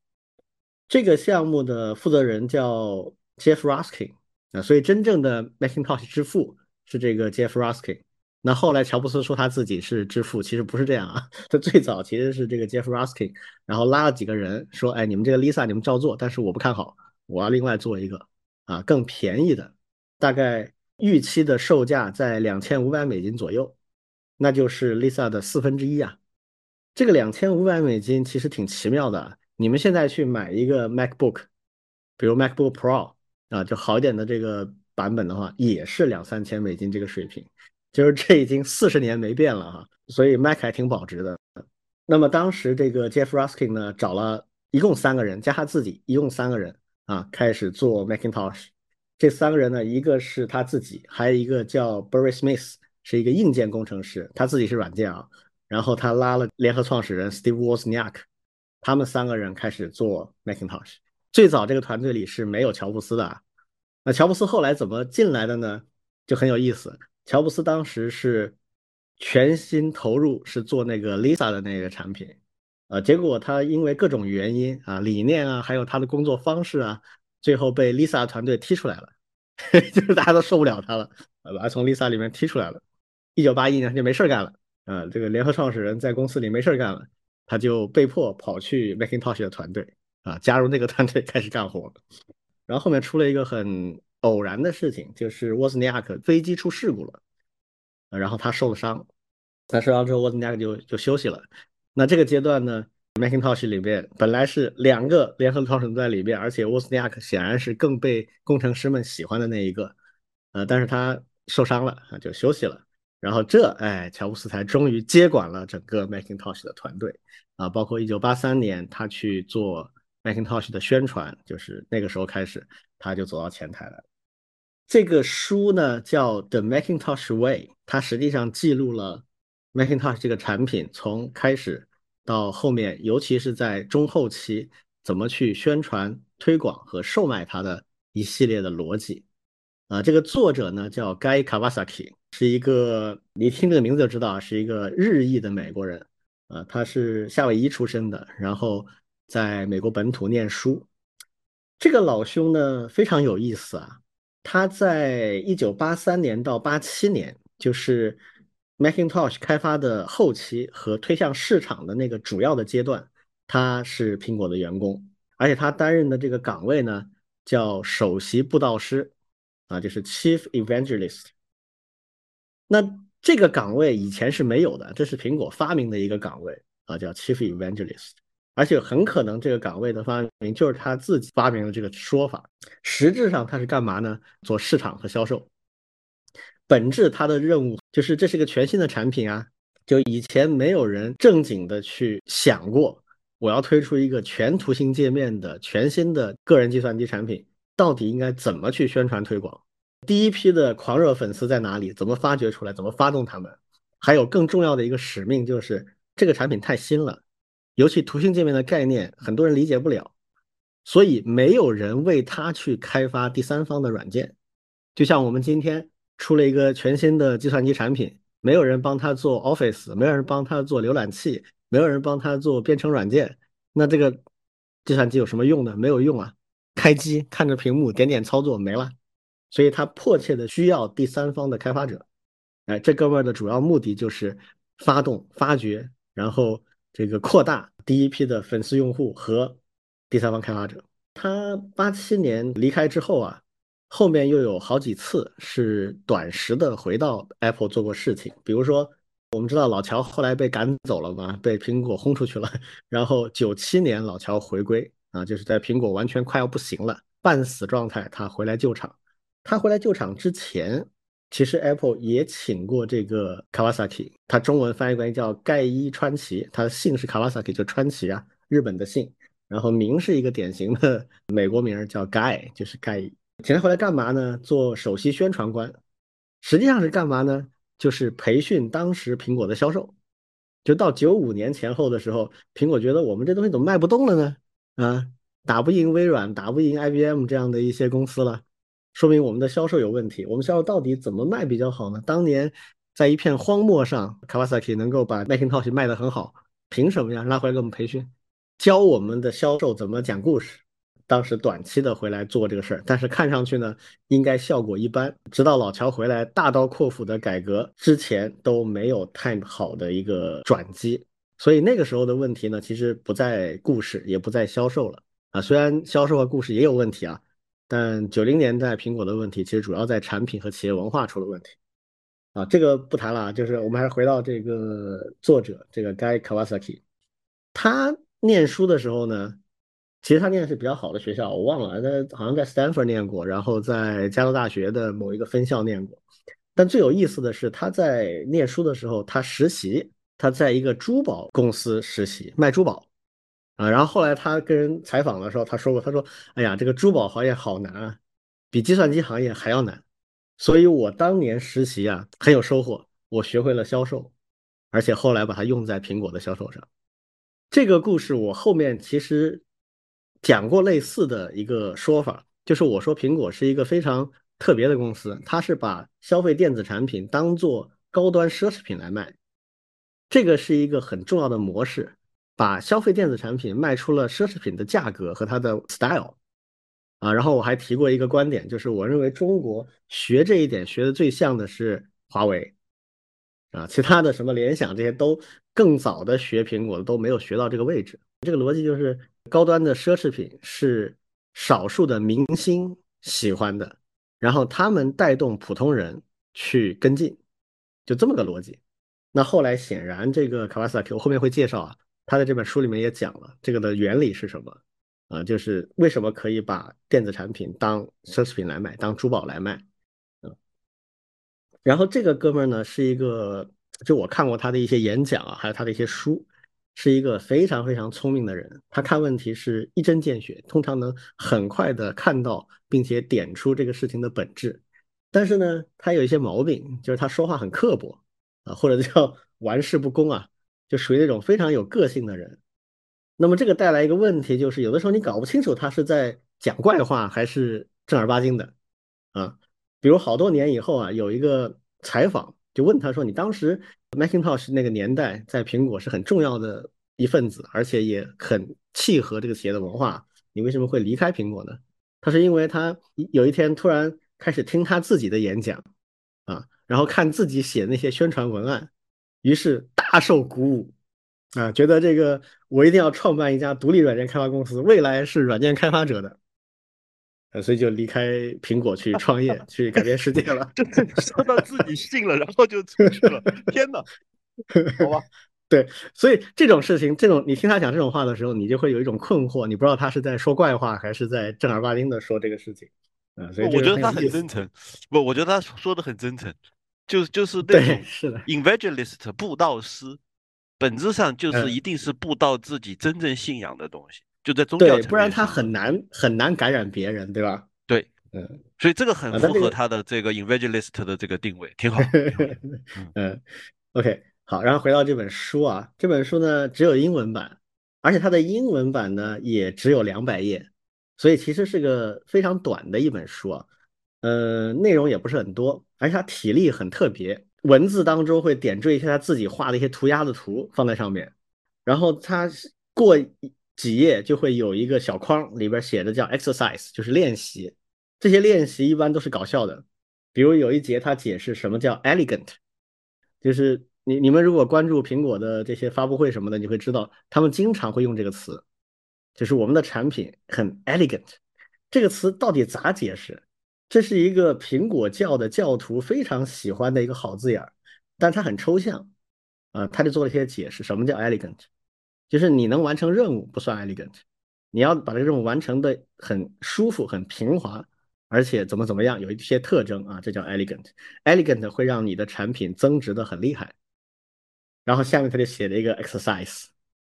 这个项目的负责人叫 Jeff Ruskin 啊，所以真正的 Macintosh 之父。是这个 Jeff Ruskin，那后来乔布斯说他自己是之父，其实不是这样啊。[LAUGHS] 他最早其实是这个 Jeff Ruskin，然后拉了几个人说：“哎，你们这个 Lisa 你们照做，但是我不看好，我要另外做一个啊更便宜的，大概预期的售价在两千五百美金左右，那就是 Lisa 的四分之一啊。这个两千五百美金其实挺奇妙的，你们现在去买一个 MacBook，比如 MacBook Pro 啊，就好一点的这个。版本的话也是两三千美金这个水平，就是这已经四十年没变了哈，所以 Mac 还挺保值的。那么当时这个 Jeff Ruskin 呢，找了一共三个人加他自己，一共三个人啊，开始做 Macintosh。这三个人呢，一个是他自己，还有一个叫 Barry Smith，是一个硬件工程师，他自己是软件啊。然后他拉了联合创始人 Steve Wozniak，他们三个人开始做 Macintosh。最早这个团队里是没有乔布斯的。那乔布斯后来怎么进来的呢？就很有意思。乔布斯当时是全心投入，是做那个 Lisa 的那个产品，啊，结果他因为各种原因啊，理念啊，还有他的工作方式啊，最后被 Lisa 团队踢出来了，[LAUGHS] 就是大家都受不了他了，把他从 Lisa 里面踢出来了。一九八一年他就没事干了，啊，这个联合创始人在公司里没事干了，他就被迫跑去 Macintosh 的团队，啊，加入那个团队开始干活。然后后面出了一个很偶然的事情，就是沃兹尼亚克飞机出事故了，然后他受了伤，他受伤之后沃兹尼亚克就就休息了。那这个阶段呢，Macintosh 里面本来是两个联合创始人在里面，而且沃兹尼亚克显然是更被工程师们喜欢的那一个，呃，但是他受伤了啊，就休息了。然后这哎，乔布斯才终于接管了整个 Macintosh 的团队啊，包括1983年他去做。Macintosh 的宣传就是那个时候开始，他就走到前台了。这个书呢叫《The Macintosh Way》，它实际上记录了 Macintosh 这个产品从开始到后面，尤其是在中后期怎么去宣传、推广和售卖它的一系列的逻辑。啊，这个作者呢叫 Guy Kawasaki，是一个你听这个名字就知道是一个日裔的美国人。啊，他是夏威夷出生的，然后。在美国本土念书，这个老兄呢非常有意思啊。他在一九八三年到八七年，就是 Macintosh 开发的后期和推向市场的那个主要的阶段，他是苹果的员工，而且他担任的这个岗位呢叫首席布道师啊，就是 Chief Evangelist。那这个岗位以前是没有的，这是苹果发明的一个岗位啊，叫 Chief Evangelist。而且很可能这个岗位的发明就是他自己发明的这个说法。实质上他是干嘛呢？做市场和销售。本质他的任务就是这是个全新的产品啊，就以前没有人正经的去想过，我要推出一个全图形界面的全新的个人计算机产品，到底应该怎么去宣传推广？第一批的狂热粉丝在哪里？怎么发掘出来？怎么发动他们？还有更重要的一个使命就是这个产品太新了。尤其图形界面的概念，很多人理解不了，所以没有人为他去开发第三方的软件。就像我们今天出了一个全新的计算机产品，没有人帮他做 Office，没有人帮他做浏览器，没有人帮他做编程软件，那这个计算机有什么用呢？没有用啊！开机看着屏幕点点操作没了，所以他迫切的需要第三方的开发者。哎，这哥们儿的主要目的就是发动、发掘，然后这个扩大第一批的粉丝用户和第三方开发者。他八七年离开之后啊。后面又有好几次是短时的回到 Apple 做过事情，比如说我们知道老乔后来被赶走了嘛，被苹果轰出去了。[LAUGHS] 然后九七年老乔回归啊，就是在苹果完全快要不行了，半死状态，他回来救场。他回来救场之前，其实 Apple 也请过这个 Kawasaki，他中文翻译过来叫盖伊川崎，他的姓是 Kawasaki，就川崎啊，日本的姓。然后名是一个典型的美国名，叫 Guy，就是盖伊。请他回来干嘛呢？做首席宣传官，实际上是干嘛呢？就是培训当时苹果的销售。就到九五年前后的时候，苹果觉得我们这东西怎么卖不动了呢？啊，打不赢微软，打不赢 IBM 这样的一些公司了，说明我们的销售有问题。我们销售到底怎么卖比较好呢？当年在一片荒漠上，Kawasaki 能够把 Macintosh 卖得很好，凭什么呀？拉回来给我们培训，教我们的销售怎么讲故事。当时短期的回来做这个事儿，但是看上去呢，应该效果一般。直到老乔回来大刀阔斧的改革之前，都没有太好的一个转机。所以那个时候的问题呢，其实不在故事，也不在销售了啊。虽然销售和故事也有问题啊，但九零年代苹果的问题其实主要在产品和企业文化出了问题啊。这个不谈了啊，就是我们还是回到这个作者这个 Guy Kawasaki，他念书的时候呢。其实他念的是比较好的学校，我忘了，他好像在 Stanford 念过，然后在加州大学的某一个分校念过。但最有意思的是，他在念书的时候，他实习，他在一个珠宝公司实习，卖珠宝啊。然后后来他跟人采访的时候，他说过，他说：“哎呀，这个珠宝行业好难啊，比计算机行业还要难。所以我当年实习啊很有收获，我学会了销售，而且后来把它用在苹果的销售上。这个故事我后面其实。”讲过类似的一个说法，就是我说苹果是一个非常特别的公司，它是把消费电子产品当做高端奢侈品来卖，这个是一个很重要的模式，把消费电子产品卖出了奢侈品的价格和它的 style 啊。然后我还提过一个观点，就是我认为中国学这一点学的最像的是华为啊，其他的什么联想这些都更早的学苹果的都没有学到这个位置，这个逻辑就是。高端的奢侈品是少数的明星喜欢的，然后他们带动普通人去跟进，就这么个逻辑。那后来显然这个 Kawasaki 我后面会介绍啊，他在这本书里面也讲了这个的原理是什么啊，就是为什么可以把电子产品当奢侈品来卖，当珠宝来卖嗯。然后这个哥们儿呢是一个，就我看过他的一些演讲啊，还有他的一些书。是一个非常非常聪明的人，他看问题是一针见血，通常能很快的看到并且点出这个事情的本质。但是呢，他有一些毛病，就是他说话很刻薄啊，或者叫玩世不恭啊，就属于那种非常有个性的人。那么这个带来一个问题，就是有的时候你搞不清楚他是在讲怪话还是正儿八经的啊。比如好多年以后啊，有一个采访就问他说：“你当时？” Macintosh 那个年代在苹果是很重要的一份子，而且也很契合这个企业的文化。你为什么会离开苹果呢？他是因为他有一天突然开始听他自己的演讲啊，然后看自己写那些宣传文案，于是大受鼓舞啊，觉得这个我一定要创办一家独立软件开发公司，未来是软件开发者的。呃，所以就离开苹果去创业，去改变世界了。[LAUGHS] 说到自己信了，然后就出去了。天哪，[LAUGHS] 好吧。对，所以这种事情，这种你听他讲这种话的时候，你就会有一种困惑，你不知道他是在说怪话，还是在正儿八经的说这个事情。啊，所以我觉得他很真诚。不，我觉得他说的很真诚，就就是 [LAUGHS] 那种是的，evangelist 布道师，本质上就是一定是布道自己真正信仰的东西。就在宗教对，不然他很难很难感染别人，对吧？对，嗯，所以这个很符合他的这个 evangelist 的这个定位，挺好。[LAUGHS] 嗯，OK，好，然后回到这本书啊，这本书呢只有英文版，而且它的英文版呢也只有两百页，所以其实是个非常短的一本书啊。呃，内容也不是很多，而且它体力很特别，文字当中会点缀一些他自己画的一些涂鸦的图放在上面，然后他过几页就会有一个小框，里边写的叫 exercise，就是练习。这些练习一般都是搞笑的，比如有一节他解释什么叫 elegant，就是你你们如果关注苹果的这些发布会什么的，你会知道他们经常会用这个词，就是我们的产品很 elegant。这个词到底咋解释？这是一个苹果教的教徒非常喜欢的一个好字眼儿，但它很抽象啊，他就做了一些解释。什么叫 elegant？就是你能完成任务不算 elegant，你要把这个任务完成的很舒服、很平滑，而且怎么怎么样，有一些特征啊，这叫 elegant。elegant 会让你的产品增值的很厉害。然后下面他就写了一个 exercise，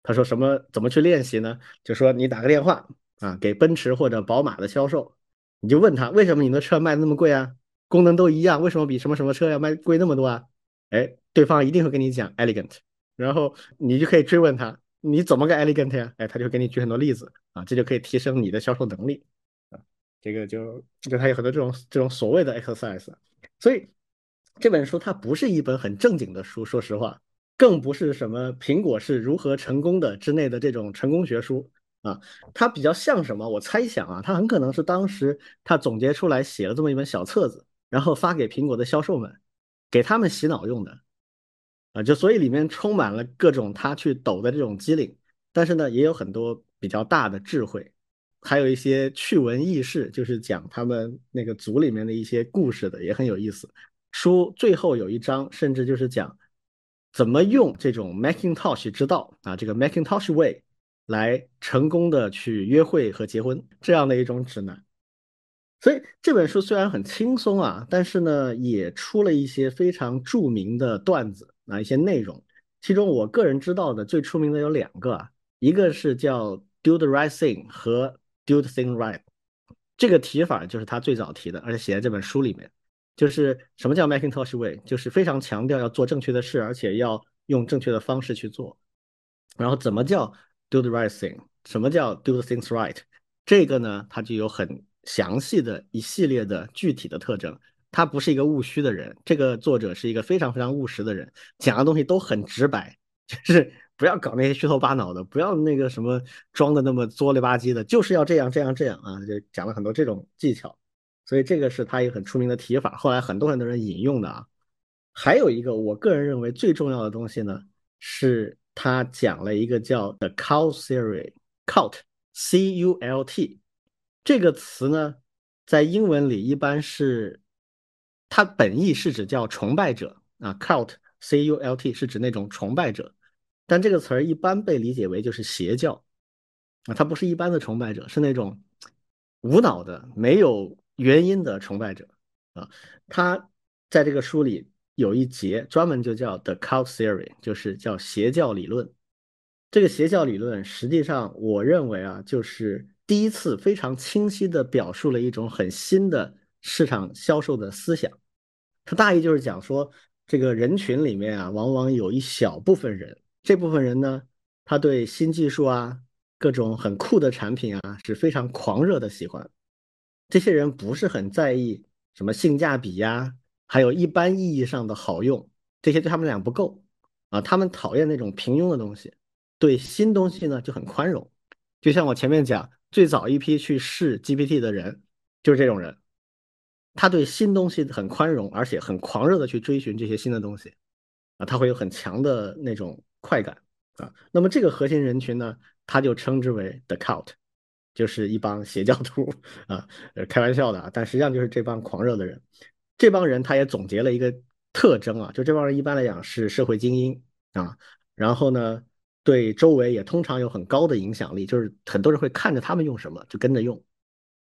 他说什么怎么去练习呢？就说你打个电话啊，给奔驰或者宝马的销售。你就问他为什么你的车卖那么贵啊？功能都一样，为什么比什么什么车要卖贵那么多啊？哎，对方一定会跟你讲 elegant，然后你就可以追问他你怎么个 elegant 呀？哎，他就给你举很多例子啊，这就可以提升你的销售能力啊。这个就就他有很多这种这种所谓的 exercise，所以这本书它不是一本很正经的书，说实话，更不是什么苹果是如何成功的之内的这种成功学书。啊，它比较像什么？我猜想啊，它很可能是当时他总结出来写了这么一本小册子，然后发给苹果的销售们，给他们洗脑用的。啊，就所以里面充满了各种他去抖的这种机灵，但是呢，也有很多比较大的智慧，还有一些趣闻轶事，就是讲他们那个组里面的一些故事的，也很有意思。书最后有一章，甚至就是讲怎么用这种 Macintosh 之道啊，这个 Macintosh Way。来成功的去约会和结婚这样的一种指南，所以这本书虽然很轻松啊，但是呢也出了一些非常著名的段子啊一些内容，其中我个人知道的最出名的有两个啊，一个是叫 Do the right thing 和 Do the thing right，这个提法就是他最早提的，而且写在这本书里面，就是什么叫 Macintosh way，就是非常强调要做正确的事，而且要用正确的方式去做，然后怎么叫？Do the right thing，什么叫 do the things right？这个呢，它就有很详细的一系列的具体的特征。他不是一个务虚的人，这个作者是一个非常非常务实的人，讲的东西都很直白，就是不要搞那些虚头巴脑的，不要那个什么装的那么作了吧唧的，就是要这样这样这样啊，就讲了很多这种技巧。所以这个是他一个很出名的提法，后来很多很多人引用的啊。还有一个我个人认为最重要的东西呢是。他讲了一个叫 The Cult Theory，Cult，C U L T，这个词呢，在英文里一般是，它本意是指叫崇拜者啊，Cult，C U L T 是指那种崇拜者，但这个词儿一般被理解为就是邪教啊，它不是一般的崇拜者，是那种无脑的、没有原因的崇拜者啊。他在这个书里。有一节专门就叫 The Cult Theory，就是叫邪教理论。这个邪教理论实际上，我认为啊，就是第一次非常清晰的表述了一种很新的市场销售的思想。它大意就是讲说，这个人群里面啊，往往有一小部分人，这部分人呢，他对新技术啊、各种很酷的产品啊，是非常狂热的喜欢。这些人不是很在意什么性价比呀。还有一般意义上的好用，这些对他们俩不够啊。他们讨厌那种平庸的东西，对新东西呢就很宽容。就像我前面讲，最早一批去试 GPT 的人就是这种人，他对新东西很宽容，而且很狂热的去追寻这些新的东西啊，他会有很强的那种快感啊。那么这个核心人群呢，他就称之为 the cult，就是一帮邪教徒啊，开玩笑的啊，但实际上就是这帮狂热的人。这帮人他也总结了一个特征啊，就这帮人一般来讲是社会精英啊，然后呢，对周围也通常有很高的影响力，就是很多人会看着他们用什么就跟着用。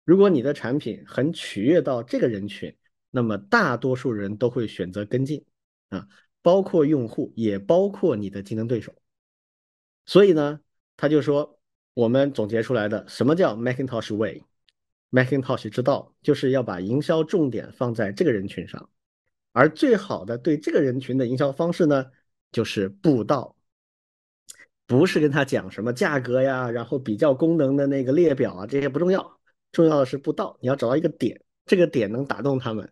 如果你的产品很取悦到这个人群，那么大多数人都会选择跟进啊，包括用户，也包括你的竞争对手。所以呢，他就说我们总结出来的什么叫 Macintosh Way。Macintosh 之道就是要把营销重点放在这个人群上，而最好的对这个人群的营销方式呢，就是布道，不是跟他讲什么价格呀，然后比较功能的那个列表啊，这些不重要，重要的是步道。你要找到一个点，这个点能打动他们。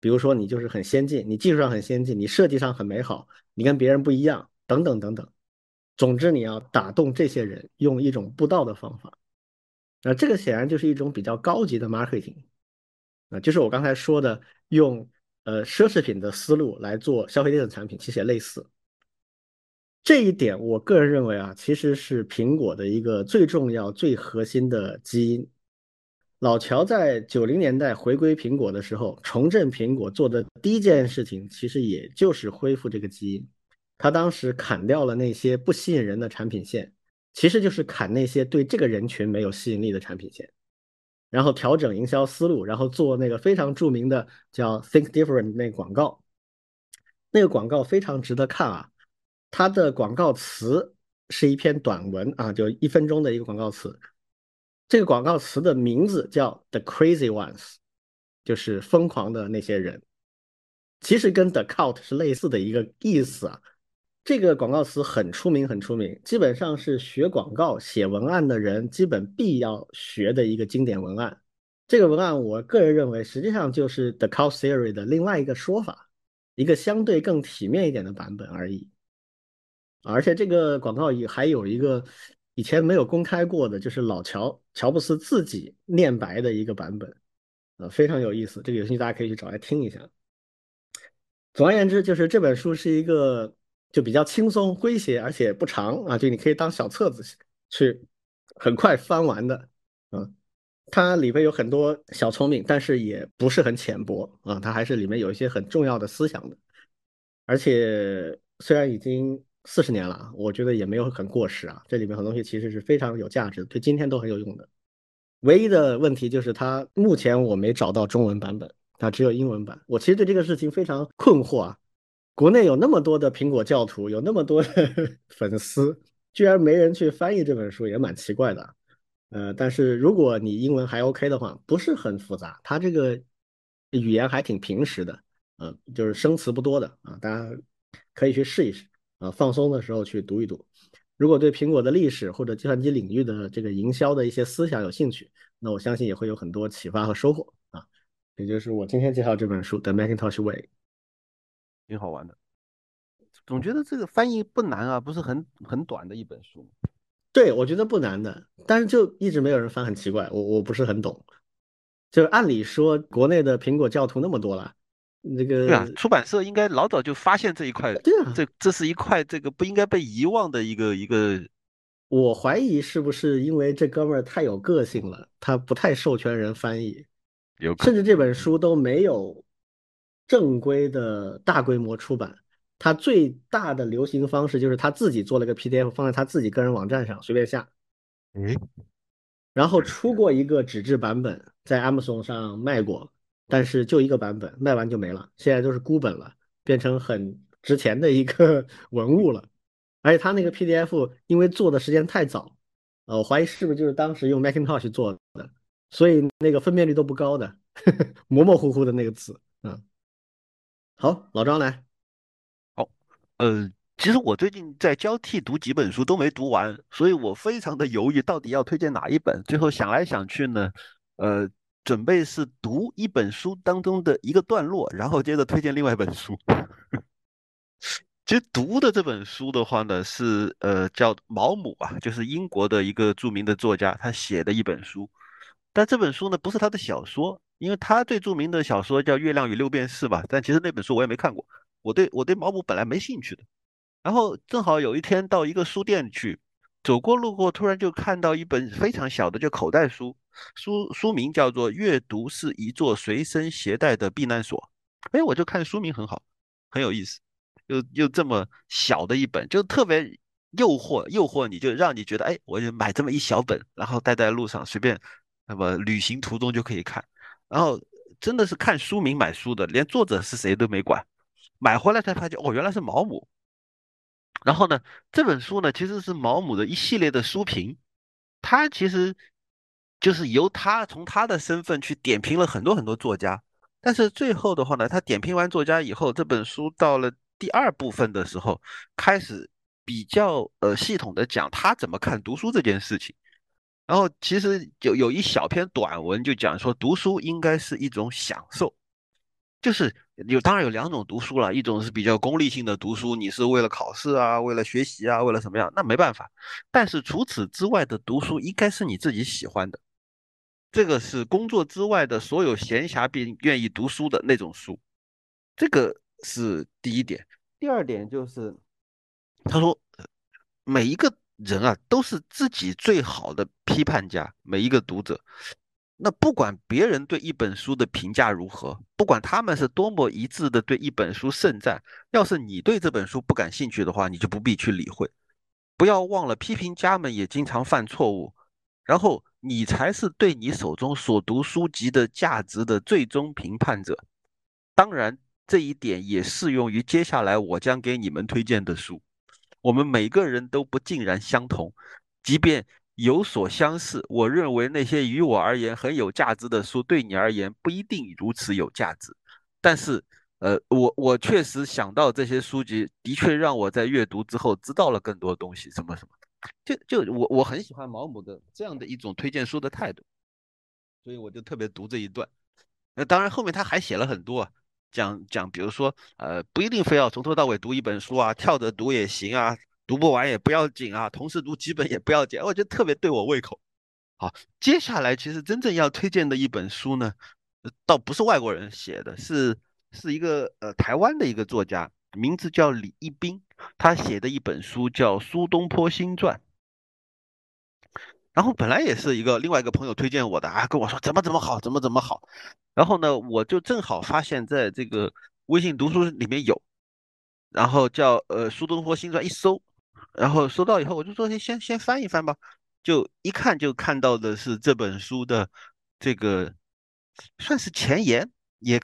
比如说你就是很先进，你技术上很先进，你设计上很美好，你跟别人不一样，等等等等。总之你要打动这些人，用一种步道的方法。那这个显然就是一种比较高级的 marketing，啊，就是我刚才说的用呃奢侈品的思路来做消费电子产品，其实也类似。这一点我个人认为啊，其实是苹果的一个最重要、最核心的基因。老乔在九零年代回归苹果的时候，重振苹果做的第一件事情，其实也就是恢复这个基因。他当时砍掉了那些不吸引人的产品线，其实就是砍那些对这个人群没有吸引力的产品线，然后调整营销思路，然后做那个非常著名的叫 “Think Different” 那广告。那个广告非常值得看啊，它的广告词是一篇短文啊，就一分钟的一个广告词。这个广告词的名字叫 “The Crazy Ones”，就是疯狂的那些人。其实跟 “The Cult” 是类似的一个意思啊。这个广告词很出名，很出名，基本上是学广告、写文案的人基本必要学的一个经典文案。这个文案，我个人认为，实际上就是 “The Cult Theory” 的另外一个说法，一个相对更体面一点的版本而已。而且这个广告也还有一个。以前没有公开过的，就是老乔乔布斯自己念白的一个版本，啊，非常有意思。这个有兴趣大家可以去找来听一下。总而言之，就是这本书是一个就比较轻松诙谐，而且不长啊，就你可以当小册子去很快翻完的。啊，它里边有很多小聪明，但是也不是很浅薄啊，它还是里面有一些很重要的思想的。而且虽然已经。四十年了，我觉得也没有很过时啊。这里面很多东西其实是非常有价值的，对今天都很有用的。唯一的问题就是它目前我没找到中文版本，它只有英文版。我其实对这个事情非常困惑啊。国内有那么多的苹果教徒，有那么多的 [LAUGHS] 粉丝，居然没人去翻译这本书，也蛮奇怪的。呃，但是如果你英文还 OK 的话，不是很复杂，它这个语言还挺平实的，嗯，就是生词不多的啊，大家可以去试一试。啊，放松的时候去读一读。如果对苹果的历史或者计算机领域的这个营销的一些思想有兴趣，那我相信也会有很多启发和收获啊。也就是我今天介绍这本书《The Macintosh Way》，挺好玩的。总觉得这个翻译不难啊，不是很很短的一本书。对，我觉得不难的，但是就一直没有人翻，很奇怪。我我不是很懂。就是按理说，国内的苹果教徒那么多了。那个对啊，出版社应该老早就发现这一块，对啊，这这是一块这个不应该被遗忘的一个一个。我怀疑是不是因为这哥们儿太有个性了，他不太授权人翻译，有甚至这本书都没有正规的大规模出版。他最大的流行方式就是他自己做了个 PDF 放在他自己个人网站上随便下，嗯，然后出过一个纸质版本，在 Amazon 上卖过。但是就一个版本卖完就没了，现在都是孤本了，变成很值钱的一个 [LAUGHS] 文物了。而且他那个 PDF 因为做的时间太早，呃，我怀疑是不是就是当时用 Macintosh 做的，所以那个分辨率都不高的，[LAUGHS] 模模糊糊的那个字。嗯，好，老张来。好，呃，其实我最近在交替读几本书都没读完，所以我非常的犹豫到底要推荐哪一本。最后想来想去呢，呃。准备是读一本书当中的一个段落，然后接着推荐另外一本书。[LAUGHS] 其实读的这本书的话呢，是呃叫毛姆啊，就是英国的一个著名的作家，他写的一本书。但这本书呢不是他的小说，因为他最著名的小说叫《月亮与六便士》吧。但其实那本书我也没看过。我对我对毛姆本来没兴趣的，然后正好有一天到一个书店去。走过路过，突然就看到一本非常小的就口袋书，书书名叫做《阅读是一座随身携带的避难所》。哎，我就看书名很好，很有意思，又又这么小的一本，就特别诱惑，诱惑你就让你觉得，哎，我就买这么一小本，然后带在路上随便，那么旅行途中就可以看。然后真的是看书名买书的，连作者是谁都没管，买回来才发现，哦，原来是毛姆。然后呢，这本书呢其实是毛姆的一系列的书评，他其实就是由他从他的身份去点评了很多很多作家，但是最后的话呢，他点评完作家以后，这本书到了第二部分的时候，开始比较呃系统的讲他怎么看读书这件事情。然后其实有有一小篇短文就讲说，读书应该是一种享受，就是有当然有两种读书了，一种是比较功利性的读书，你是为了考试啊，为了学习啊，为了什么样，那没办法。但是除此之外的读书，应该是你自己喜欢的，这个是工作之外的所有闲暇并愿意读书的那种书，这个是第一点。第二点就是，他说每一个。人啊，都是自己最好的批判家。每一个读者，那不管别人对一本书的评价如何，不管他们是多么一致的对一本书盛赞，要是你对这本书不感兴趣的话，你就不必去理会。不要忘了，批评家们也经常犯错误。然后，你才是对你手中所读书籍的价值的最终评判者。当然，这一点也适用于接下来我将给你们推荐的书。我们每个人都不尽然相同，即便有所相似，我认为那些于我而言很有价值的书，对你而言不一定如此有价值。但是，呃，我我确实想到这些书籍的确让我在阅读之后知道了更多东西，什么什么。就就我我很喜欢毛姆的这样的一种推荐书的态度，所以我就特别读这一段。那当然后面他还写了很多。讲讲，比如说，呃，不一定非要从头到尾读一本书啊，跳着读也行啊，读不完也不要紧啊，同时读几本也不要紧，我觉得特别对我胃口。好，接下来其实真正要推荐的一本书呢，倒不是外国人写的，是是一个呃台湾的一个作家，名字叫李一冰，他写的一本书叫《苏东坡新传》。然后本来也是一个另外一个朋友推荐我的啊，跟我说怎么怎么好，怎么怎么好。然后呢，我就正好发现在这个微信读书里面有，然后叫呃苏东坡新传一搜，然后收到以后我就说先先先翻一翻吧，就一看就看到的是这本书的这个算是前言，也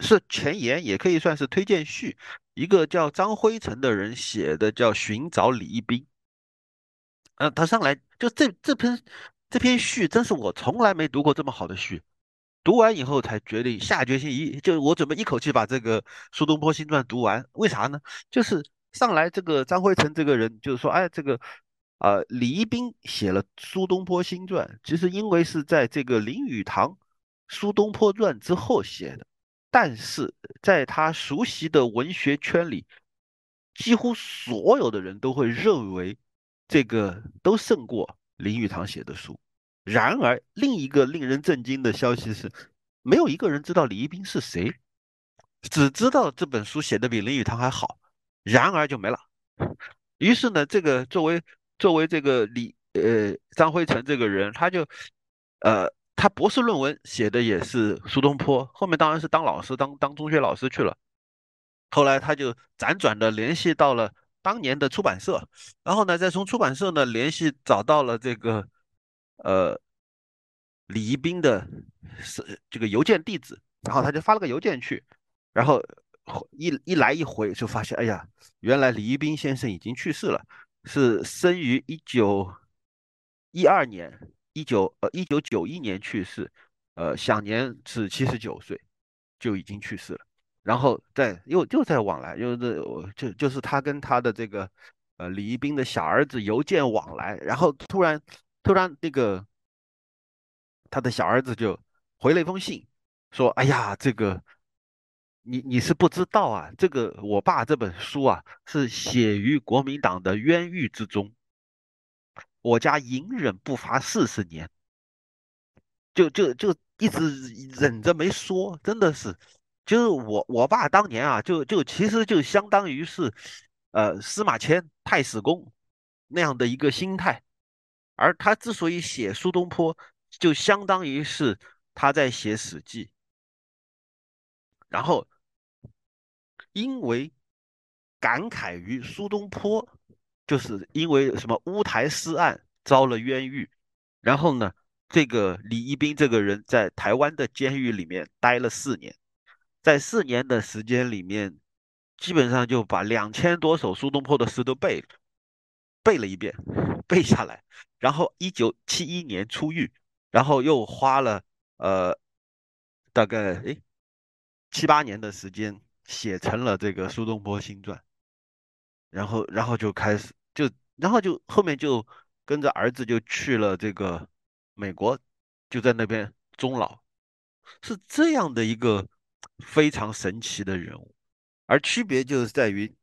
是前言，也可以算是推荐序，一个叫张辉成的人写的叫寻找李一冰。呃，他上来就这这篇这篇序，真是我从来没读过这么好的序。读完以后才决定下决心一，就我准备一口气把这个苏东坡新传读完。为啥呢？就是上来这个张辉成这个人，就是说，哎，这个啊，李一冰写了苏东坡新传，其实因为是在这个林语堂《苏东坡传》之后写的，但是在他熟悉的文学圈里，几乎所有的人都会认为。这个都胜过林语堂写的书。然而，另一个令人震惊的消息是，没有一个人知道李一冰是谁，只知道这本书写的比林语堂还好。然而就没了。于是呢，这个作为作为这个李呃张辉成这个人，他就呃他博士论文写的也是苏东坡，后面当然是当老师当当中学老师去了。后来他就辗转的联系到了。当年的出版社，然后呢，再从出版社呢联系找到了这个呃李一冰的是这个邮件地址，然后他就发了个邮件去，然后一一来一回就发现，哎呀，原来李一冰先生已经去世了，是生于一九一二年，一九呃一九九一年去世，呃享年是七十九岁，就已经去世了。然后再又又在往来，又是就就是他跟他的这个呃李一冰的小儿子邮件往来，然后突然突然那个他的小儿子就回了一封信，说：“哎呀，这个你你是不知道啊，这个我爸这本书啊是写于国民党的冤狱之中，我家隐忍不发四十年，就就就一直忍着没说，真的是。”就是我我爸当年啊，就就其实就相当于是，呃司马迁太史公那样的一个心态，而他之所以写苏东坡，就相当于是他在写史记，然后因为感慨于苏东坡，就是因为什么乌台诗案遭了冤狱，然后呢，这个李一冰这个人在台湾的监狱里面待了四年。在四年的时间里面，基本上就把两千多首苏东坡的诗都背了背了一遍，背下来。然后一九七一年出狱，然后又花了呃大概诶七八年的时间写成了这个《苏东坡新传》。然后，然后就开始就，然后就后面就跟着儿子就去了这个美国，就在那边终老，是这样的一个非常神奇的人物。而区别就是在于，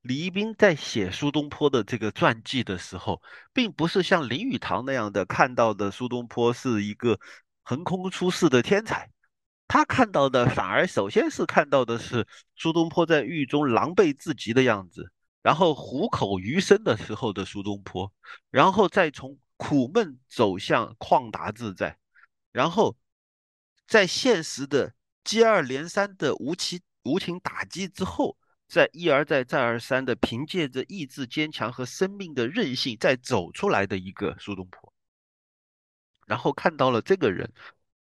李一冰在写苏东坡的这个传记的时候，并不是像林语堂那样的看到的苏东坡是一个横空出世的天才，他看到的反而首先是看到的是苏东坡在狱中狼狈至极的样子，然后虎口余生的时候的苏东坡，然后再从苦闷走向旷达自在，然后在现实的接二连三的无情无情打击之后。在一而再、再而三的凭借着意志坚强和生命的韧性再走出来的一个苏东坡，然后看到了这个人，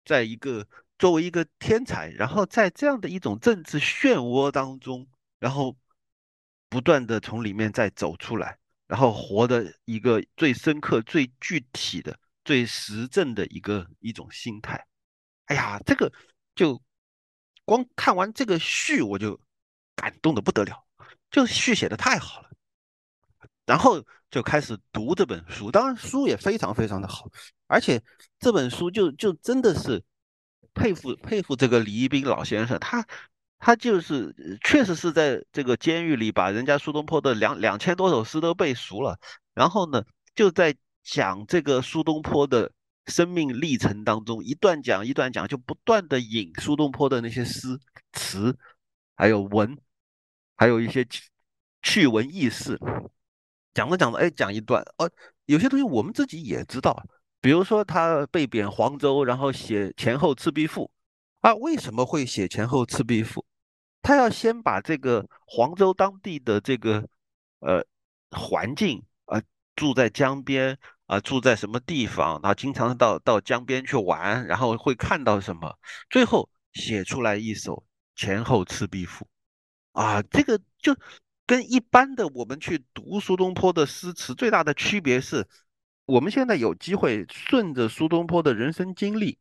在一个作为一个天才，然后在这样的一种政治漩涡当中，然后不断的从里面再走出来，然后活的一个最深刻、最具体的、最实证的一个一种心态。哎呀，这个就光看完这个序我就。感动的不得了，就续写的太好了，然后就开始读这本书，当然书也非常非常的好，而且这本书就就真的是佩服佩服这个李一冰老先生，他他就是确实是在这个监狱里把人家苏东坡的两两千多首诗都背熟了，然后呢就在讲这个苏东坡的生命历程当中，一段讲一段讲，就不断的引苏东坡的那些诗词还有文。还有一些趣闻轶事，讲着讲着，哎，讲一段哦，有些东西我们自己也知道，比如说他被贬黄州，然后写《前后赤壁赋》，啊，为什么会写《前后赤壁赋》？他要先把这个黄州当地的这个呃环境啊，住在江边啊，住在什么地方，然后经常到到江边去玩，然后会看到什么，最后写出来一首《前后赤壁赋》。啊，这个就跟一般的我们去读苏东坡的诗词最大的区别是，我们现在有机会顺着苏东坡的人生经历，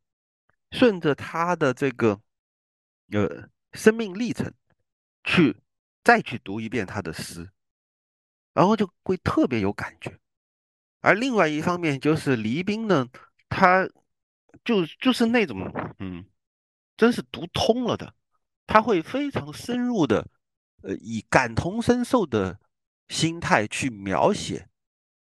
顺着他的这个呃生命历程去再去读一遍他的诗，然后就会特别有感觉。而另外一方面就是黎兵呢，他就就是那种嗯，真是读通了的，他会非常深入的。呃，以感同身受的心态去描写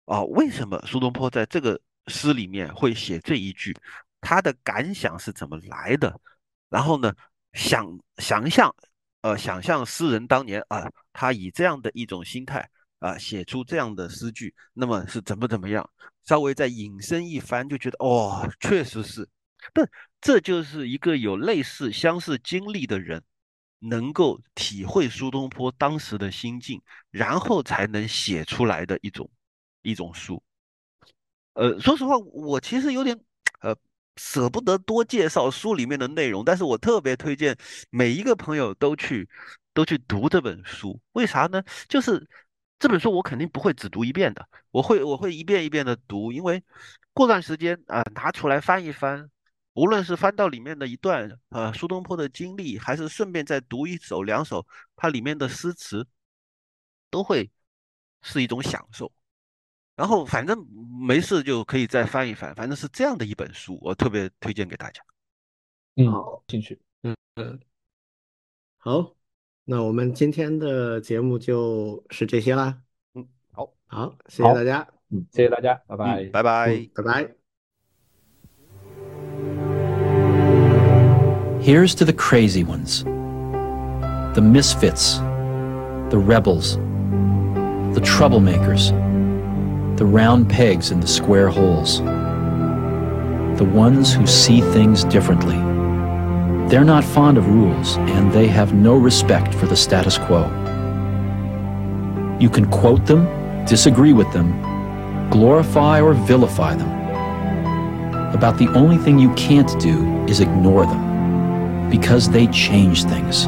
啊，为什么苏东坡在这个诗里面会写这一句？他的感想是怎么来的？然后呢，想想象，呃，想象诗人当年啊，他以这样的一种心态啊，写出这样的诗句，那么是怎么怎么样？稍微再引申一番，就觉得哦，确实是，不，这就是一个有类似相似经历的人。能够体会苏东坡当时的心境，然后才能写出来的一种一种书。呃，说实话，我其实有点呃舍不得多介绍书里面的内容，但是我特别推荐每一个朋友都去都去读这本书。为啥呢？就是这本书我肯定不会只读一遍的，我会我会一遍一遍的读，因为过段时间啊拿出来翻一翻。无论是翻到里面的一段，呃，苏东坡的经历，还是顺便再读一首两首它里面的诗词，都会是一种享受。然后反正没事就可以再翻一翻，反正是这样的一本书，我特别推荐给大家。嗯，兴趣。嗯嗯，好，那我们今天的节目就是这些啦。嗯，好，好，谢谢大家。嗯，谢谢大家，拜拜，拜拜，拜拜。Here's to the crazy ones, the misfits, the rebels, the troublemakers, the round pegs in the square holes, the ones who see things differently. They're not fond of rules, and they have no respect for the status quo. You can quote them, disagree with them, glorify or vilify them. About the only thing you can't do is ignore them because they change things.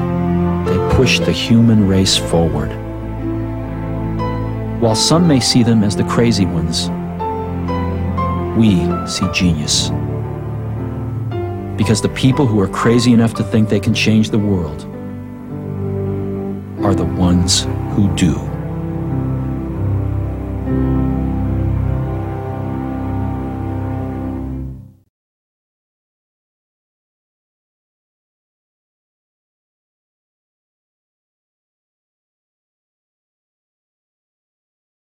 They push the human race forward. While some may see them as the crazy ones, we see genius. Because the people who are crazy enough to think they can change the world are the ones who do.